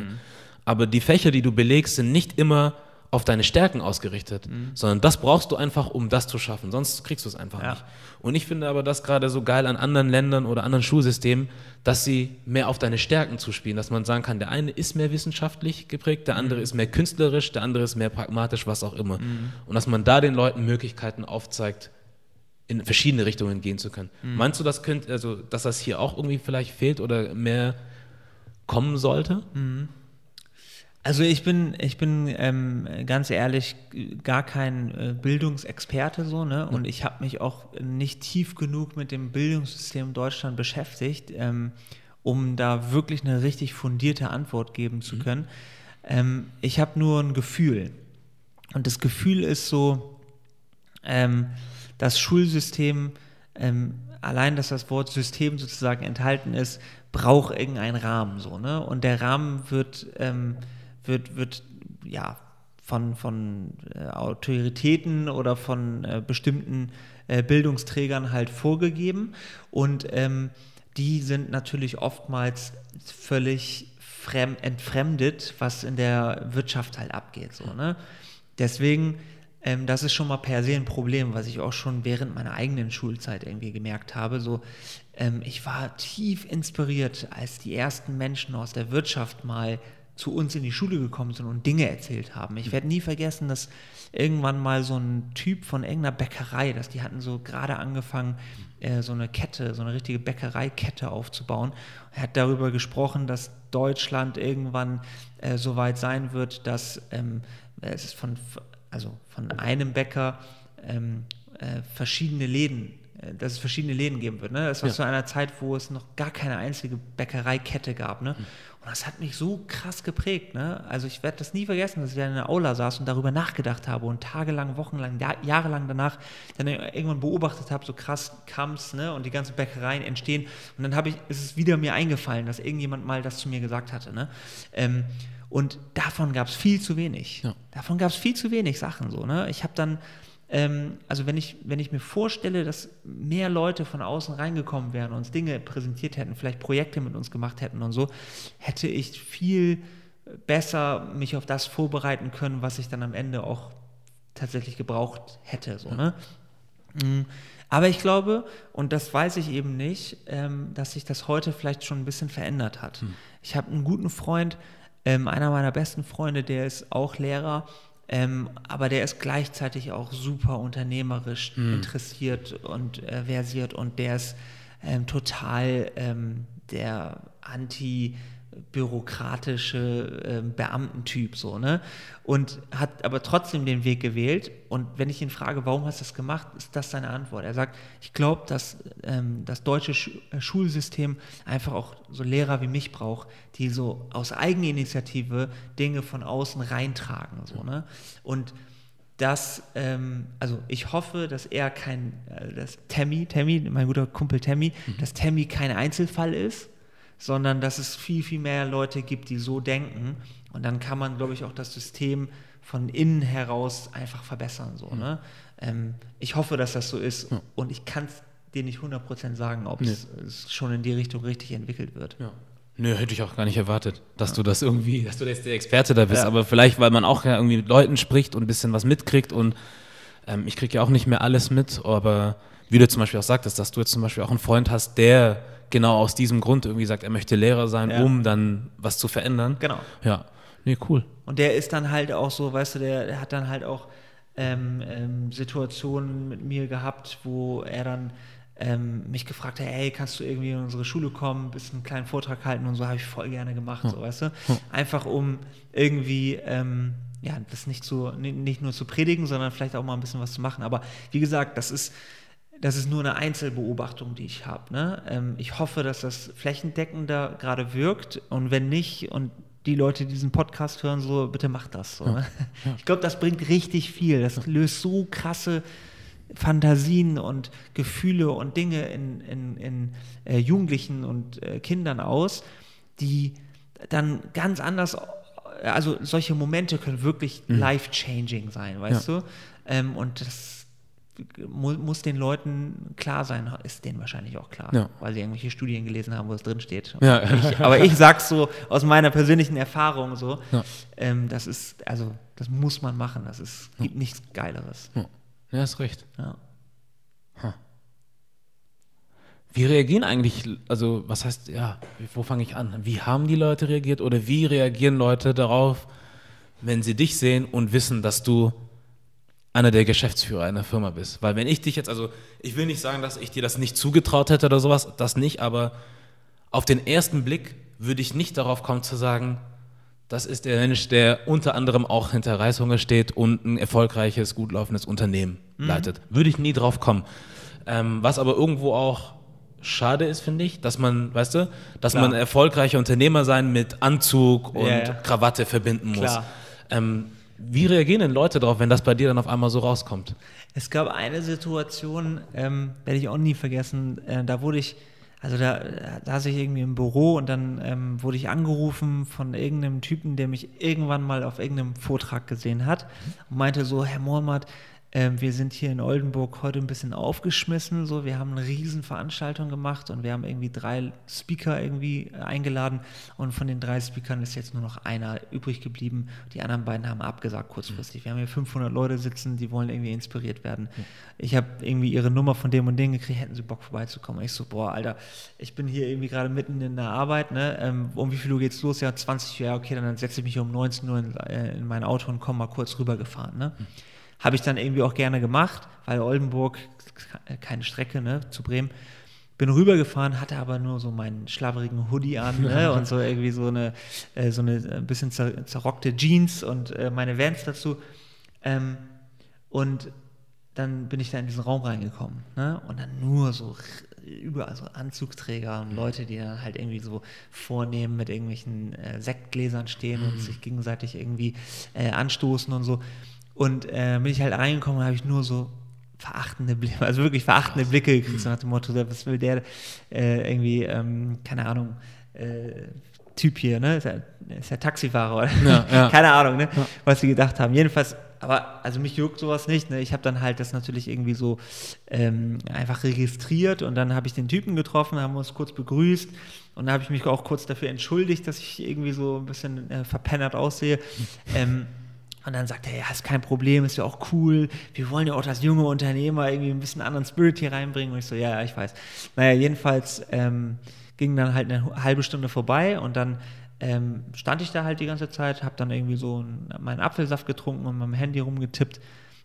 Aber die Fächer, die du belegst, sind nicht immer auf deine Stärken ausgerichtet, sondern das brauchst du einfach, um das zu schaffen. Sonst kriegst du es einfach Ja. nicht. Und ich finde aber das gerade so geil an anderen Ländern oder anderen Schulsystemen, dass sie mehr auf deine Stärken zuspielen, dass man sagen kann, der eine ist mehr wissenschaftlich geprägt, der andere ist mehr künstlerisch, der andere ist mehr pragmatisch, was auch immer. Und dass man da den Leuten Möglichkeiten aufzeigt, in verschiedene Richtungen gehen zu können. Meinst du, das könnte, also, dass das hier auch irgendwie vielleicht fehlt oder mehr kommen sollte? Also ich bin, ich bin ähm, ganz ehrlich gar kein äh, Bildungsexperte so, ne? Und ich habe mich auch nicht tief genug mit dem Bildungssystem in Deutschland beschäftigt, ähm, um da wirklich eine richtig fundierte Antwort geben zu können. Ähm, ich habe nur ein Gefühl. Und das Gefühl ist so, ähm, das Schulsystem, ähm, allein, dass das Wort System sozusagen enthalten ist, braucht irgendeinen Rahmen so, ne? Und der Rahmen wird, ähm, wird, wird ja von, von äh, Autoritäten oder von äh, bestimmten äh, Bildungsträgern halt vorgegeben. Und ähm, die sind natürlich oftmals völlig fremd, entfremdet, was in der Wirtschaft halt abgeht. So, ne? Deswegen, ähm, das ist schon mal per se ein Problem, was ich auch schon während meiner eigenen Schulzeit irgendwie gemerkt habe. So, ähm, ich war tief inspiriert, als die ersten Menschen aus der Wirtschaft mal zu uns in die Schule gekommen sind und Dinge erzählt haben. Ich werde nie vergessen, dass irgendwann mal so ein Typ von irgendeiner Bäckerei, dass die hatten so gerade angefangen, äh, so eine Kette, so eine richtige Bäckereikette aufzubauen. Er hat darüber gesprochen, dass Deutschland irgendwann äh, so weit sein wird, dass ähm, es ist von, also von einem Bäcker ähm, äh, verschiedene Läden, äh, dass es verschiedene Läden geben wird. Ne? Das war Ja. zu einer Zeit, wo es noch gar keine einzige Bäckereikette gab. Ne? Und das hat mich so krass geprägt. Ne? Also ich werde das nie vergessen, dass ich da in der Aula saß und darüber nachgedacht habe und tagelang, wochenlang, Jahr, jahrelang danach dann irgendwann beobachtet habe, so krass kam es ne? und die ganzen Bäckereien entstehen. Und dann habe ich, ist es wieder mir eingefallen, dass irgendjemand mal das zu mir gesagt hatte. Ne? Ähm, und davon gab es viel zu wenig. Ja. Davon gab es viel zu wenig Sachen so. Ne? Ich habe dann, ähm, also wenn ich, wenn ich mir vorstelle, dass mehr Leute von außen reingekommen wären und uns Dinge präsentiert hätten, vielleicht Projekte mit uns gemacht hätten und so, hätte ich viel besser mich auf das vorbereiten können, was ich dann am Ende auch tatsächlich gebraucht hätte. So, ne? Mm, Aber ich glaube, und das weiß ich eben nicht, ähm, dass sich das heute vielleicht schon ein bisschen verändert hat. Ich habe einen guten Freund, ähm, einer meiner besten Freunde, der ist auch Lehrer, ähm, aber der ist gleichzeitig auch super unternehmerisch interessiert und äh, versiert und der ist ähm, total ähm, der Anti- bürokratische äh, Beamtentyp so, ne? Und hat aber trotzdem den Weg gewählt. Und wenn ich ihn frage, warum hast du das gemacht, ist das seine Antwort. Er sagt, ich glaube, dass ähm, das deutsche Sch äh, Schulsystem einfach auch so Lehrer wie mich braucht, die so aus Eigeninitiative Dinge von außen reintragen, so, ne? Und dass, ähm, also ich hoffe, dass er kein, äh, dass Tammy, Tammy, mein guter Kumpel Tammy, mhm. dass Tammy kein Einzelfall ist, sondern dass es viel, viel mehr Leute gibt, die so denken. Und dann kann man, glaube ich, auch das System von innen heraus einfach verbessern. So, mhm. ne? Ähm, ich hoffe, dass das so ist. Ja. Und ich kann es dir nicht 100% sagen, ob nee. es schon in die Richtung richtig entwickelt wird. Ja. Nö, hätte ich auch gar nicht erwartet, dass ja. du das irgendwie, dass du jetzt der Experte da bist. Ja. Aber vielleicht, weil man auch ja irgendwie mit Leuten spricht und ein bisschen was mitkriegt. Und ähm, ich kriege ja auch nicht mehr alles mit. Aber wie du zum Beispiel auch sagtest, dass du jetzt zum Beispiel auch einen Freund hast, der genau aus diesem Grund irgendwie sagt, er möchte Lehrer sein, ja. um dann was zu verändern. Genau. Ja, nee, cool. Und der ist dann halt auch so, weißt du, der, der hat dann halt auch ähm, ähm, Situationen mit mir gehabt, wo er dann ähm, mich gefragt hat, hey, kannst du irgendwie in unsere Schule kommen, ein bisschen einen kleinen Vortrag halten und so, habe ich voll gerne gemacht, hm. so, weißt du? Einfach um irgendwie, ähm, ja, das nicht, zu, nicht nur zu predigen, sondern vielleicht auch mal ein bisschen was zu machen. Aber wie gesagt, das ist, das ist nur eine Einzelbeobachtung, die ich habe. Ne? Ähm, ich hoffe, dass das flächendeckender gerade wirkt und wenn nicht und die Leute, die diesen Podcast hören, so bitte macht das. So, ne? ja. Ich glaube, das bringt richtig viel. Das löst so krasse Fantasien und Gefühle und Dinge in, in, in äh, Jugendlichen und äh, Kindern aus, die dann ganz anders, also solche Momente können wirklich mhm. life-changing sein, weißt ja. du? Ähm, und das muss den Leuten klar sein, ist denen wahrscheinlich auch klar, ja. weil sie irgendwelche Studien gelesen haben, wo es drin steht. Ja. Ich, aber ich sag's so aus meiner persönlichen Erfahrung so, ja. ähm, das ist, also das muss man machen, das ist, gibt nichts Geileres. Ja, ja ist recht. Huh. Wie reagieren eigentlich, also was heißt, ja, wo fange ich an? Wie haben die Leute reagiert oder wie reagieren Leute darauf, wenn sie dich sehen und wissen, dass du einer der Geschäftsführer einer Firma bist. Weil wenn ich dich jetzt, also ich will nicht sagen, dass ich dir das nicht zugetraut hätte oder sowas, das nicht, aber auf den ersten Blick würde ich nicht darauf kommen zu sagen, das ist der Mensch, der unter anderem auch hinter Reishunger steht und ein erfolgreiches, gut laufendes Unternehmen mhm. leitet. Würde ich nie drauf kommen. Ähm, was aber irgendwo auch schade ist, finde ich, dass man, weißt du, dass Klar. man erfolgreicher Unternehmer sein mit Anzug und ja. Krawatte verbinden muss. Ähm, wie reagieren denn Leute darauf, wenn das bei dir dann auf einmal so rauskommt? Es gab eine Situation, ähm, werde ich auch nie vergessen, äh, da wurde ich, also da, da saß ich irgendwie im Büro und dann ähm, wurde ich angerufen von irgendeinem Typen, der mich irgendwann mal auf irgendeinem Vortrag gesehen hat und meinte so, Herr Mohammed, ähm, wir sind hier in Oldenburg heute ein bisschen aufgeschmissen. So, wir haben eine Riesenveranstaltung gemacht und wir haben irgendwie drei Speaker irgendwie eingeladen und von den drei Speakern ist jetzt nur noch einer übrig geblieben. Die anderen beiden haben abgesagt kurzfristig. Wir haben hier 500 Leute sitzen, die wollen irgendwie inspiriert werden. Ich habe irgendwie ihre Nummer von dem und dem gekriegt, hätten sie Bock vorbeizukommen. Ich so, boah, Alter, ich bin hier irgendwie gerade mitten in der Arbeit, ne? Ähm, um wie viel Uhr geht's los? Ja, 20 Uhr, ja, okay, dann setze ich mich um 19 Uhr in, äh, in mein Auto und komme mal kurz rübergefahren, ne? Mhm. Habe ich dann irgendwie auch gerne gemacht, weil Oldenburg, keine Strecke ne, zu Bremen. Bin rübergefahren, hatte aber nur so meinen schlabberigen Hoodie an ne, und so irgendwie so eine, äh, so eine ein bisschen zer zerrockte Jeans und äh, meine Vans dazu. Ähm, und dann bin ich da in diesen Raum reingekommen. Ne? Und dann nur so überall so Anzugträger und Leute, die dann halt irgendwie so vornehmen mit irgendwelchen äh, Sektgläsern stehen und mhm. sich gegenseitig irgendwie äh, anstoßen und so. Und äh, bin ich halt reingekommen und habe ich nur so verachtende Blicke, (laughs) also wirklich verachtende Blicke gekriegt, so nach dem Motto, was will der äh, irgendwie, ähm, keine Ahnung, äh, Typ hier, ne? Ist ja, ist ja Taxifahrer oder ja, (laughs) ja. keine Ahnung, ne? Was sie gedacht haben. Jedenfalls, aber also mich juckt sowas nicht. Ne? Ich habe dann halt das natürlich irgendwie so ähm, einfach registriert und dann habe ich den Typen getroffen, haben uns kurz begrüßt und dann habe ich mich auch kurz dafür entschuldigt, dass ich irgendwie so ein bisschen äh, verpennert aussehe. ähm, und dann sagt er, ja, ist kein Problem, ist ja auch cool. Wir wollen ja auch als junge Unternehmer irgendwie ein bisschen anderen Spirit hier reinbringen. Und ich so, ja, ja ich weiß. Naja, jedenfalls ähm, ging dann halt eine halbe Stunde vorbei und dann ähm, stand ich da halt die ganze Zeit, habe dann irgendwie so meinen Apfelsaft getrunken und meinem Handy rumgetippt.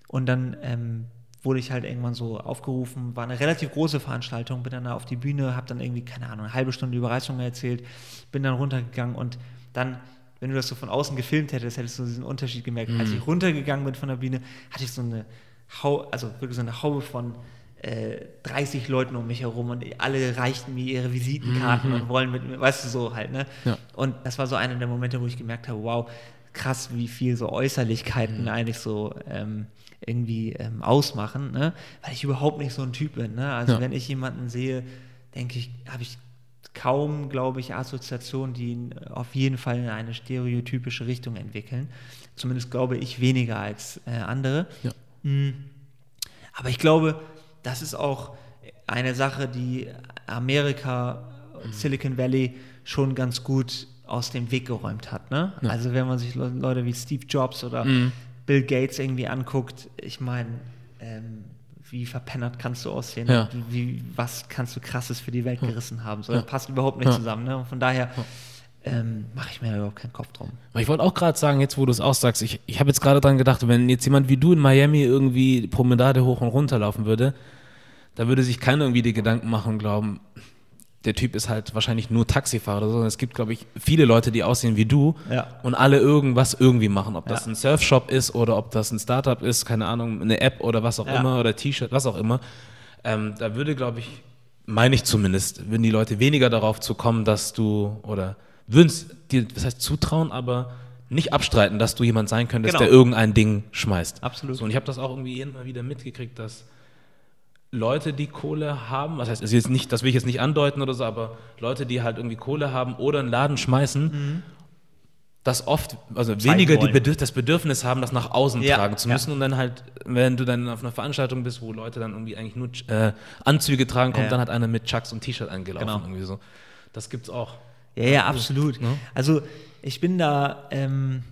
Und dann ähm, wurde ich halt irgendwann so aufgerufen, war eine relativ große Veranstaltung, bin dann da auf die Bühne, habe dann irgendwie, keine Ahnung, eine halbe Stunde Überraschungen erzählt, bin dann runtergegangen und dann, wenn du das so von außen gefilmt hättest, hättest du diesen Unterschied gemerkt. Mhm. Als ich runtergegangen bin von der Bühne, hatte ich so eine Hau also wirklich so eine Haube von äh, 30 Leuten um mich herum und alle reichten mir ihre Visitenkarten mhm. und wollen mit mir, weißt du, so halt, ne? Ja. Und das war so einer der Momente, wo ich gemerkt habe, wow, krass, wie viel so Äußerlichkeiten mhm. eigentlich so ähm, irgendwie ähm, ausmachen, ne? weil ich überhaupt nicht so ein Typ bin. Ne? Also ja. wenn ich jemanden sehe, denke ich, habe ich kaum, glaube ich, Assoziationen, die ihn auf jeden Fall in eine stereotypische Richtung entwickeln. Zumindest glaube ich weniger als äh, andere. Ja. Mhm. Aber ich glaube, das ist auch eine Sache, die Amerika, mhm. Silicon Valley schon ganz gut aus dem Weg geräumt hat. Ne? Ja. Also wenn man sich Leute wie Steve Jobs oder mhm. Bill Gates irgendwie anguckt, ich meine, ähm, wie verpennert kannst du aussehen? Ja. Wie, was kannst du krasses für die Welt gerissen haben? So, das passt überhaupt nicht zusammen. Ne? Und von daher ähm, mache ich mir überhaupt keinen Kopf drum. Ich wollte auch gerade sagen, jetzt wo du es aussagst, ich, ich habe jetzt gerade dran gedacht, wenn jetzt jemand wie du in Miami irgendwie Promenade hoch und runter laufen würde, da würde sich keiner irgendwie die Gedanken machen und glauben, der Typ ist halt wahrscheinlich nur Taxifahrer oder so. Es gibt, glaube ich, viele Leute, die aussehen wie du ja. und alle irgendwas irgendwie machen. Ob das ja. ein Surfshop ist oder ob das ein Startup ist, keine Ahnung, eine App oder was auch ja. immer oder T-Shirt, was auch immer. Ähm, da würde, glaube ich, meine ich zumindest, würden die Leute weniger darauf zu kommen, dass du oder würden es dir, das heißt zutrauen, aber nicht abstreiten, dass du jemand sein könntest, genau. der irgendein Ding schmeißt. Absolut. So, und ich habe das auch irgendwie immer wieder mitgekriegt, dass Leute, die Kohle haben, was heißt, es ist nicht, das will ich jetzt nicht andeuten oder so, aber Leute, die halt irgendwie Kohle haben oder einen Laden schmeißen, mhm. das oft, also Zeigen weniger die Bedürf das Bedürfnis haben, das nach außen ja, tragen zu müssen ja. und dann halt, wenn du dann auf einer Veranstaltung bist, wo Leute dann irgendwie eigentlich nur äh, Anzüge tragen, kommt ja, dann halt einer mit Chucks und T-Shirt angelaufen genau. irgendwie so. Das gibt's auch. Ja, ja, absolut. Ne? Also ich bin da, ähm,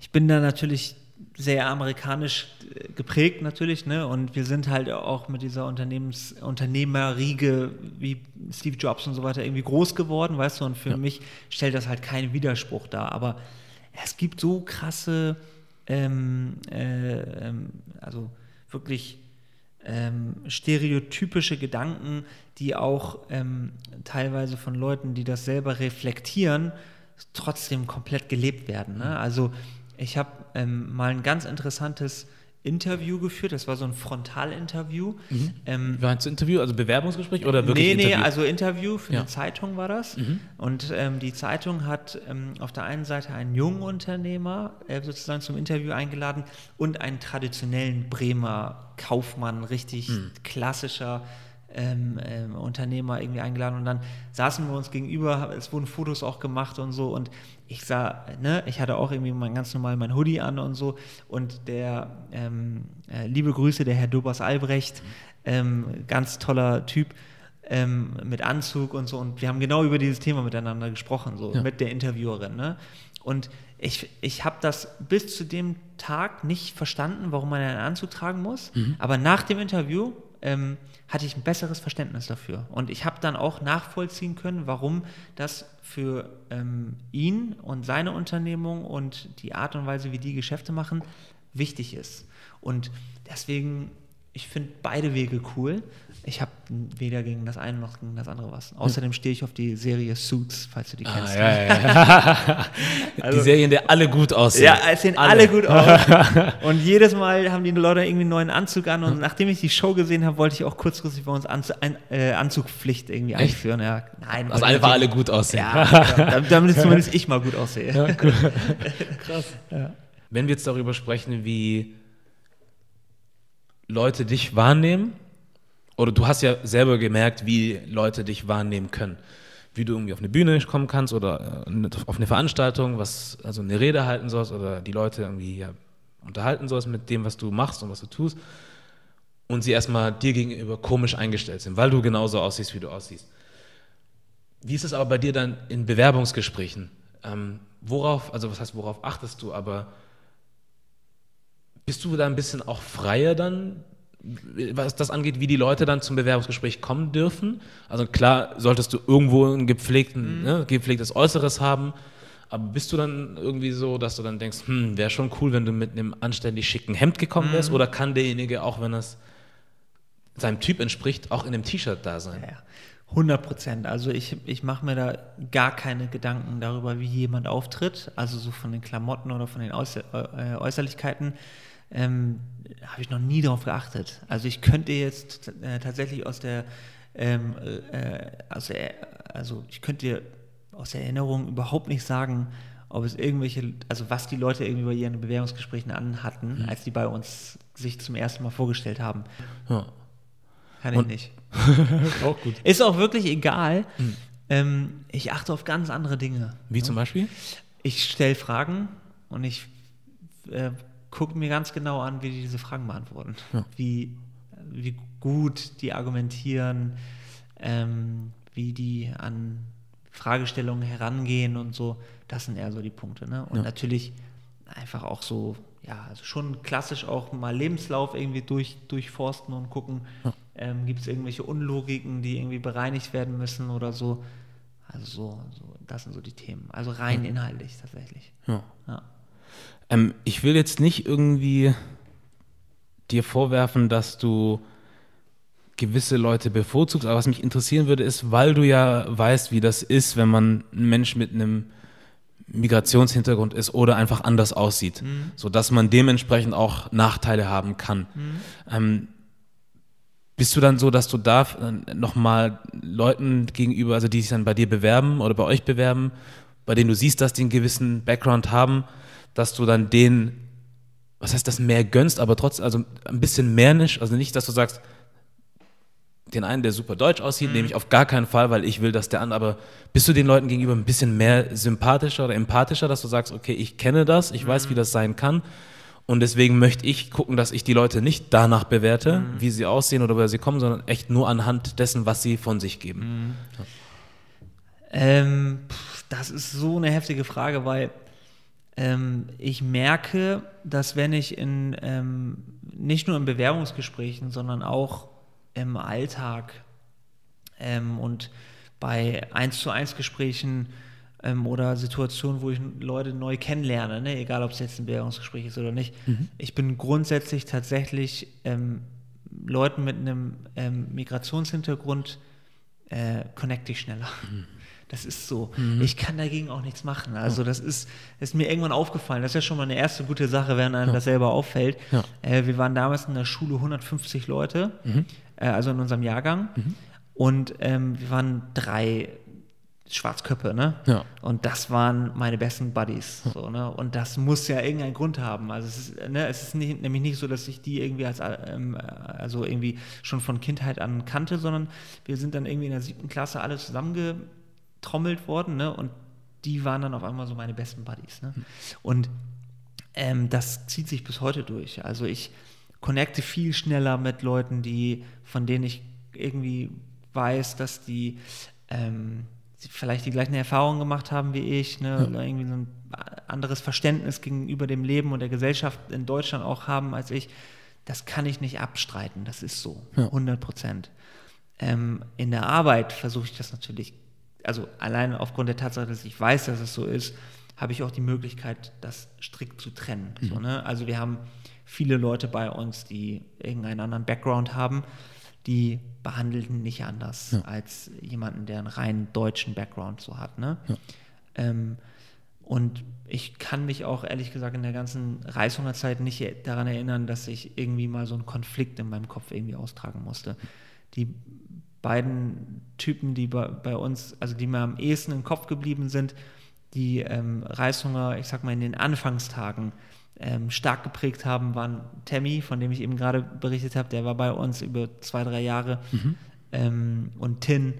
ich bin da natürlich sehr amerikanisch äh, geprägt natürlich, ne? Und wir sind halt auch mit dieser Unternehmens Unternehmerriege wie Steve Jobs und so weiter irgendwie groß geworden, weißt du? Und für ja. mich stellt das halt keinen Widerspruch dar. Aber es gibt so krasse, ähm, äh, ähm, also wirklich ähm, stereotypische Gedanken, die auch ähm, teilweise von Leuten, die das selber reflektieren, trotzdem komplett gelebt werden. Ne? Mhm. Also ich habe ähm, mal ein ganz interessantes Interview geführt. Das war so ein Frontalinterview. Mhm. Ähm, war ein Interview, also Bewerbungsgespräch oder wirklich nee, Interview? Nee, also Interview für ja. eine Zeitung war das. Mhm. Und ähm, die Zeitung hat ähm, auf der einen Seite einen jungen Unternehmer äh, sozusagen zum Interview eingeladen und einen traditionellen Bremer Kaufmann, richtig mhm. klassischer ähm, ähm, Unternehmer irgendwie eingeladen und dann saßen wir uns gegenüber, es wurden Fotos auch gemacht und so und ich sah, ne, ich hatte auch irgendwie mein ganz normal mein Hoodie an und so und der, ähm, äh, liebe Grüße, der Herr Dobas Albrecht, ähm, ganz toller Typ, ähm, mit Anzug und so und wir haben genau über dieses Thema miteinander gesprochen, so ja. mit der Interviewerin, ne? Und ich, ich habe das bis zu dem Tag nicht verstanden, warum man einen Anzug tragen muss, mhm. aber nach dem Interview ähm, hatte ich ein besseres Verständnis dafür. Und ich habe dann auch nachvollziehen können, warum das für ähm, ihn und seine Unternehmung und die Art und Weise, wie die Geschäfte machen, wichtig ist. Und deswegen ich finde beide Wege cool. Ich habe weder gegen das eine noch gegen das andere was. Außerdem stehe ich auf die Serie Suits, falls du die ah, kennst. Ja, ja, ja. (laughs) also, die Serien, die alle gut aussehen. Ja, es sehen alle, alle gut aus. (laughs) und jedes Mal haben die Leute irgendwie einen neuen Anzug an. Und nachdem ich die Show gesehen habe, wollte ich auch kurzfristig bei uns Anzug, ein, äh, Anzugpflicht irgendwie Echt? einführen. Ja, nein, also einfach alle gut aussehen. Ja, damit zumindest ich mal gut aussehe. Ja, cool. (laughs) Krass. Wenn wir jetzt darüber sprechen, wie Leute dich wahrnehmen, oder du hast ja selber gemerkt, wie Leute dich wahrnehmen können. Wie du irgendwie auf eine Bühne kommen kannst oder äh, auf eine Veranstaltung, was, also eine Rede halten sollst oder die Leute irgendwie ja, unterhalten sollst mit dem, was du machst und was du tust. Und sie erstmal dir gegenüber komisch eingestellt sind, weil du genauso aussiehst, wie du aussiehst. Wie ist es aber bei dir dann in Bewerbungsgesprächen? Ähm, worauf, also was heißt, worauf achtest du, aber bist du da ein bisschen auch freier dann, was das angeht, wie die Leute dann zum Bewerbungsgespräch kommen dürfen? Also klar, solltest du irgendwo ein gepflegten, mhm. ne, gepflegtes Äußeres haben, aber bist du dann irgendwie so, dass du dann denkst, hm, wäre schon cool, wenn du mit einem anständig schicken Hemd gekommen wärst? Mhm. Oder kann derjenige, auch wenn das seinem Typ entspricht, auch in dem T-Shirt da sein. Ja, 100 Prozent. Also ich, ich mache mir da gar keine Gedanken darüber, wie jemand auftritt. Also so von den Klamotten oder von den Äußer äh, Äußerlichkeiten ähm, habe ich noch nie darauf geachtet. Also ich könnte jetzt äh, tatsächlich aus der, ähm, äh, aus der, also ich könnte aus der Erinnerung überhaupt nicht sagen, ob es irgendwelche, also was die Leute irgendwie bei ihren Bewerbungsgesprächen anhatten, mhm. als die bei uns sich zum ersten Mal vorgestellt haben. Ja. Kann ich Und, nicht. (laughs) auch gut. Ist auch wirklich egal. Mhm. Ähm, ich achte auf ganz andere Dinge. Wie zum Beispiel? Ich stelle Fragen und ich äh, gucke mir ganz genau an, wie die diese Fragen beantworten. Ja. Wie, wie gut die argumentieren, ähm, wie die an Fragestellungen herangehen und so. Das sind eher so die Punkte. Ne? Und ja. natürlich einfach auch so, ja, also schon klassisch auch mal Lebenslauf irgendwie durch, durchforsten und gucken, ja. ähm, gibt es irgendwelche Unlogiken, die irgendwie bereinigt werden müssen oder so. Also so, so das sind so die Themen. Also rein inhaltlich tatsächlich. Ja. Ähm, ich will jetzt nicht irgendwie dir vorwerfen, dass du gewisse Leute bevorzugst. Aber was mich interessieren würde, ist, weil du ja weißt, wie das ist, wenn man ein Mensch mit einem Migrationshintergrund ist oder einfach anders aussieht, mhm. sodass man dementsprechend auch Nachteile haben kann. Mhm. Ähm, bist du dann so, dass du da äh, nochmal Leuten gegenüber, also die sich dann bei dir bewerben oder bei euch bewerben, bei denen du siehst, dass die einen gewissen Background haben, dass du dann denen, was heißt das, mehr gönnst, aber trotzdem, also ein bisschen mehr nicht, also nicht, dass du sagst, den einen, der super deutsch aussieht, mhm. nehme ich auf gar keinen Fall, weil ich will, dass der andere, aber bist du den Leuten gegenüber ein bisschen mehr sympathischer oder empathischer, dass du sagst, okay, ich kenne das, ich mhm. weiß, wie das sein kann und deswegen möchte ich gucken, dass ich die Leute nicht danach bewerte, mhm. wie sie aussehen oder woher sie kommen, sondern echt nur anhand dessen, was sie von sich geben. Mhm. Ja. Ähm, das ist so eine heftige Frage, weil ähm, ich merke, dass wenn ich in ähm, nicht nur in Bewerbungsgesprächen, sondern auch im Alltag ähm, und bei 1 zu 1 Gesprächen ähm, oder Situationen, wo ich Leute neu kennenlerne, ne? egal ob es jetzt ein Bewerbungsgespräch ist oder nicht. Mhm. Ich bin grundsätzlich tatsächlich ähm, Leuten mit einem ähm, Migrationshintergrund äh, connecte ich schneller. Mhm. Das ist so. Mhm. Ich kann dagegen auch nichts machen. Also das ist, ist mir irgendwann aufgefallen. Das ist ja schon mal eine erste gute Sache, wenn einem ja. das selber auffällt. Ja. Äh, wir waren damals in der Schule 150 Leute. Mhm äh, also in unserem Jahrgang. Mhm. Und ähm, wir waren drei Schwarzköpfe, ne? Ja. Und das waren meine besten Buddies. So, ne? Und das muss ja irgendeinen Grund haben. Also es ist, ne, es ist nicht, nämlich nicht so, dass ich die irgendwie als ähm, also irgendwie schon von Kindheit an kannte, sondern wir sind dann irgendwie in der siebten Klasse alle zusammengetrommelt worden, ne? Und die waren dann auf einmal so meine besten Buddies. Ne? Mhm. Und ähm, das zieht sich bis heute durch. Also ich connecte viel schneller mit Leuten, die, von denen ich irgendwie weiß, dass die ähm, vielleicht die gleichen Erfahrungen gemacht haben wie ich, ne, oder irgendwie so ein anderes Verständnis gegenüber dem Leben und der Gesellschaft in Deutschland auch haben als ich. Das kann ich nicht abstreiten, das ist so, ja. 100 Prozent. Ähm, in der Arbeit versuche ich das natürlich, also allein aufgrund der Tatsache, dass ich weiß, dass es so ist, habe ich auch die Möglichkeit, das strikt zu trennen. Mhm. So, ne? Also wir haben viele Leute bei uns, die irgendeinen anderen Background haben, die behandelten nicht anders ja. als jemanden, der einen rein deutschen Background so hat. Ne? Ja. Ähm, und ich kann mich auch ehrlich gesagt in der ganzen Reishungerzeit nicht daran erinnern, dass ich irgendwie mal so einen Konflikt in meinem Kopf irgendwie austragen musste. Die beiden Typen, die bei, bei uns, also die mir am ehesten im Kopf geblieben sind, die ähm, Reishunger, ich sag mal in den Anfangstagen, ähm, stark geprägt haben, waren Tammy, von dem ich eben gerade berichtet habe, der war bei uns über zwei, drei Jahre. Mhm. Ähm, und Tin,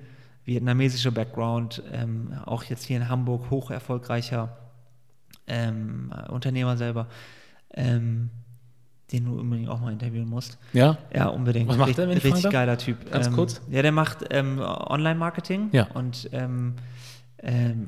vietnamesischer Background, ähm, auch jetzt hier in Hamburg hoch erfolgreicher ähm, Unternehmer selber, ähm, den du unbedingt auch mal interviewen musst. Ja? Ja, unbedingt. Was macht der, wenn Richtig geiler Typ. Ganz kurz? Ja, der macht Online-Marketing ja. und ähm,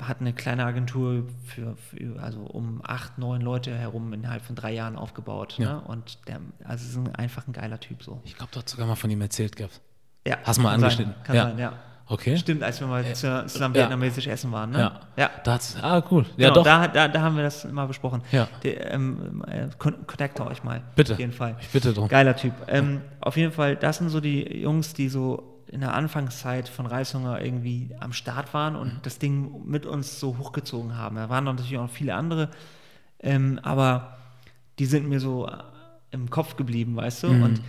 hat eine kleine Agentur für, für, also um acht, neun Leute herum innerhalb von drei Jahren aufgebaut. Ja. Ne? Und der, also ist ein, einfach ein geiler Typ so. Ich glaube, du hast sogar mal von ihm erzählt gehabt. Ja. Hast du mal angeschnitten. Sein, kann ja. sein, ja. Okay. Stimmt, als wir mal Äh, zu- zusammen ja. vietnamesisch essen waren, ne? Ja. Ja. Da hat's, ah, cool. Ja, Genau, doch. Da, da, da haben wir das mal besprochen. Ja. Der, ähm, äh, con connecte euch mal. Bitte. Auf jeden Fall. Ich bitte drum. Geiler Typ. Ähm, auf jeden Fall, das sind so die Jungs, die so in der Anfangszeit von Reishunger irgendwie am Start waren und Mhm. das Ding mit uns so hochgezogen haben. Da waren natürlich auch noch viele andere, ähm, aber die sind mir so äh, im Kopf geblieben, weißt du? Mhm. Und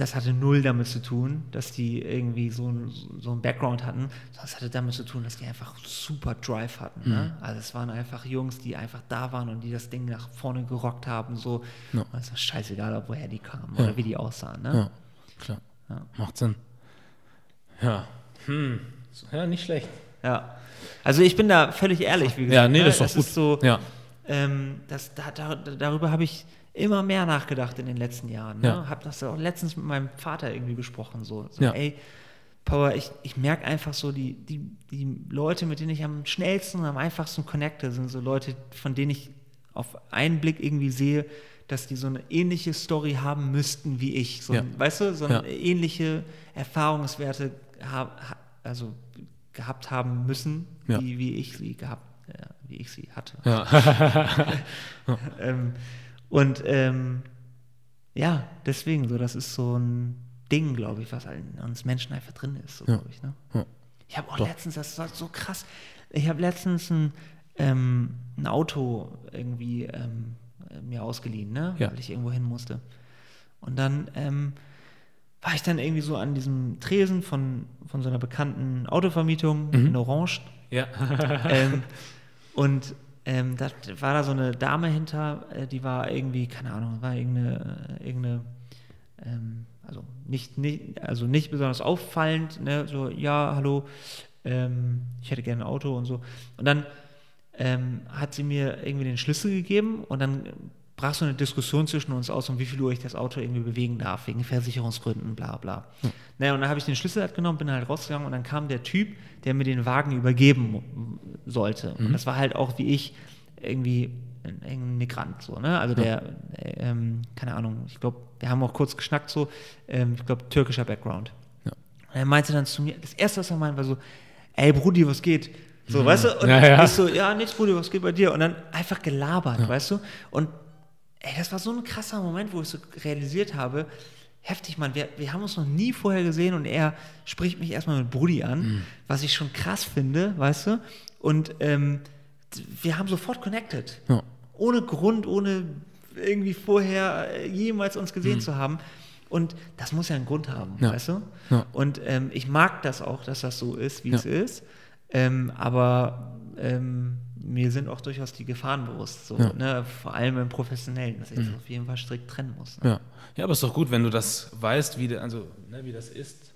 das hatte null damit zu tun, dass die irgendwie so, ein- so einen Background hatten, sondern es hatte damit zu tun, dass die einfach super Drive hatten. Ne? Mhm. Also es waren einfach Jungs, die einfach da waren und die das Ding nach vorne gerockt haben. So, Ja. Und es war scheißegal, woher die kamen Ja. oder wie die aussahen. Ne? Ja, klar. Ja. Macht Sinn. Ja. Hm. Ja, nicht schlecht. Ja. Also ich bin da völlig ehrlich, wie gesagt. Ja, nee, ne? das ist doch Es gut. Ist so, Ja. ähm, das, da, da, darüber habe ich immer mehr nachgedacht in den letzten Jahren. Ne? Ja. Habe das auch letztens mit meinem Vater irgendwie besprochen. So, so Ja. ey, Power, ich, ich merke einfach so, die, die, die Leute, mit denen ich am schnellsten und am einfachsten connecte, sind so Leute, von denen ich auf einen Blick irgendwie sehe, dass die so eine ähnliche Story haben müssten wie ich. So, Ja. Weißt du, so eine ähnliche Erfahrungswerte hab, ha- also gehabt haben müssen, wie, wie ich sie gehabt, äh, wie ich sie hatte. Ja. (laughs) (laughs) Ähm, und ähm, ja, deswegen so, das ist so ein Ding, glaube ich, was in uns Menschen einfach drin ist, so, Ja. glaube ich. Ne? Ja. Ich habe auch Doch. letztens, das war so krass, ich habe letztens ein, ähm, ein Auto irgendwie ähm, äh, mir ausgeliehen, ne? Ja. weil ich irgendwo hin musste. Und dann ähm, war ich dann irgendwie so an diesem Tresen von, von so einer bekannten Autovermietung Mhm. in Orange ja. ähm, und ähm, da war da so eine Dame hinter, äh, die war irgendwie, keine Ahnung, war irgendeine, äh, irgendeine ähm, also nicht, nicht, also nicht besonders auffallend, ne? so, ja, hallo, ähm, ich hätte gerne ein Auto und so. Und dann ähm, hat sie mir irgendwie den Schlüssel gegeben und dann brach so eine Diskussion zwischen uns aus, um wie viel Uhr ich das Auto irgendwie bewegen darf, wegen Versicherungsgründen, bla bla. Naja, und dann habe ich den Schlüssel halt genommen, bin halt rausgegangen und dann kam der Typ, der mir den Wagen übergeben sollte. Und das war halt auch wie ich irgendwie ein, ein Migrant, so, ne? Also der, äh, ähm, keine Ahnung, ich glaube, wir haben auch kurz geschnackt, so, ähm, ich glaube, türkischer Background. Ja. Und er meinte dann zu mir, das erste, was er meinte, war so, ey Brudi, was geht? So, weißt du? Und Ja, ja. ich so, ja, nichts, Brudi, was geht bei dir? Und dann einfach gelabert, weißt du? Und ey, das war so ein krasser Moment, wo ich so realisiert habe, heftig, Mann, wir, wir haben uns noch nie vorher gesehen und er spricht mich erstmal mit Brudi an, Mhm. was ich schon krass finde, weißt du? Und ähm, wir haben sofort connected. Ja. Ohne Grund, ohne irgendwie vorher äh, jemals uns gesehen zu haben. Und das muss ja einen Grund haben, Mhm. Ja. weißt du? Ja. Und ähm, ich mag das auch, dass das so ist, wie es ist. Ähm, aber ähm, mir sind auch durchaus die Gefahren bewusst, so, Ja. ne? vor allem im Professionellen, dass ich das auf jeden Fall strikt trennen muss. Ne? Ja. ja, aber ist doch gut, wenn du das weißt, wie, de- also, ne, wie das ist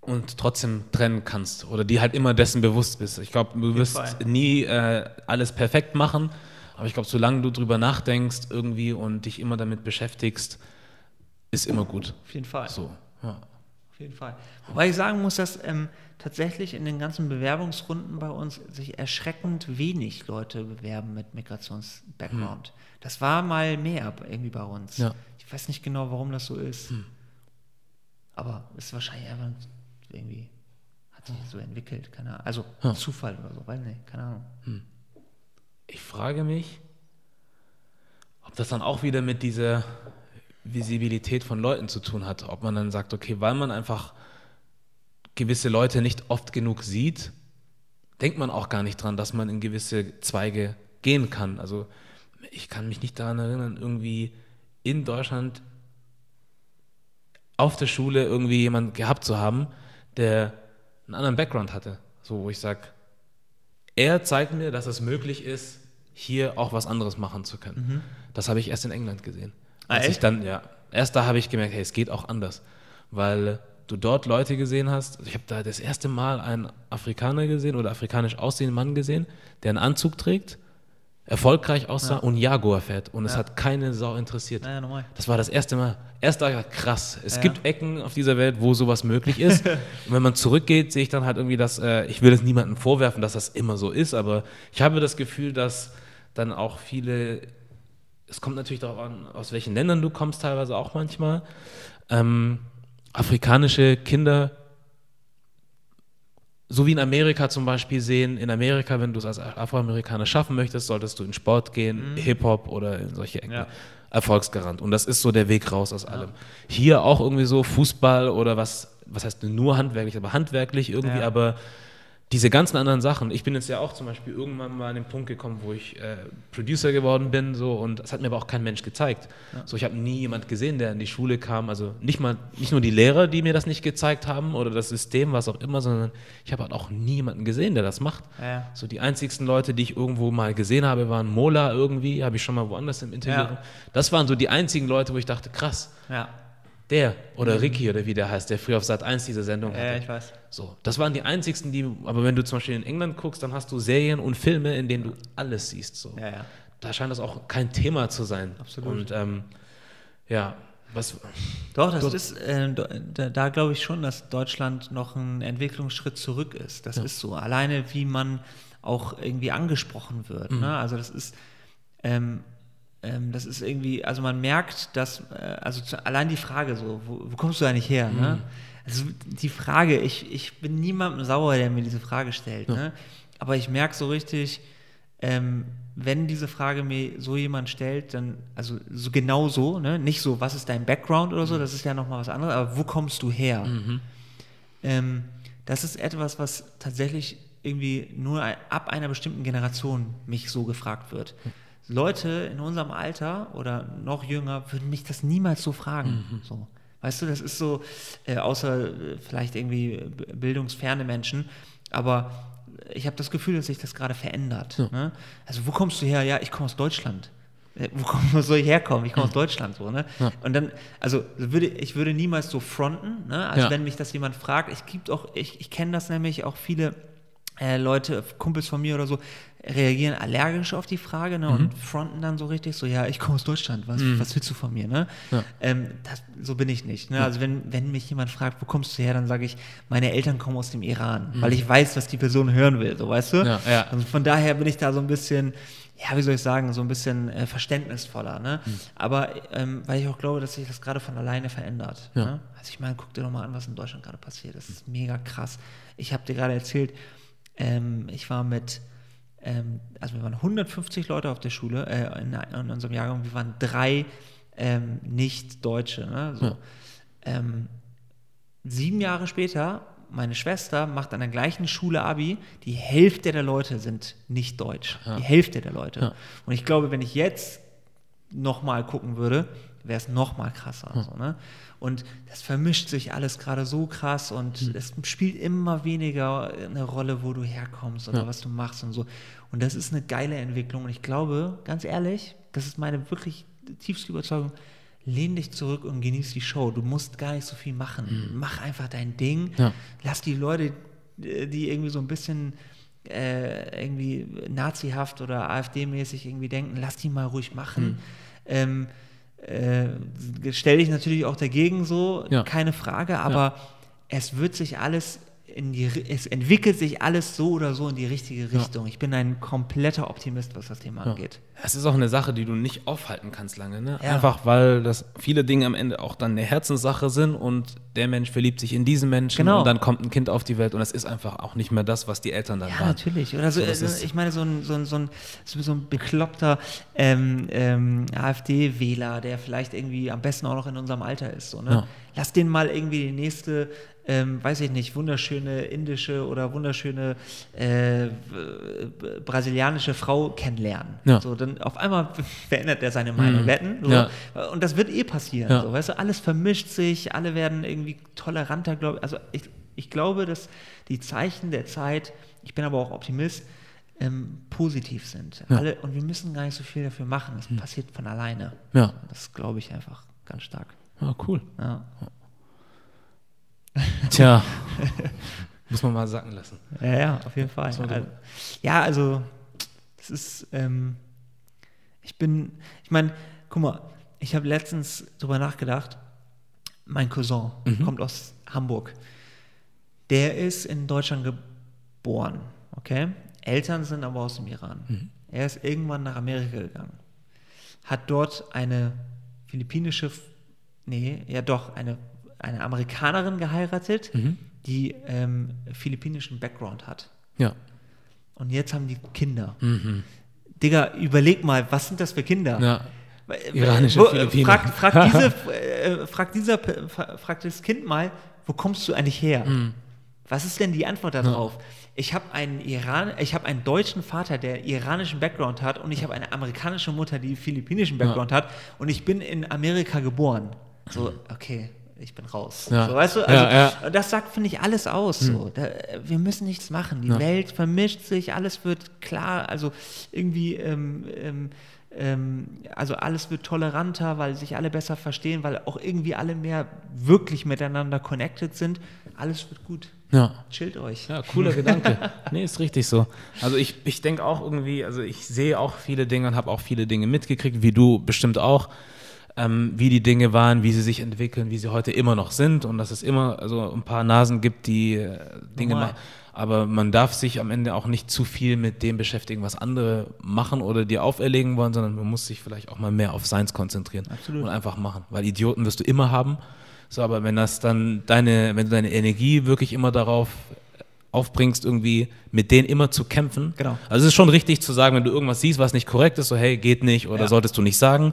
und trotzdem trennen kannst oder dir halt immer dessen bewusst bist. Ich glaube, du wirst nie äh, alles perfekt machen, aber ich glaube, solange du drüber nachdenkst irgendwie und dich immer damit beschäftigst, ist immer gut. Auf jeden Fall. So, ja. Auf jeden Fall. Wobei ich sagen muss, dass ähm, tatsächlich in den ganzen Bewerbungsrunden bei uns sich erschreckend wenig Leute bewerben mit Migrations-Background. Das war mal mehr irgendwie bei uns. Ja. Ich weiß nicht genau, warum das so ist. Aber ist wahrscheinlich einfach irgendwie, hat sich so entwickelt. Keine Ahnung. Also Ja. Zufall oder so, weiß nicht, keine Ahnung. Ich frage mich, ob das dann auch wieder mit dieser Visibilität von Leuten zu tun hat. Ob man dann sagt, okay, weil man einfach gewisse Leute nicht oft genug sieht, denkt man auch gar nicht dran, dass man in gewisse Zweige gehen kann. Also ich kann mich nicht daran erinnern, irgendwie in Deutschland auf der Schule irgendwie jemand gehabt zu haben, der einen anderen Background hatte. So, wo ich sage, er zeigt mir, dass es möglich ist, hier auch was anderes machen zu können. Das habe ich erst in England gesehen. Ah, Als ich echt? dann, ja, erst da habe ich gemerkt, hey, es geht auch anders. Weil du dort Leute gesehen hast. Also ich habe da das erste Mal einen Afrikaner gesehen oder afrikanisch aussehenden Mann gesehen, der einen Anzug trägt, erfolgreich aussah und Jaguar fährt. Und es hat keine Sau interessiert. Normal. Das war das erste Mal. Erst da krass. Es Ja. gibt Ecken auf dieser Welt, wo sowas möglich ist. (laughs) und wenn man zurückgeht, sehe ich dann halt irgendwie, dass äh, ich will es niemandem vorwerfen, dass das immer so ist, aber ich habe das Gefühl, dass dann auch viele, es kommt natürlich darauf an, aus welchen Ländern du kommst, teilweise auch manchmal, ähm, afrikanische Kinder so wie in Amerika zum Beispiel sehen, in Amerika, wenn du es als Afroamerikaner schaffen möchtest, solltest du in Sport gehen, mhm. Hip-Hop oder in solche Ecken. Ja. Erfolgsgarant. Und das ist so der Weg raus aus allem. Ja. Hier auch irgendwie so Fußball oder was, was heißt nur handwerklich, aber handwerklich irgendwie, ja. aber diese ganzen anderen Sachen, ich bin jetzt ja auch zum Beispiel irgendwann mal an den Punkt gekommen, wo ich äh, Producer geworden bin, so und das hat mir aber auch kein Mensch gezeigt. Ja. So, ich habe nie jemand gesehen, der in die Schule kam, also nicht mal, nicht nur die Lehrer, die mir das nicht gezeigt haben oder das System, was auch immer, sondern ich habe halt auch nie jemanden gesehen, der das macht. Ja. So die einzigsten Leute, die ich irgendwo mal gesehen habe, waren Mola irgendwie, habe ich schon mal woanders im Interview. Ja. Das waren so die einzigen Leute, wo ich dachte, krass. Der oder mhm. Ricky oder wie der heißt, der früher auf Sat 1 diese Sendung hatte. Ja, ich weiß. So, das waren die einzigsten, die, aber wenn du zum Beispiel in England guckst, dann hast du Serien und Filme, in denen du alles siehst. So. Ja, ja. Da scheint das auch kein Thema zu sein. Absolut. Und ähm, ja, was. Doch, das ist, äh, da, da glaube ich schon, dass Deutschland noch einen Entwicklungsschritt zurück ist. Das ja. ist so. Alleine, wie man auch irgendwie angesprochen wird. Mhm. Ne? Also, das ist. Ähm, ähm, das ist irgendwie, also man merkt, dass, äh, also zu, allein die Frage so, wo, wo, kommst du eigentlich her? Ne? Mhm. Ne? Also die Frage, ich, ich bin niemandem sauer, der mir diese Frage stellt, ja. ne? aber ich merke so richtig, ähm, wenn diese Frage mir so jemand stellt, dann, also so genau so, ne? nicht so, was ist dein Background oder so, mhm. das ist ja nochmal was anderes, aber wo kommst du her? Mhm. Ähm, das ist etwas, was tatsächlich irgendwie nur ab einer bestimmten Generation mich so gefragt wird. Mhm. Leute in unserem Alter oder noch jünger würden mich das niemals so fragen. Mhm. So. Weißt du, das ist so, äh, außer äh, vielleicht irgendwie bildungsferne Menschen, aber ich habe das Gefühl, dass sich das gerade verändert. Ja. Ne? Also, wo kommst du her? Ja, ich komme aus Deutschland. Äh, wo, komm, (laughs) wo, soll ich herkommen? Ich komme aus Deutschland. So, ne? Ja. Und dann, also würde, ich würde niemals so fronten, ne? also ja. wenn mich das jemand fragt, ich gibt auch, ich, ich kenne das nämlich auch viele Leute, Kumpels von mir oder so, reagieren allergisch auf die Frage ne, mhm. und fronten dann so richtig so, ja, ich komme aus Deutschland, was, mhm. was willst du von mir? Ne? Ja. Ähm, das, so bin ich nicht. Ne? Also wenn, wenn mich jemand fragt, wo kommst du her, dann sage ich, meine Eltern kommen aus dem Iran, mhm. weil ich weiß, was die Person hören will, so weißt du? Ja, ja. Also von daher bin ich da so ein bisschen, ja, wie soll ich sagen, so ein bisschen äh, verständnisvoller. Ne? Mhm. Aber ähm, weil ich auch glaube, dass sich das gerade von alleine verändert. Ne? Also ich meine, guck dir doch mal an, was in Deutschland gerade passiert. Das ist mega krass. Ich habe dir gerade erzählt, ähm, ich war mit, ähm, also wir waren 150 Leute auf der Schule, äh, in, in, unserem Jahrgang, wir waren drei ähm, Nicht-Deutsche. Ne? So. Ja. Ähm, sieben Jahre später, meine Schwester macht an der gleichen Schule Abi, die Hälfte der Leute sind nicht deutsch. Ja. Die Hälfte der Leute. Ja. Und ich glaube, wenn ich jetzt nochmal gucken würde, wäre es nochmal krasser. So, ne? Und das vermischt sich alles gerade so krass und mhm. es spielt immer weniger eine Rolle, wo du herkommst oder ja. was du machst und so. Und das ist eine geile Entwicklung. Und ich glaube, ganz ehrlich, das ist meine wirklich tiefste Überzeugung, lehn dich zurück und genieß die Show. Du musst gar nicht so viel machen. Mhm. Mach einfach dein Ding. Ja. Lass die Leute, die irgendwie so ein bisschen äh, irgendwie nazihaft oder AfD-mäßig irgendwie denken, lass die mal ruhig machen. Mhm. Ähm, äh, stelle ich natürlich auch dagegen so, ja. keine Frage, aber ja. es wird sich alles die, es entwickelt sich alles so oder so in die richtige Richtung. Ja. Ich bin ein kompletter Optimist, was das Thema ja. angeht. Es ist auch eine Sache, die du nicht aufhalten kannst lange. Ne? Ja. Einfach weil das viele Dinge am Ende auch dann eine Herzenssache sind und der Mensch verliebt sich in diesen Menschen genau. und dann kommt ein Kind auf die Welt und es ist einfach auch nicht mehr das, was die Eltern dann ja, waren. Ja, natürlich. Oder so, so ich meine, so ein, so ein, so ein, so ein bekloppter ähm, ähm, AfD-Wähler, der vielleicht irgendwie am besten auch noch in unserem Alter ist. So, ne? Lass den mal irgendwie die nächste ähm, weiß ich nicht, wunderschöne indische oder wunderschöne äh, brasilianische Frau kennenlernen. Ja. So, dann auf einmal (laughs) verändert er seine Meinung. Mhm. Wetten? So. Ja. Und das wird eh passieren. Ja. So, weißt du, alles vermischt sich, alle werden irgendwie toleranter, glaube ich. Also ich, ich glaube, dass die Zeichen der Zeit, ich bin aber auch Optimist, ähm, positiv sind. Alle, und wir müssen gar nicht so viel dafür machen. Es mhm. passiert von alleine. Ja. Das glaube ich einfach ganz stark. Ja, cool. Ja. Tja, (laughs) muss man mal sacken lassen. Ja, ja, auf jeden Fall. Also, ja, also, das ist, ähm, ich bin, ich meine, guck mal, ich habe letztens drüber nachgedacht, mein Cousin mhm. kommt aus Hamburg. Der ist in Deutschland geboren, okay? Eltern sind aber aus dem Iran. Mhm. Er ist irgendwann nach Amerika gegangen, hat dort eine philippinische, nee, ja doch, eine eine Amerikanerin geheiratet, mhm. die ähm, philippinischen Background hat. Ja. Und jetzt haben die Kinder. Digga, überleg mal, was sind das für Kinder? Ja. Äh, Iranische wo, äh, Philippiner. frag, frag, (laughs) diese, äh, frag, dieser, fra- frag das Kind mal, wo kommst du eigentlich her? Hm. Was ist denn die Antwort darauf? Ich habe einen Iran, ich habe einen deutschen Vater, der iranischen Background hat, und ich habe eine amerikanische Mutter, die philippinischen Background hat, und ich bin in Amerika geboren. So, okay, ich bin raus. Ja. So, weißt du? Ja, Also, ja. Hm. und Das sagt, finde ich, alles aus. So. Da, wir müssen nichts machen. Die Ja. Welt vermischt sich, alles wird klar, also irgendwie, ähm, ähm, ähm, also alles wird toleranter, weil sich alle besser verstehen, weil auch irgendwie alle mehr wirklich miteinander connected sind. Alles wird gut. Ja. Chillt euch. Ja, cooler Gedanke. (laughs) Nee, ist richtig so. Also ich, ich denke auch irgendwie, also ich sehe auch viele Dinge und habe auch viele Dinge mitgekriegt, wie du bestimmt auch, ähm, wie die Dinge waren, wie sie sich entwickeln, wie sie heute immer noch sind und dass es immer also ein paar Nasen gibt, die äh, Dinge machen. Aber man darf sich am Ende auch nicht zu viel mit dem beschäftigen, was andere machen oder dir auferlegen wollen, sondern man muss sich vielleicht auch mal mehr auf Seins konzentrieren Absolut. und einfach machen. Weil Idioten wirst du immer haben. So, aber wenn das dann deine, wenn du deine Energie wirklich immer darauf aufbringst, irgendwie mit denen immer zu kämpfen. Genau. Also es ist schon richtig zu sagen, wenn du irgendwas siehst, was nicht korrekt ist, so hey, geht nicht oder Ja. solltest du nicht sagen.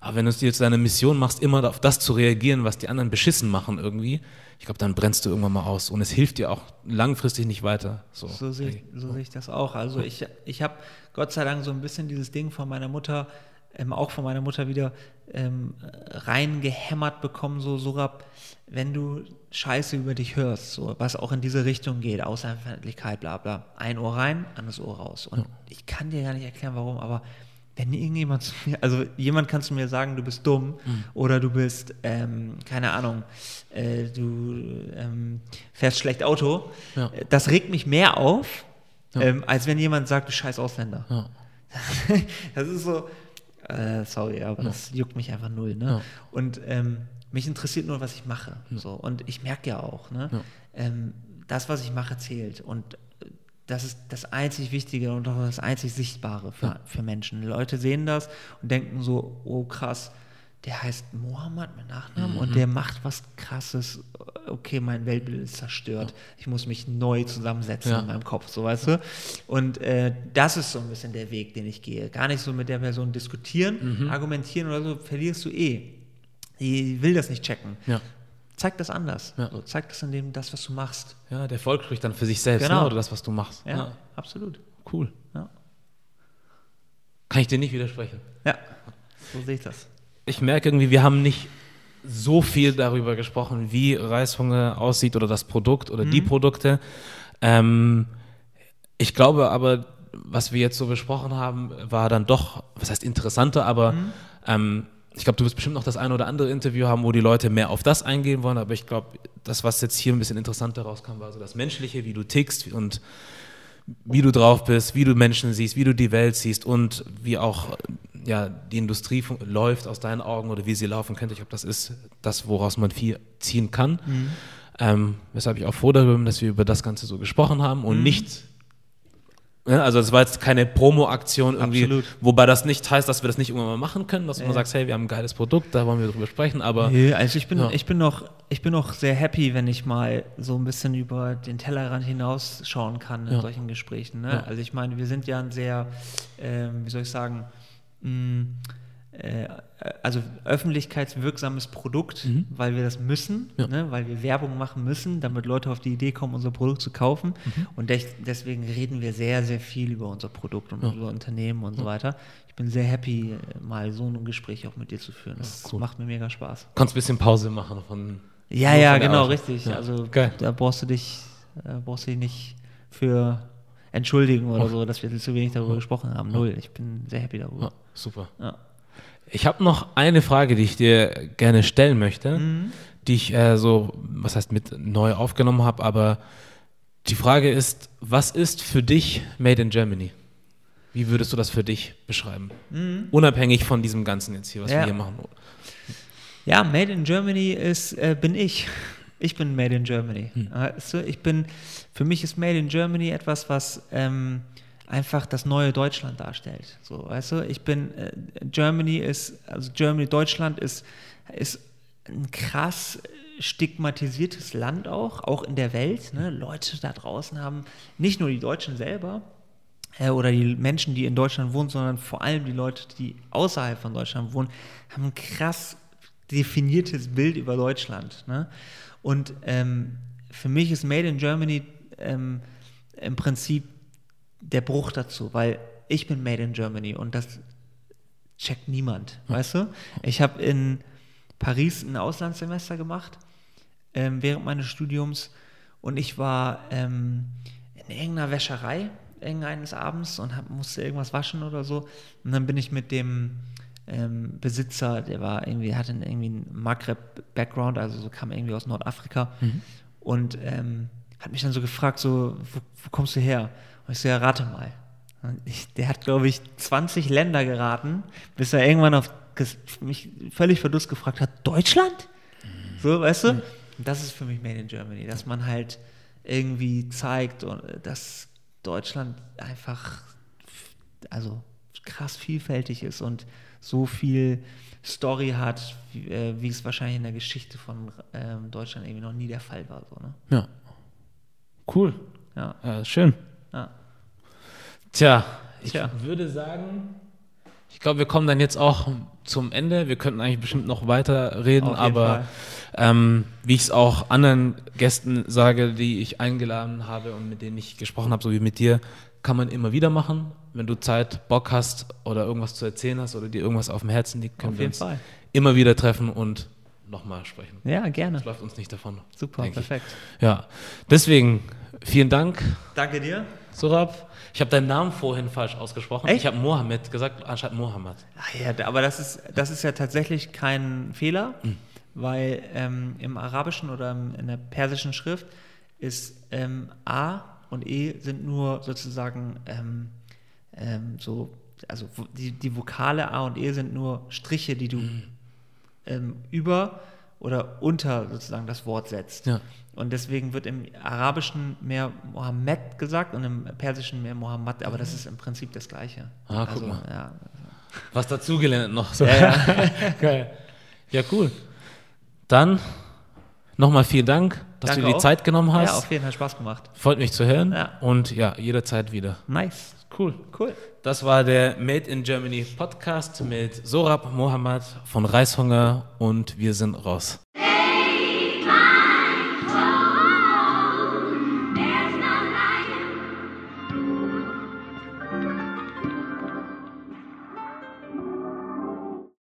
Aber wenn du dir jetzt deine Mission machst, immer auf das zu reagieren, was die anderen beschissen machen irgendwie, ich glaube, dann brennst du irgendwann mal aus und es hilft dir auch langfristig nicht weiter. So, So sehe ich, so sehe ich das auch. Also ich, ich habe Gott sei Dank so ein bisschen dieses Ding von meiner Mutter, ähm, auch von meiner Mutter wieder ähm, reingehämmert bekommen, so Surab, wenn du Scheiße über dich hörst, so, was auch in diese Richtung geht, Außerfeindlichkeit, bla bla, ein Ohr rein, anderes Ohr raus. Und ich kann dir gar nicht erklären, warum, aber wenn irgendjemand zu mir, also jemand kann zu mir sagen, du bist dumm oder du bist, ähm, keine Ahnung, äh, du ähm, fährst schlecht Auto, Ja. das regt mich mehr auf, Ja. ähm, als wenn jemand sagt, du scheiß Ausländer. Ja. (laughs) das ist so, äh, sorry, aber das juckt mich einfach null. Ne? Und ähm, mich interessiert nur, was ich mache. So. Und ich merke ja auch, ne? Ähm, das, was ich mache, zählt. Und das ist das einzig Wichtige und auch das einzig Sichtbare für, für Menschen. Leute sehen das und denken so, oh krass, der heißt Mohammed mit Nachnamen und der macht was krasses. Okay, mein Weltbild ist zerstört. Ich muss mich neu zusammensetzen Ja. in meinem Kopf, so weißt du. Und äh, das ist so ein bisschen der Weg, den ich gehe. Gar nicht so mit der Person diskutieren, argumentieren oder so, verlierst du eh. Die will das nicht checken. Ja. Zeig das anders. Ja. So, zeig das in dem, das, was du machst. ja, der Volk spricht dann für sich selbst, Genau. ne? oder das, was du machst. Ja, absolut. Cool. Ja. Kann ich dir nicht widersprechen. ja, so sehe ich das. ich merke irgendwie, wir haben nicht so viel darüber gesprochen, wie Reishunger aussieht oder das Produkt oder die Produkte. Ähm, ich glaube aber, was wir jetzt so besprochen haben, war dann doch, was heißt interessanter, aber ähm, ich glaube, du wirst bestimmt noch das ein oder andere Interview haben, wo die Leute mehr auf das eingehen wollen, aber ich glaube, das, was jetzt hier ein bisschen interessanter rauskam, war so das Menschliche, wie du tickst und wie du drauf bist, wie du Menschen siehst, wie du die Welt siehst und wie auch ja, die Industrie läuft aus deinen Augen oder wie sie laufen könnte. Ich glaube, das ist das, woraus man viel ziehen kann. Ähm, weshalb ich auch froh darüber bin, dass wir über das Ganze so gesprochen haben und nicht, ja, also es war jetzt keine Promo-Aktion irgendwie, Absolut. wobei das nicht heißt, dass wir das nicht irgendwann mal machen können, dass Ja. man sagt, hey, wir haben ein geiles Produkt, da wollen wir drüber sprechen, aber Nee, also ich bin, Ja. ich bin noch, ich bin noch sehr happy, wenn ich mal so ein bisschen über den Tellerrand hinausschauen kann in Ja. solchen Gesprächen. Ne? Ja. Also ich meine, wir sind ja ein sehr, ähm, wie soll ich sagen, mh, äh, also öffentlichkeitswirksames Produkt, weil wir das müssen, Ja. ne? weil wir Werbung machen müssen, damit Leute auf die Idee kommen, unser Produkt zu kaufen. Und dech- deswegen reden wir sehr, sehr viel über unser Produkt und Ja. unser Unternehmen und so weiter. Ich bin sehr happy, äh, mal so ein Gespräch auch mit dir zu führen. Das cool. macht mir mega Spaß. kannst ein bisschen Pause machen von Ja, ja, von genau, Arbeit. richtig. Ja. Also Geil. da brauchst du dich, äh, brauchst du dich nicht für entschuldigen oder so, dass wir zu wenig darüber gesprochen haben. Null. Ich bin sehr happy Ja, darüber. super. Ja. Ich habe noch eine Frage, die ich dir gerne stellen möchte, Mhm. die ich äh, so, was heißt mit neu aufgenommen habe, aber die Frage ist, was ist für dich Made in Germany? Wie würdest du das für dich beschreiben? Unabhängig von diesem Ganzen jetzt hier, was Mhm. Ja. wir hier machen. Ja, Made in Germany ist, äh, bin ich. Ich bin Made in Germany. Hm. Du, ich bin, für mich ist Made in Germany etwas, was ähm, einfach das neue Deutschland darstellt. So, weißt du, ich bin, äh, Germany ist, also Germany, Deutschland ist, ist ein krass stigmatisiertes Land auch, auch in der Welt. Ne? Leute da draußen haben, nicht nur die Deutschen selber äh, oder die Menschen, die in Deutschland wohnen, sondern vor allem die Leute, die außerhalb von Deutschland wohnen, haben ein krass definiertes Bild über Deutschland. Ne? Und ähm, für mich ist Made in Germany ähm, im Prinzip der Bruch dazu, weil ich bin Made in Germany und das checkt niemand, weißt du? Ich habe in Paris ein Auslandssemester gemacht ähm, während meines Studiums und ich war ähm, in irgendeiner Wäscherei irgendeines Abends und hab, musste irgendwas waschen oder so und dann bin ich mit dem ähm, Besitzer, der war irgendwie, hatte irgendwie einen Maghreb-Background, also so kam irgendwie aus Nordafrika mhm. und ähm, hat mich dann so gefragt, so, wo, wo kommst du her? Und ich so, ja, rate mal. Ich, der hat, glaube ich, 20 Länder geraten, bis er irgendwann auf mich völlig verdutzt gefragt hat, Deutschland? Mhm. So, weißt du? Mhm. Das ist für mich Made in Germany, dass man halt irgendwie zeigt, dass Deutschland einfach also krass vielfältig ist und so viel Story hat, wie, äh, wie es wahrscheinlich in der Geschichte von ähm, Deutschland irgendwie noch nie der Fall war. So, ne? Ja. Cool. Ja. ja schön. Ja. Tja, ich Tja. würde sagen, ich glaube, wir kommen dann jetzt auch zum Ende. Wir könnten eigentlich bestimmt noch weiter reden, aber ähm, wie ich es auch anderen Gästen sage, die ich eingeladen habe und mit denen ich gesprochen habe, so wie mit dir, kann man immer wieder machen. Wenn du Zeit, Bock hast oder irgendwas zu erzählen hast oder dir irgendwas auf dem Herzen liegt, können wir uns Fall. immer wieder treffen und nochmal sprechen. Ja, gerne. Das läuft uns nicht davon. Super, perfekt. Ich. Ja, deswegen vielen Dank. Danke dir. Surab. Ich habe deinen Namen vorhin falsch ausgesprochen. Echt? Ich habe Mohammed gesagt, anstatt Mohammed. Ach ja, aber das ist, das ist ja tatsächlich kein Fehler, mhm. weil ähm, im Arabischen oder in der persischen Schrift ist ähm, A und E sind nur sozusagen ähm, ähm so, also die, die Vokale A und E sind nur Striche, die du mhm. über oder unter sozusagen das Wort setzt. Ja. Und deswegen wird im Arabischen mehr Mohammed gesagt und im Persischen mehr Mohammed, aber das ist im Prinzip das Gleiche. Ah, guck also, mal. Ja. Was dazugelernt noch. So. Ja, ja. (laughs) Ja, cool. Dann nochmal vielen Dank, dass Danke du dir die auch. Zeit genommen hast. Ja, auf jeden Fall Spaß gemacht. Freut mich zu hören. Ja. Und ja, jederzeit wieder. Nice. Cool. Cool. Das war der Made in Germany Podcast mit Sorab Mohammed von Reishunger und wir sind raus.